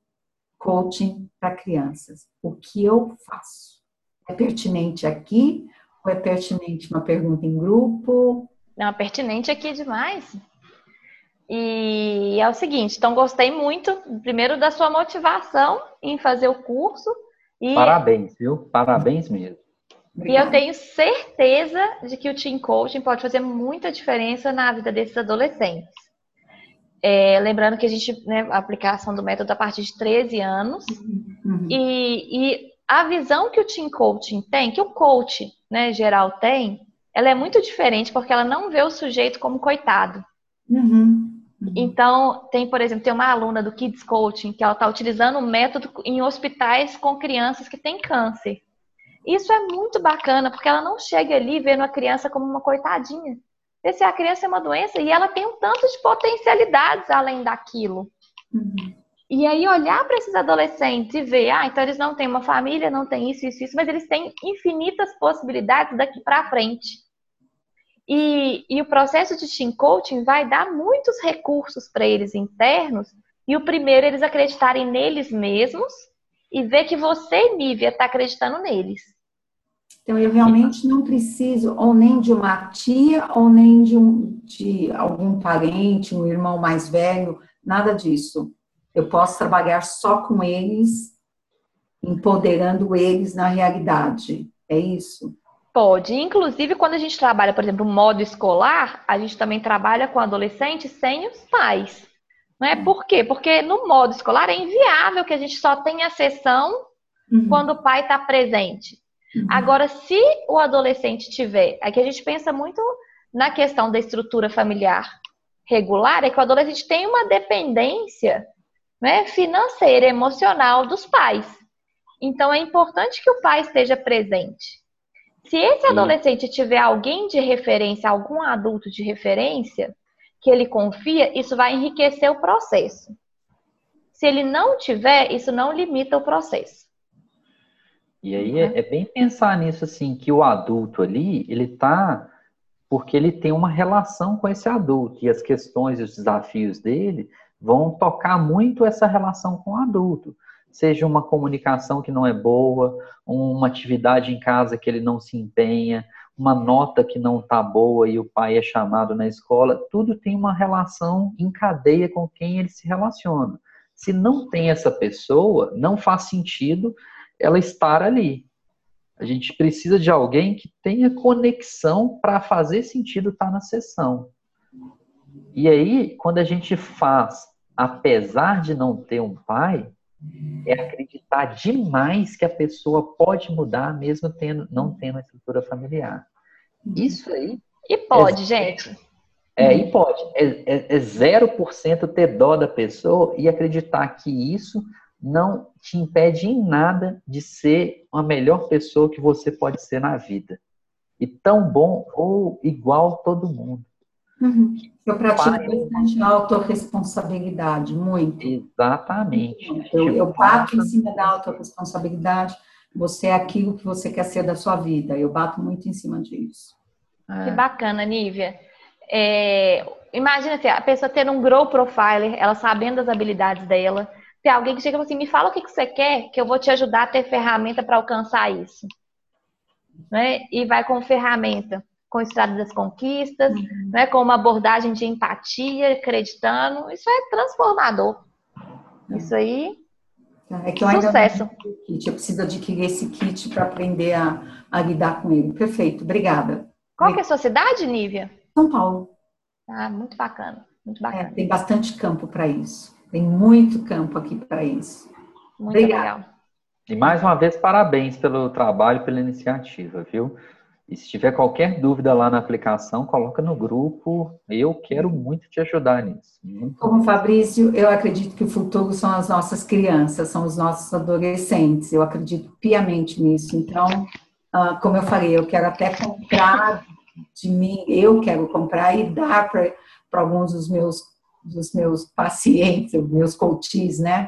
coaching para crianças. O que eu faço? É pertinente aqui ou é pertinente uma pergunta em grupo? Não, pertinente aqui demais. E é o seguinte, então gostei muito, primeiro da sua motivação em fazer o curso. E... Parabéns, viu? Parabéns mesmo. E eu tenho certeza de que o Team Coaching pode fazer muita diferença na vida desses adolescentes. É, lembrando que a gente, né, a aplicação do método a partir de 13 anos. Uhum. E, e, a visão que o Team Coaching tem, que o coach né, geral tem, ela é muito diferente porque ela não vê o sujeito como coitado. Uhum. Uhum. Então, tem, por exemplo, tem uma aluna do Kids Coaching que ela está utilizando o um método em hospitais com crianças que têm câncer. Isso é muito bacana, porque ela não chega ali vendo a criança como uma coitadinha ver se a criança é uma doença e ela tem um tanto de potencialidades além daquilo. Uhum. E aí olhar para esses adolescentes e ver, ah, então eles não têm uma família, não têm isso, isso, isso, mas eles têm infinitas possibilidades daqui para frente. E, e, o processo de team coaching vai dar muitos recursos para eles internos. E o primeiro, eles acreditarem neles mesmos e ver que você, Nívia, está acreditando neles. Então, eu realmente não preciso ou nem de uma tia, ou nem de, um, de algum parente, um irmão mais velho, nada disso. Eu posso trabalhar só com eles, empoderando eles na realidade. É isso? Pode. Inclusive, quando a gente trabalha, por exemplo, modo escolar, a gente também trabalha com adolescentes sem os pais. Não é? Por quê? Porque no modo escolar é inviável que a gente só tenha sessão uhum. quando o pai está presente. Uhum. Agora, se o adolescente tiver, aqui a gente pensa muito na questão da estrutura familiar regular, é que o adolescente tem uma dependência né, financeira, emocional dos pais. Então, é importante que o pai esteja presente. Se esse adolescente tiver alguém de referência, algum adulto de referência, que ele confia, isso vai enriquecer o processo. Se ele não tiver, isso não limita o processo. E aí é, é, bem pensar nisso assim, que o adulto ali, ele tá porque ele tem uma relação com esse adulto e as questões e os desafios dele vão tocar muito essa relação com o adulto. Seja uma comunicação que não é boa, uma atividade em casa que ele não se empenha, uma nota que não está boa e o pai é chamado na escola, tudo tem uma relação em cadeia com quem ele se relaciona. Se não tem essa pessoa, não faz sentido ela estar ali. A gente precisa de alguém que tenha conexão para fazer sentido estar na sessão. E aí, quando a gente faz, apesar de não ter um pai, é acreditar demais que a pessoa pode mudar mesmo tendo, não tendo uma estrutura familiar. Isso aí. E pode, é, gente. É, e pode. É, é, é 0% ter dó da pessoa e acreditar que isso não te impede em nada de ser a melhor pessoa que você pode ser na vida. e tão bom ou igual todo mundo. Uhum. Eu pratico bastante autorresponsabilidade, muito. Exatamente. Eu, eu bato em cima da autorresponsabilidade. Você é aquilo que você quer ser da sua vida. Eu bato muito em cima disso. Que bacana, Nívia. É, imagina assim, a pessoa ter um grow profiler, ela sabendo das habilidades dela, ter alguém que chega e fala assim, me fala o que, que você quer, que eu vou te ajudar a ter ferramenta para alcançar isso. Né? E vai com ferramenta, com estrada das conquistas, uhum. né? com uma abordagem de empatia, acreditando. Isso é transformador. É. Isso aí é que eu Sucesso. Kit. Eu preciso adquirir esse kit para aprender a, a, lidar com ele. Perfeito, obrigada. Qual que é a sua cidade, Nívia? São Paulo. Ah, muito bacana, muito bacana. É, tem bastante campo para isso. Tem muito campo aqui para isso. Muito obrigada. legal. E mais uma vez, parabéns pelo trabalho, pela iniciativa, viu? E se tiver qualquer dúvida lá na aplicação, coloca no grupo. Eu quero muito te ajudar nisso. Muito Como Fabrício, eu acredito que o futuro são as nossas crianças, são os nossos adolescentes. Eu acredito piamente nisso. Então, uh, como eu falei, eu quero até comprar de mim, eu quero comprar e dar para alguns dos meus, dos meus pacientes, meus coaches, né?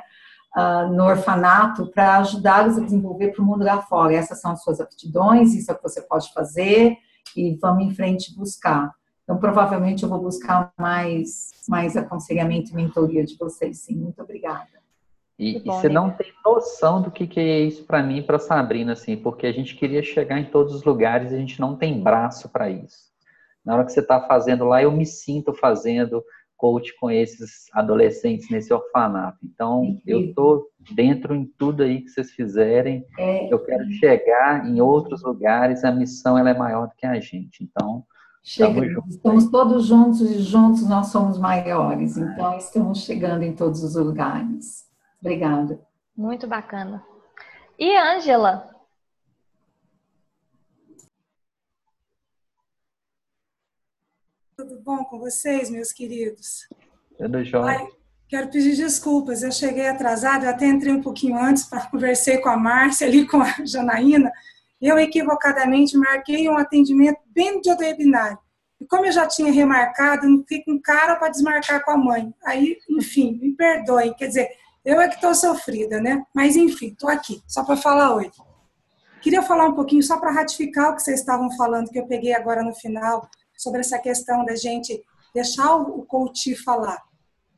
Uh, no orfanato para ajudá-los a desenvolver para o mundo lá fora. Essas são as suas aptidões, isso é o que você pode fazer e vamos em frente buscar. Então, provavelmente eu vou buscar mais, mais aconselhamento e mentoria de vocês, sim. Muito obrigada. E, bom, e você não tem noção do que, que é isso para mim e para Sabrina, assim, porque a gente queria chegar em todos os lugares e a gente não tem braço para isso. Na hora que você está fazendo lá, eu me sinto fazendo, coach com esses adolescentes nesse orfanato. Então, eu estou dentro em tudo aí que vocês fizerem. É, eu quero chegar em outros lugares. A missão ela é maior do que a gente. Então, Chega, estamos todos juntos e juntos nós somos maiores. Então, estamos chegando em todos os lugares. Obrigada. Muito bacana. E Ângela, Tudo bom com vocês, meus queridos? Tudo jóia. Quero pedir desculpas, eu cheguei atrasada, eu até entrei um pouquinho antes para conversei com a Márcia ali, com a Janaína, eu equivocadamente marquei um atendimento bem de webinário. E como eu já tinha remarcado, não fiquei com cara para desmarcar com a mãe. Aí, enfim, me perdoem, quer dizer, eu é que estou sofrida, né? Mas enfim, estou aqui, só para falar hoje. Queria falar um pouquinho, só para ratificar o que vocês estavam falando, que eu peguei agora no final, sobre essa questão da gente deixar o coach falar.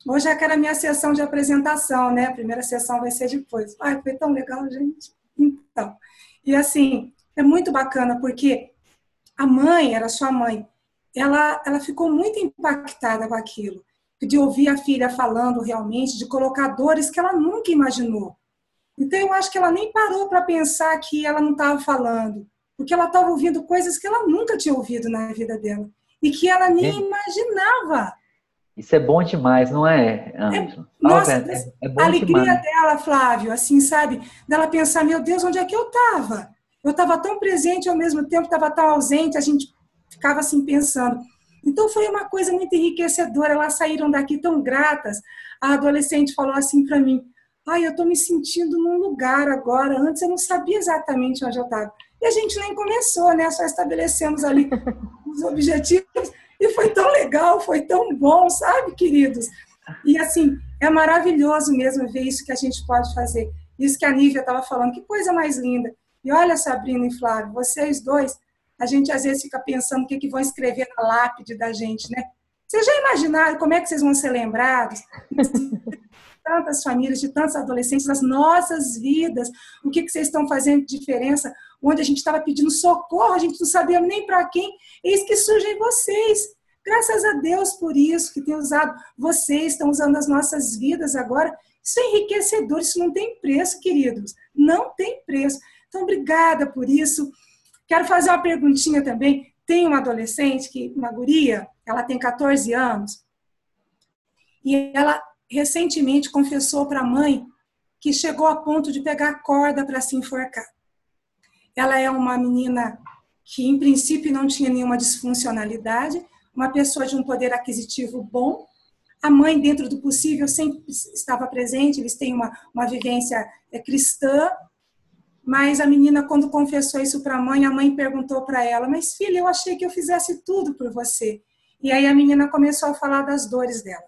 Hoje é que era a minha sessão de apresentação, né? A primeira sessão vai ser depois. Ai, foi tão legal, gente. Então, e assim, é muito bacana porque a mãe, era sua mãe, ela, ela ficou muito impactada com aquilo, de ouvir a filha falando realmente, de colocar dores que ela nunca imaginou. Então, eu acho que ela nem parou para pensar que ela não estava falando porque ela estava ouvindo coisas que ela nunca tinha ouvido na vida dela e que ela nem é. imaginava. Isso é bom demais, não é, Ângela? É, nossa, é, é a alegria demais. dela, Flávio, assim, sabe? Dela pensar, meu Deus, onde é que eu estava? Eu estava tão presente ao mesmo tempo, estava tão ausente, a gente ficava assim pensando. Então foi uma coisa muito enriquecedora. Elas saíram daqui tão gratas. A adolescente falou assim para mim: Ai, eu estou me sentindo num lugar agora. Antes eu não sabia exatamente onde eu estava. E a gente nem começou, né? Só estabelecemos ali [laughs] os objetivos e foi tão legal, foi tão bom, sabe, queridos? E assim, é maravilhoso mesmo ver isso que a gente pode fazer. Isso que a Nívia estava falando, que coisa mais linda. E olha, Sabrina e Flávio, vocês dois, a gente às vezes fica pensando o que, que vão escrever na lápide da gente, né? Vocês já imaginaram como é que vocês vão ser lembrados? tantas famílias, de tantos adolescentes, nas nossas vidas, o que, que vocês estão fazendo de diferença, onde a gente estava pedindo socorro, a gente não sabia nem para quem, eis que surgem vocês. Graças a Deus por isso, que tem usado vocês, estão usando as nossas vidas agora. Isso é enriquecedor, isso não tem preço, queridos. Não tem preço. Então, obrigada por isso. Quero fazer uma perguntinha também. Tem uma adolescente, que, uma guria, ela tem 14 anos, e ela recentemente confessou para a mãe que chegou a ponto de pegar corda para se enforcar. Ela é uma menina que, em princípio, não tinha nenhuma disfuncionalidade, uma pessoa de um poder aquisitivo bom. A mãe, dentro do possível, sempre estava presente, eles têm uma, uma vivência é, cristã. mas a menina, quando confessou isso para a mãe, a mãe perguntou para ela: Mas filha, eu achei que eu fizesse tudo por você. E aí a menina começou a falar das dores dela.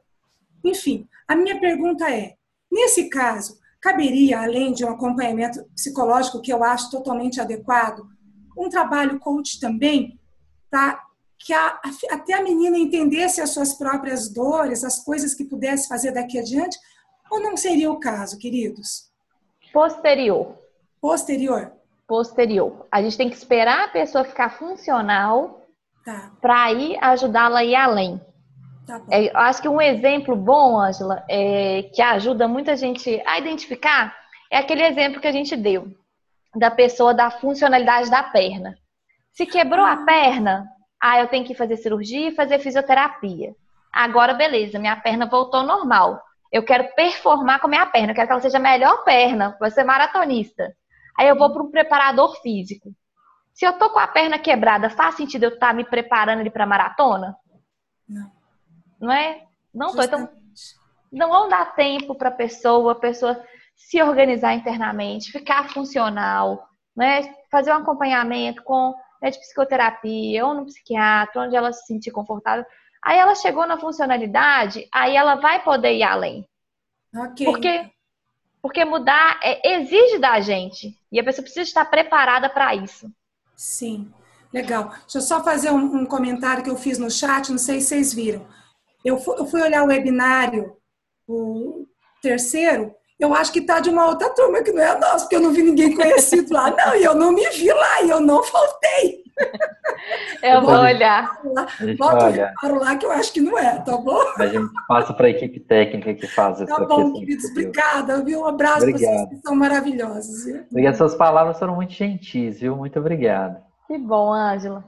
Enfim, a minha pergunta é: nesse caso, caberia, além de um acompanhamento psicológico que eu acho totalmente adequado, um trabalho coach também, para que a, até a menina entendesse as suas próprias dores, as coisas que pudesse fazer daqui adiante, ou não seria o caso, queridos? Posterior. Posterior? Posterior. A gente tem que esperar a pessoa ficar funcional tá. para ir ajudá-la a ir além. Tá é, eu acho que um exemplo bom, Ângela, é, que ajuda muita gente a identificar, é aquele exemplo que a gente deu da pessoa da funcionalidade da perna. Se quebrou a perna, ah, eu tenho que fazer cirurgia e fazer fisioterapia. Agora, beleza, minha perna voltou normal. Eu quero performar com a minha perna, eu quero que ela seja a melhor perna, vai ser maratonista. Aí eu vou para um preparador físico. Se eu tô com a perna quebrada, faz sentido eu estar tá me preparando ali para maratona? Não. Não é? Não tô. Então, não dar tempo para a pessoa, a pessoa se organizar internamente, ficar funcional, né? Fazer um acompanhamento com né, de psicoterapia ou no psiquiatra, onde ela se sentir confortável. Aí ela chegou na funcionalidade, aí ela vai poder ir além. Ok. Porque porque mudar é, exige da gente. E a pessoa precisa estar preparada para isso. Sim, legal. Deixa eu só fazer um, um, comentário que eu fiz no chat, não sei se vocês viram. Eu fui, eu fui olhar o webinário, o terceiro, eu acho que tá de uma outra turma que não é nossa, porque eu não vi ninguém conhecido lá. Não, e eu não me vi lá, e eu não faltei. [laughs] Eu vou olhar. Bota o lá que eu acho que não é, tá bom? A gente passa para a equipe técnica que faz essa Tá bom, queridos, obrigada, viu? Um abraço para vocês que são maravilhosos. Viu? Obrigado, suas palavras foram muito gentis, viu? Muito obrigado. Que bom, Ângela.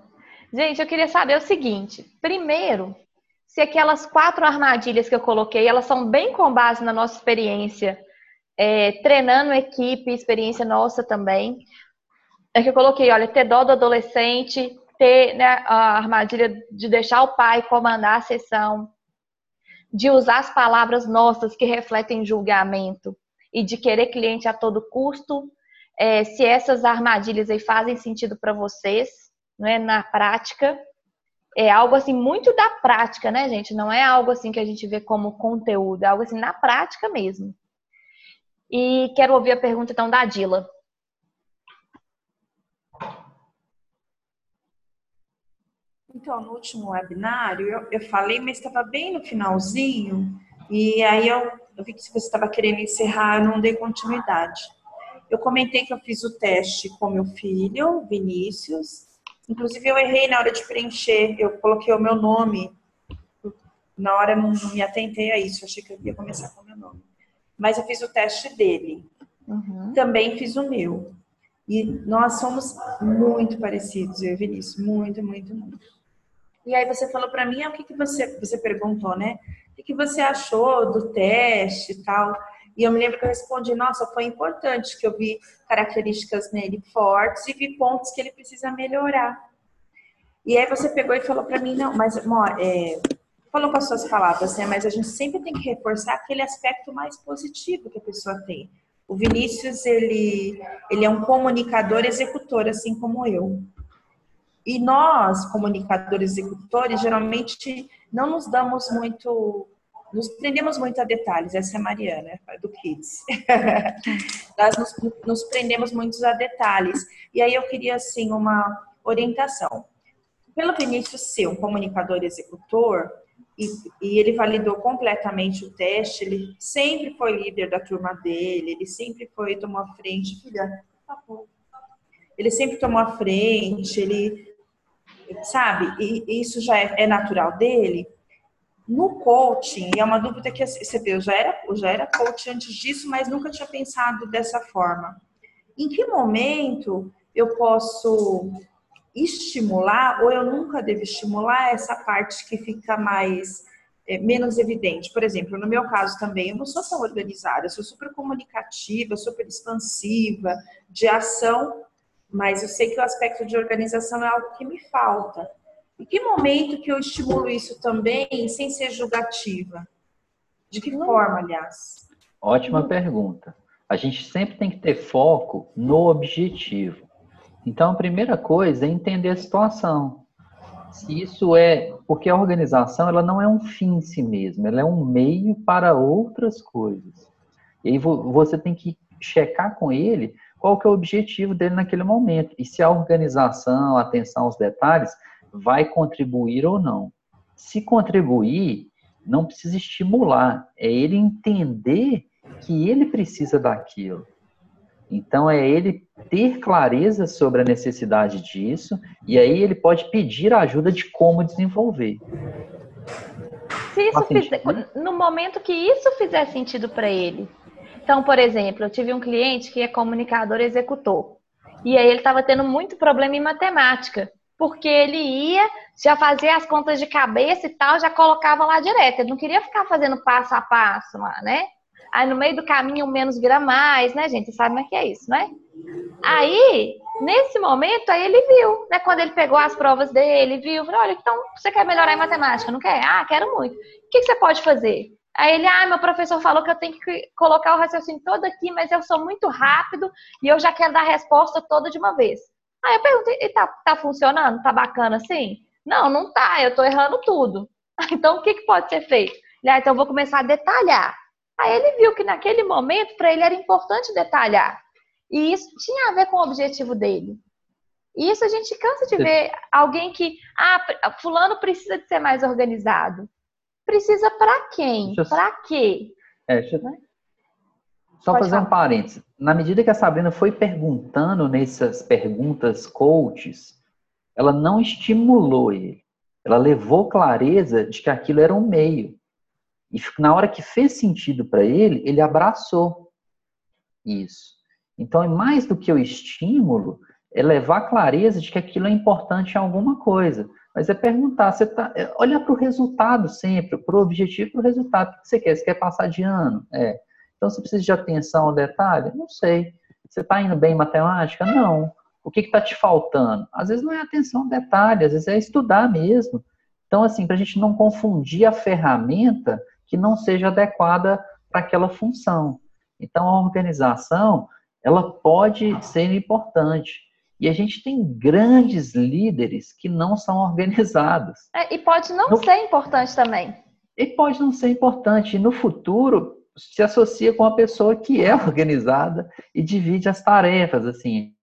Gente, eu queria saber o seguinte. Primeiro, se aquelas quatro armadilhas que eu coloquei, elas são bem com base na nossa experiência, é, treinando equipe, experiência nossa também é que eu coloquei, olha, ter dó do adolescente, ter né, a armadilha de deixar o pai comandar a sessão, de usar as palavras nossas que refletem julgamento e de querer cliente a todo custo. É, se essas armadilhas aí fazem sentido para vocês, né, na prática, é algo assim muito da prática, né, gente? Não é algo assim que a gente vê como conteúdo, é algo assim na prática mesmo. E quero ouvir a pergunta então da Dila. Então, no último webinário, eu, eu falei, mas estava bem no finalzinho, e aí eu, eu vi que você estava querendo encerrar, eu não dei continuidade. Eu comentei que eu fiz o teste com meu filho, Vinícius. Inclusive, eu errei na hora de preencher, eu coloquei o meu nome. Na hora não, não me atentei a isso, achei que eu ia começar com o meu nome. Mas eu fiz o teste dele. Uhum. Também fiz o meu. E nós somos muito parecidos, eu e Vinícius, muito, muito, muito. E aí você falou para mim, ah, o que, que você, você perguntou, né? O que, que você achou do teste e tal? E eu me lembro que eu respondi, nossa, foi importante que eu vi características nele fortes e vi pontos que ele precisa melhorar. E aí você pegou e falou para mim, não, mas amor, é, falou com as suas palavras, né? Mas a gente sempre tem que reforçar aquele aspecto mais positivo que a pessoa tem. O Vinícius, ele, ele é um comunicador executor, assim como eu. E nós, comunicadores executores, geralmente não nos damos muito, nos prendemos muito a detalhes. Essa é a Mariana, do Kids. [laughs] nós nos, nos prendemos muito a detalhes. E aí eu queria, assim, uma orientação. Pelo Vinícius ser um comunicador executor, e, e, ele validou completamente o teste, ele sempre foi líder da turma dele, ele sempre foi, tomou a frente, filha, tá bom. Ele sempre tomou a frente, ele sabe? E isso já é, é natural dele. No coaching, e é uma dúvida que você vê, eu já era, eu já era coach antes disso, mas nunca tinha pensado dessa forma. Em que momento eu posso estimular ou eu nunca devo estimular essa parte que fica mais é, menos evidente. Por exemplo, no meu caso também, eu não sou tão organizada, eu sou super comunicativa, super expansiva, de ação, mas eu sei que o aspecto de organização é algo que me falta. Em que momento que eu estimulo isso também sem ser julgativa? De que forma, aliás? Ótima pergunta. A gente sempre tem que ter foco no objetivo. Então, a primeira coisa é entender a situação. Se isso é. Porque a organização ela não é um fim em si mesma, ela é um meio para outras coisas. E aí você tem que checar com ele qual que é o objetivo dele naquele momento. E se a organização, a atenção aos detalhes, vai contribuir ou não. Se contribuir, não precisa estimular, é ele entender que ele precisa daquilo. Então é ele ter clareza sobre a necessidade disso e aí ele pode pedir ajuda de como desenvolver. Se isso fizer, no momento que isso fizer sentido para ele. Então, por exemplo, eu tive um cliente que é comunicador executor. E aí ele estava tendo muito problema em matemática porque ele ia, já fazia as contas de cabeça e tal, já colocava lá direto. Ele não queria ficar fazendo passo a passo lá, né? Aí no meio do caminho menos vira mais, né, gente? Você sabe como é que é isso, né? Aí, nesse momento, aí ele viu, né? Quando ele pegou as provas dele, viu, falou, olha, então você quer melhorar em matemática, não quer? Ah, quero muito. O que, que você pode fazer? Aí ele, ah, meu professor falou que eu tenho que colocar o raciocínio todo aqui, mas eu sou muito rápido e eu já quero dar a resposta toda de uma vez. Aí eu perguntei, e tá, tá funcionando? Tá bacana assim? Não, não tá, eu tô errando tudo. [laughs] Então o que, que pode ser feito? Ele, ah, então eu vou começar a detalhar. Aí ele viu que naquele momento, para ele era importante detalhar. E isso tinha a ver com o objetivo dele. E isso a gente cansa de ver alguém que, ah, fulano precisa de ser mais organizado. Precisa para quem? Para quê? É, deixa eu... Só Pode fazer falar. um parênteses. Na medida que a Sabrina foi perguntando nessas perguntas coaches, ela não estimulou ele. Ela levou clareza de que aquilo era um meio. E na hora que fez sentido para ele, ele abraçou isso. Então, é mais do que o estímulo, é levar clareza de que aquilo é importante em alguma coisa. Mas é perguntar, você tá, é, olha para o resultado sempre, para o objetivo, para o resultado. O que você quer? Você quer passar de ano? É. Então, você precisa de atenção ao detalhe? Não sei. Você está indo bem em matemática? Não. O que está te faltando? Às vezes não é atenção ao detalhe, às vezes é estudar mesmo. Então, assim, para a gente não confundir a ferramenta que não seja adequada para aquela função. Então, a organização, ela pode ser importante. E a gente tem grandes líderes que não são [laughs] organizados. É, e pode não no... ser importante também. E pode não ser importante. E no futuro, se associa com a pessoa que é [laughs] organizada e divide as tarefas, assim.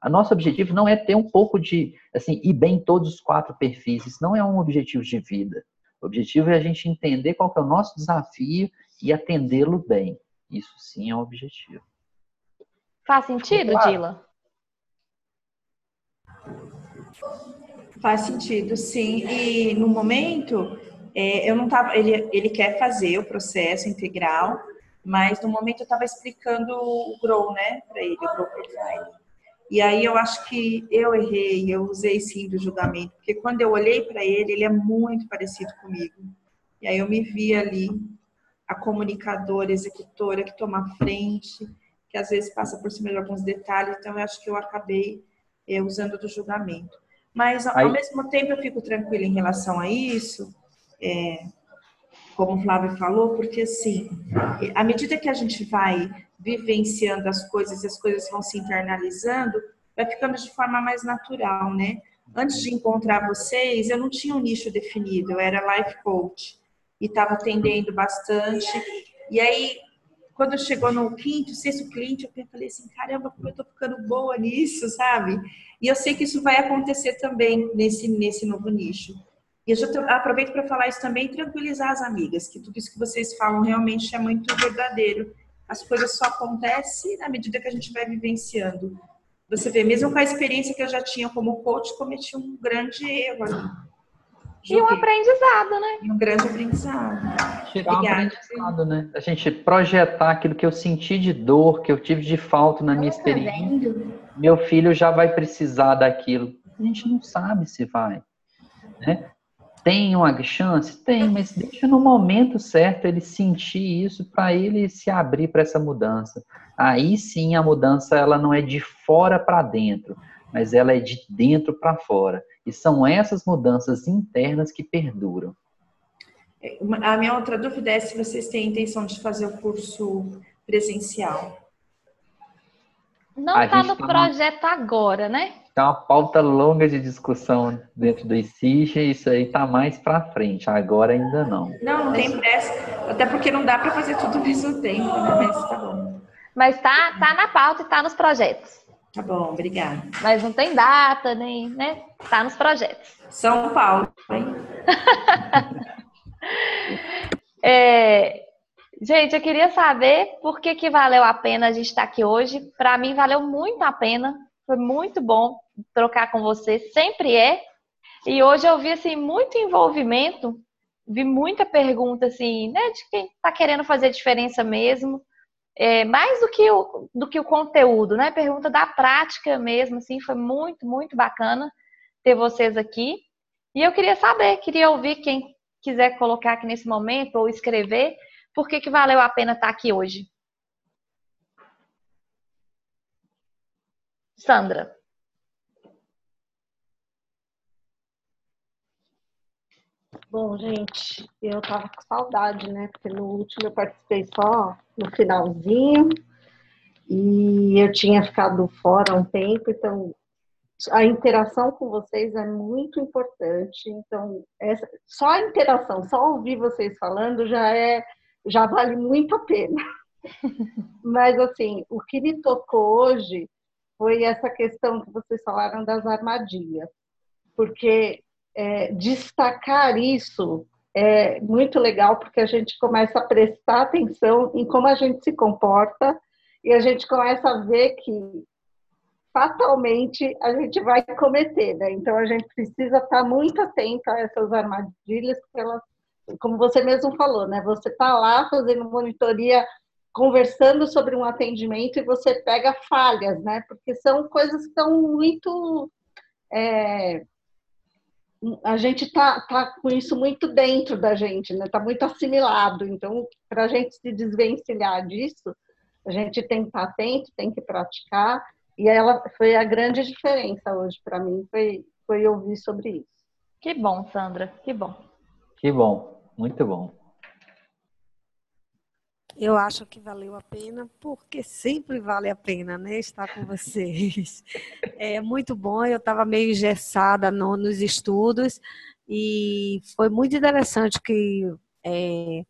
A nosso objetivo não é ter um pouco de, assim, ir bem em todos os quatro perfis. Isso não é um objetivo de vida. O objetivo é a gente entender qual é o nosso desafio e atendê-lo bem. Isso sim é um objetivo. Faz sentido, claro. Dila? Faz sentido, sim. E no momento, é, eu não tava, ele, ele quer fazer o processo integral, mas no momento eu estava explicando o Grow, né, para ele, o Grow Profile. E aí eu acho que eu errei, eu usei sim do julgamento, porque quando eu olhei para ele, ele é muito parecido comigo. E aí eu me vi ali, a comunicadora, executora que toma frente, que às vezes passa por cima de alguns detalhes, então eu acho que eu acabei é, usando do julgamento. Mas ao, aí... mesmo tempo eu fico tranquila em relação a isso, é, como o Flávio falou, porque assim, à medida que a gente vai vivenciando as coisas e as coisas vão se internalizando, vai ficando de forma mais natural, né? Antes de encontrar vocês, eu não tinha um nicho definido, eu era life coach e estava atendendo bastante. E aí, quando chegou no quinto, sexto cliente, eu falei assim: caramba, como eu tô ficando boa nisso, sabe? E eu sei que isso vai acontecer também nesse, nesse novo nicho. E eu já aproveito para falar isso também e tranquilizar as amigas, que tudo isso que vocês falam realmente é muito verdadeiro. As coisas só acontecem na medida que a gente vai vivenciando. Você vê, mesmo com a experiência que eu já tinha como coach, cometi um grande erro ali. E um aprendizado, né? E um grande aprendizado. Tirar um aprendizado, né? A gente projetar aquilo que eu senti de dor, que eu tive de falta na minha tá experiência. Meu filho já vai precisar daquilo. A gente não sabe se vai. Né? Tem uma chance? Tem, mas deixa no momento certo ele sentir isso para ele se abrir para essa mudança. Aí sim a mudança ela não é de fora para dentro, mas ela é de dentro para fora. E são essas mudanças internas que perduram. A minha outra dúvida é se vocês têm a intenção de fazer o curso presencial. Não está no tá projeto agora, né? Tem uma pauta longa de discussão dentro do ICIG isso aí está mais para frente. Agora ainda não. Não, não tem pressa. Até porque não dá para fazer tudo ao mesmo tempo, né? Mas tá bom. Mas tá, tá na pauta e tá nos projetos. Tá bom, obrigada. Mas não tem data, nem, né? Tá nos projetos. São Paulo, hein? [laughs] é, gente, eu queria saber por que, que valeu a pena a gente estar aqui hoje. Para mim, valeu muito a pena. Foi muito bom trocar com você, sempre é. E hoje eu vi assim muito envolvimento, vi muita pergunta assim, né, de quem está querendo fazer diferença mesmo é, mais do que, o, do que o conteúdo, né? Pergunta da prática mesmo, assim, foi muito, muito bacana ter vocês aqui. E eu queria saber, queria ouvir quem quiser colocar aqui nesse momento ou escrever, por que, que valeu a pena estar aqui hoje. Sandra. Bom, gente, eu tava com saudade, né? Porque no último eu participei só no finalzinho e eu tinha ficado fora um tempo, então a interação com vocês é muito importante. Então, essa, só a interação, só ouvir vocês falando já é já vale muito a pena. [laughs] Mas assim, o que me tocou hoje foi essa questão que vocês falaram das armadilhas, porque é, destacar isso é muito legal porque a gente começa a prestar atenção em como a gente se comporta e a gente começa a ver que fatalmente a gente vai cometer, né? Então a gente precisa estar muito atento a essas armadilhas, porque elas, como você mesmo falou, né? Você está lá fazendo monitoria, conversando sobre um atendimento e você pega falhas, né? Porque são coisas que estão muito é, a gente tá, tá com isso muito dentro da gente, né? Tá muito assimilado. Então, para a gente se desvencilhar disso, a gente tem que estar atento, tem que praticar. E ela foi a grande diferença hoje para mim, foi, foi ouvir sobre isso. Que bom, Sandra, que bom. Que bom, muito bom. Eu acho que valeu a pena, porque sempre vale a pena, né, estar com vocês. [laughs] É muito bom, eu estava meio engessada no, nos estudos e foi muito interessante que é,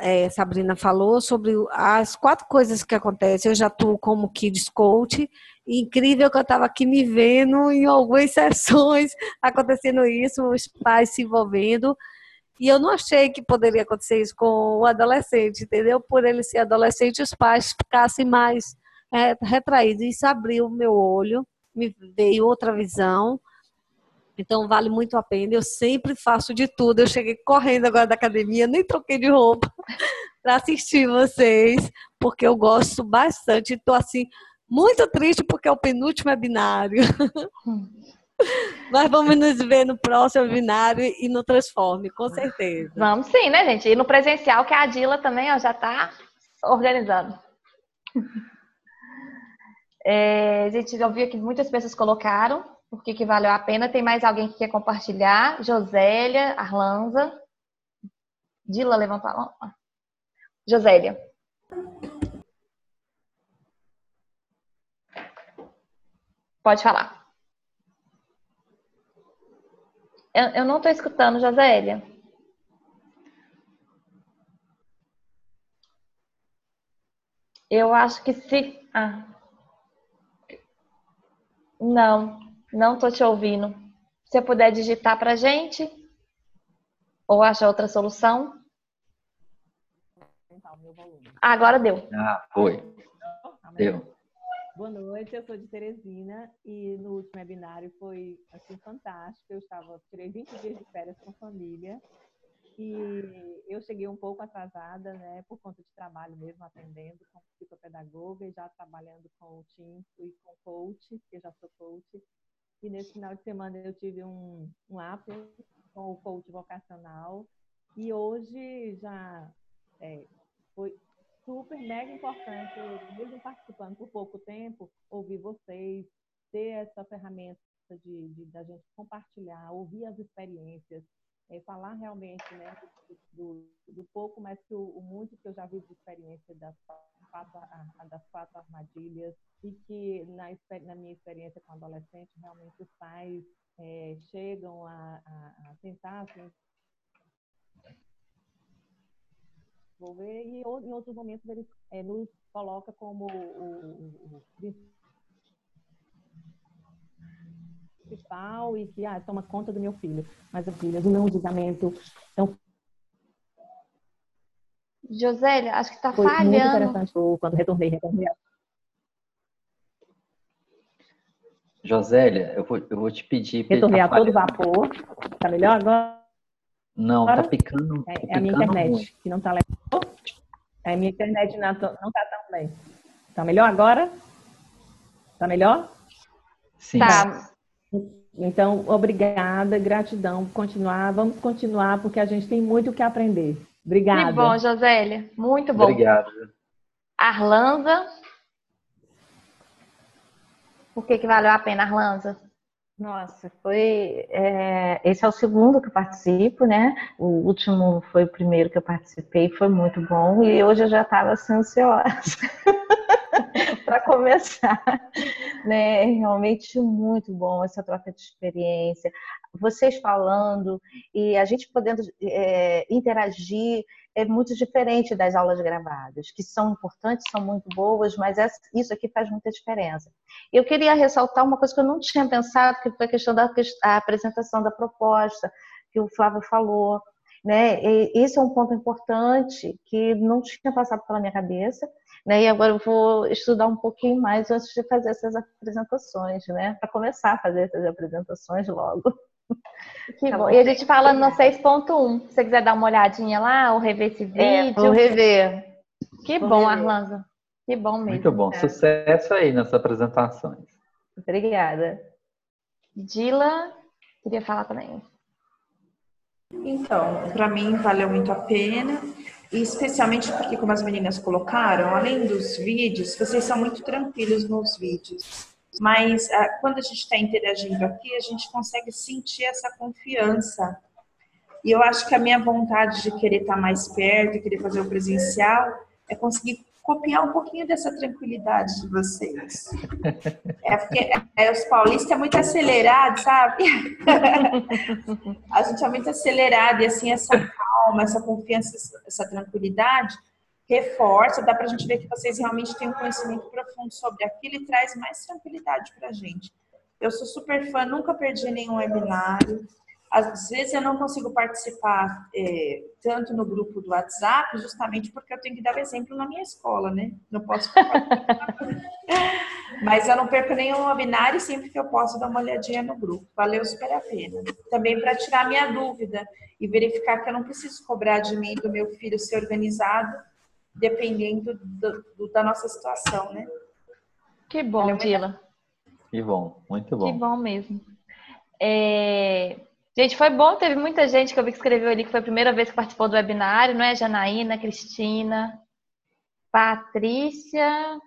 é, Sabrina falou sobre as quatro coisas que acontecem. Eu já estou como Kids Coach, incrível que eu estava aqui me vendo em algumas [laughs] sessões acontecendo isso, os pais se envolvendo. E eu não achei que poderia acontecer isso com o adolescente, entendeu? Por ele ser adolescente, os pais ficassem mais é, retraídos. Isso abriu o meu olho, me veio outra visão. Então vale muito a pena. Eu sempre faço de tudo. Eu cheguei correndo agora da academia, nem troquei de roupa [laughs] para assistir vocês, porque eu gosto bastante. Estou assim muito triste porque é o penúltimo webinário. Mas vamos nos ver no próximo webinário e no Transforme, com certeza. Vamos sim, né, gente? E no presencial, que a Adila também ó, já está organizando. É, gente já viu que muitas pessoas colocaram por que valeu a pena. Tem mais alguém que quer compartilhar? Josélia, Arlanza. Dila levantou a mão. Josélia. Pode falar. Eu, eu não estou escutando, Josélia. Eu acho que se. Ah. Não, não estou te ouvindo. Se você puder digitar para gente, ou acha outra solução. Agora deu. Ah, foi. Deu. Boa noite, eu sou de Teresina e no último webinário foi assim fantástico. Eu estava tirei 20 dias de férias com família e eu cheguei um pouco atrasada, né, por conta de trabalho mesmo atendendo como psicopedagoga e já trabalhando com o Team e com coach, que eu já sou coach. E nesse final de semana eu tive um um app com o coach vocacional e hoje já é, foi super mega importante, mesmo participando por pouco tempo, ouvir vocês, ter essa ferramenta de, de da gente compartilhar, ouvir as experiências. é, falar realmente né, do, do, pouco, mas que o, o, muito que eu já vi de experiência das quatro, das quatro armadilhas e que na, na minha experiência com adolescente, realmente os pais é, chegam a, a, a tentar assim, desenvolver e em outros momentos ele é, nos coloca como o, o, o principal e que ah, toma conta do meu filho. Mas a filha do meu julgamento. Então, Josélia, acho que está falhando. Muito interessante quando retornei, retornei. Josélia, eu vou, eu vou te pedir. Retornei tá a todo vapor. Tá melhor agora? Não, tá picando. É, tá é a minha internet ruim. que não tá legal. É a minha internet não, não tá tão bem. Tá melhor agora? Tá melhor? Sim. Tá. Então, obrigada, gratidão. Continuar, vamos continuar, porque a gente tem muito o que aprender. Obrigada. Que bom, Josélia. Muito bom. Obrigado. Arlanza. Por que, que valeu a pena, Arlanza? Nossa, foi. É, esse é o segundo que eu participo, né? O último foi o primeiro que eu participei, foi muito bom. E hoje eu já estava assim, ansiosa [laughs] para começar. Né? Realmente muito bom essa troca de experiência. Vocês falando e a gente podendo é, interagir é muito diferente das aulas gravadas, que são importantes, são muito boas, mas isso aqui faz muita diferença. Eu queria ressaltar uma coisa que eu não tinha pensado, que foi a questão da a apresentação da proposta, que o Flávio falou. Né? E esse é um ponto importante que não tinha passado pela minha cabeça, né? E agora eu vou estudar um pouquinho mais antes de fazer essas apresentações, né? Para começar a fazer essas apresentações logo. Que tá bom. E a gente fala no 6.1. Se você quiser dar uma olhadinha lá, ou rever esse é, vídeo. É, vou rever. Que vou bom, rever. Arlanda. Que bom mesmo. Muito bom. É. Sucesso aí nas apresentações. Obrigada. Dila, queria falar também. Então, para mim valeu muito a pena, e especialmente porque, como as meninas colocaram, além dos vídeos, vocês são muito tranquilos nos vídeos mas ah, quando a gente está interagindo aqui, a gente consegue sentir essa confiança. E eu acho que a minha vontade de querer estar tá mais perto, querer fazer o presencial, é conseguir copiar um pouquinho dessa tranquilidade de vocês. É porque é, os paulistas é muito acelerado, sabe? [laughs] a gente é muito acelerado e assim essa calma, essa confiança, essa tranquilidade reforça, dá para a gente ver que vocês realmente têm um conhecimento profundo sobre aquilo e traz mais tranquilidade para a gente. Eu sou super fã, nunca perdi nenhum webinário. Às vezes eu não consigo participar é, tanto no grupo do WhatsApp, justamente porque eu tenho que dar o exemplo na minha escola, né? Não posso [laughs] Mas eu não perco nenhum webinário e sempre que eu posso dar uma olhadinha no grupo. Valeu super a pena. Também para tirar minha dúvida e verificar que eu não preciso cobrar de mim do meu filho ser organizado dependendo do, do, da nossa situação, né? Que bom, Dila. Que bom, muito bom. Que bom mesmo. É... Gente, foi bom, teve muita gente que eu vi que escreveu ali que foi a primeira vez que participou do webinário, não é? Janaína, Cristina, Patrícia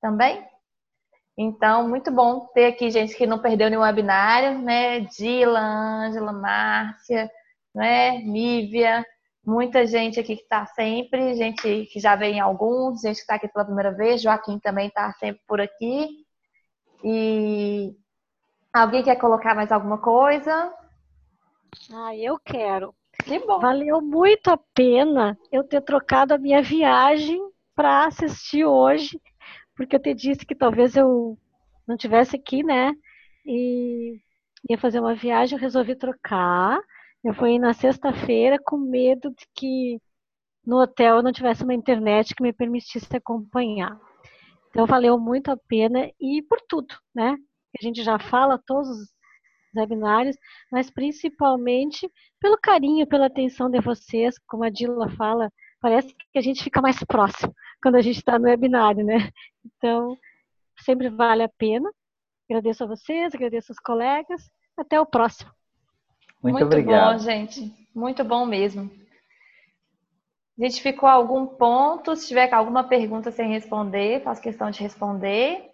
também. Então, muito bom ter aqui gente que não perdeu nenhum webinário, né? Dila, Ângela, Márcia, né? Nívia, muita gente aqui que está sempre, gente que já veio em alguns, gente que está aqui pela primeira vez, Joaquim também está sempre por aqui. E alguém quer colocar mais alguma coisa? Ah, eu quero. Que bom. Valeu muito a pena eu ter trocado a minha viagem para assistir hoje, porque eu te disse que talvez eu não tivesse aqui, né? E ia fazer uma viagem, eu resolvi trocar. Eu fui na sexta-feira com medo de que no hotel eu não tivesse uma internet que me permitisse acompanhar. Então valeu muito a pena e por tudo, né? A gente já fala todos os webinários, mas principalmente pelo carinho, pela atenção de vocês, como a Dila fala, parece que a gente fica mais próximo quando a gente está no webinário, né? Então, sempre vale a pena. Agradeço a vocês, agradeço aos colegas. Até o próximo. Muito, Muito obrigado. bom, gente. Muito bom mesmo. A gente ficou algum ponto? Se tiver alguma pergunta sem responder, faço questão de responder.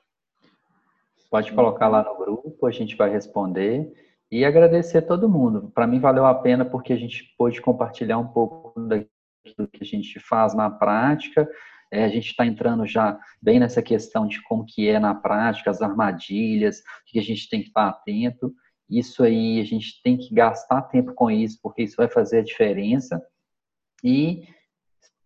Pode colocar lá no grupo, a gente vai responder. e agradecer a todo mundo. Para mim valeu a pena porque a gente pôde compartilhar um pouco do que a gente faz na prática. É, a gente está entrando já bem nessa questão de como que é na prática, as armadilhas, que a gente tem que estar atento. Isso aí, a gente tem que gastar tempo com isso, porque isso vai fazer a diferença. E,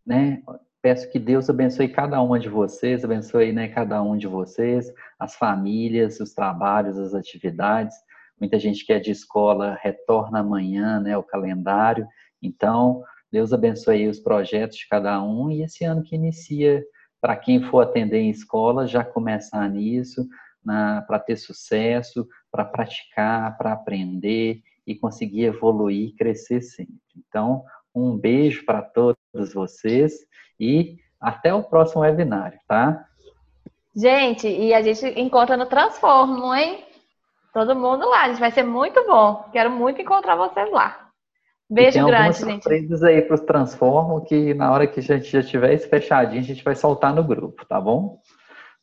né, peço que Deus abençoe cada uma de vocês, abençoe, né, cada um de vocês, as famílias, os trabalhos, as atividades. Muita gente que é de escola retorna amanhã, né, o calendário. Então, Deus abençoe os projetos de cada um e esse ano que inicia, para quem for atender em escola, já começar nisso, para ter sucesso, para praticar, para aprender e conseguir evoluir e crescer sempre. Então, um beijo para todos vocês e até o próximo webinário, tá? Gente, e a gente encontra no Transformo, hein? Todo mundo lá, a gente vai ser muito bom. Quero muito encontrar vocês lá. Beijo tem grande, gente. surpresas aí para os Transformo que na hora que a gente já tiver esse fechadinho, a gente vai soltar no grupo, tá bom?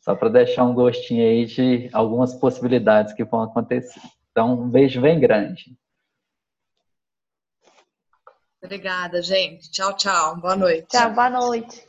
Só para deixar um gostinho aí de algumas possibilidades que vão acontecer. Então, um beijo bem grande. Obrigada, gente. Tchau, tchau. Boa noite. Tchau, boa noite.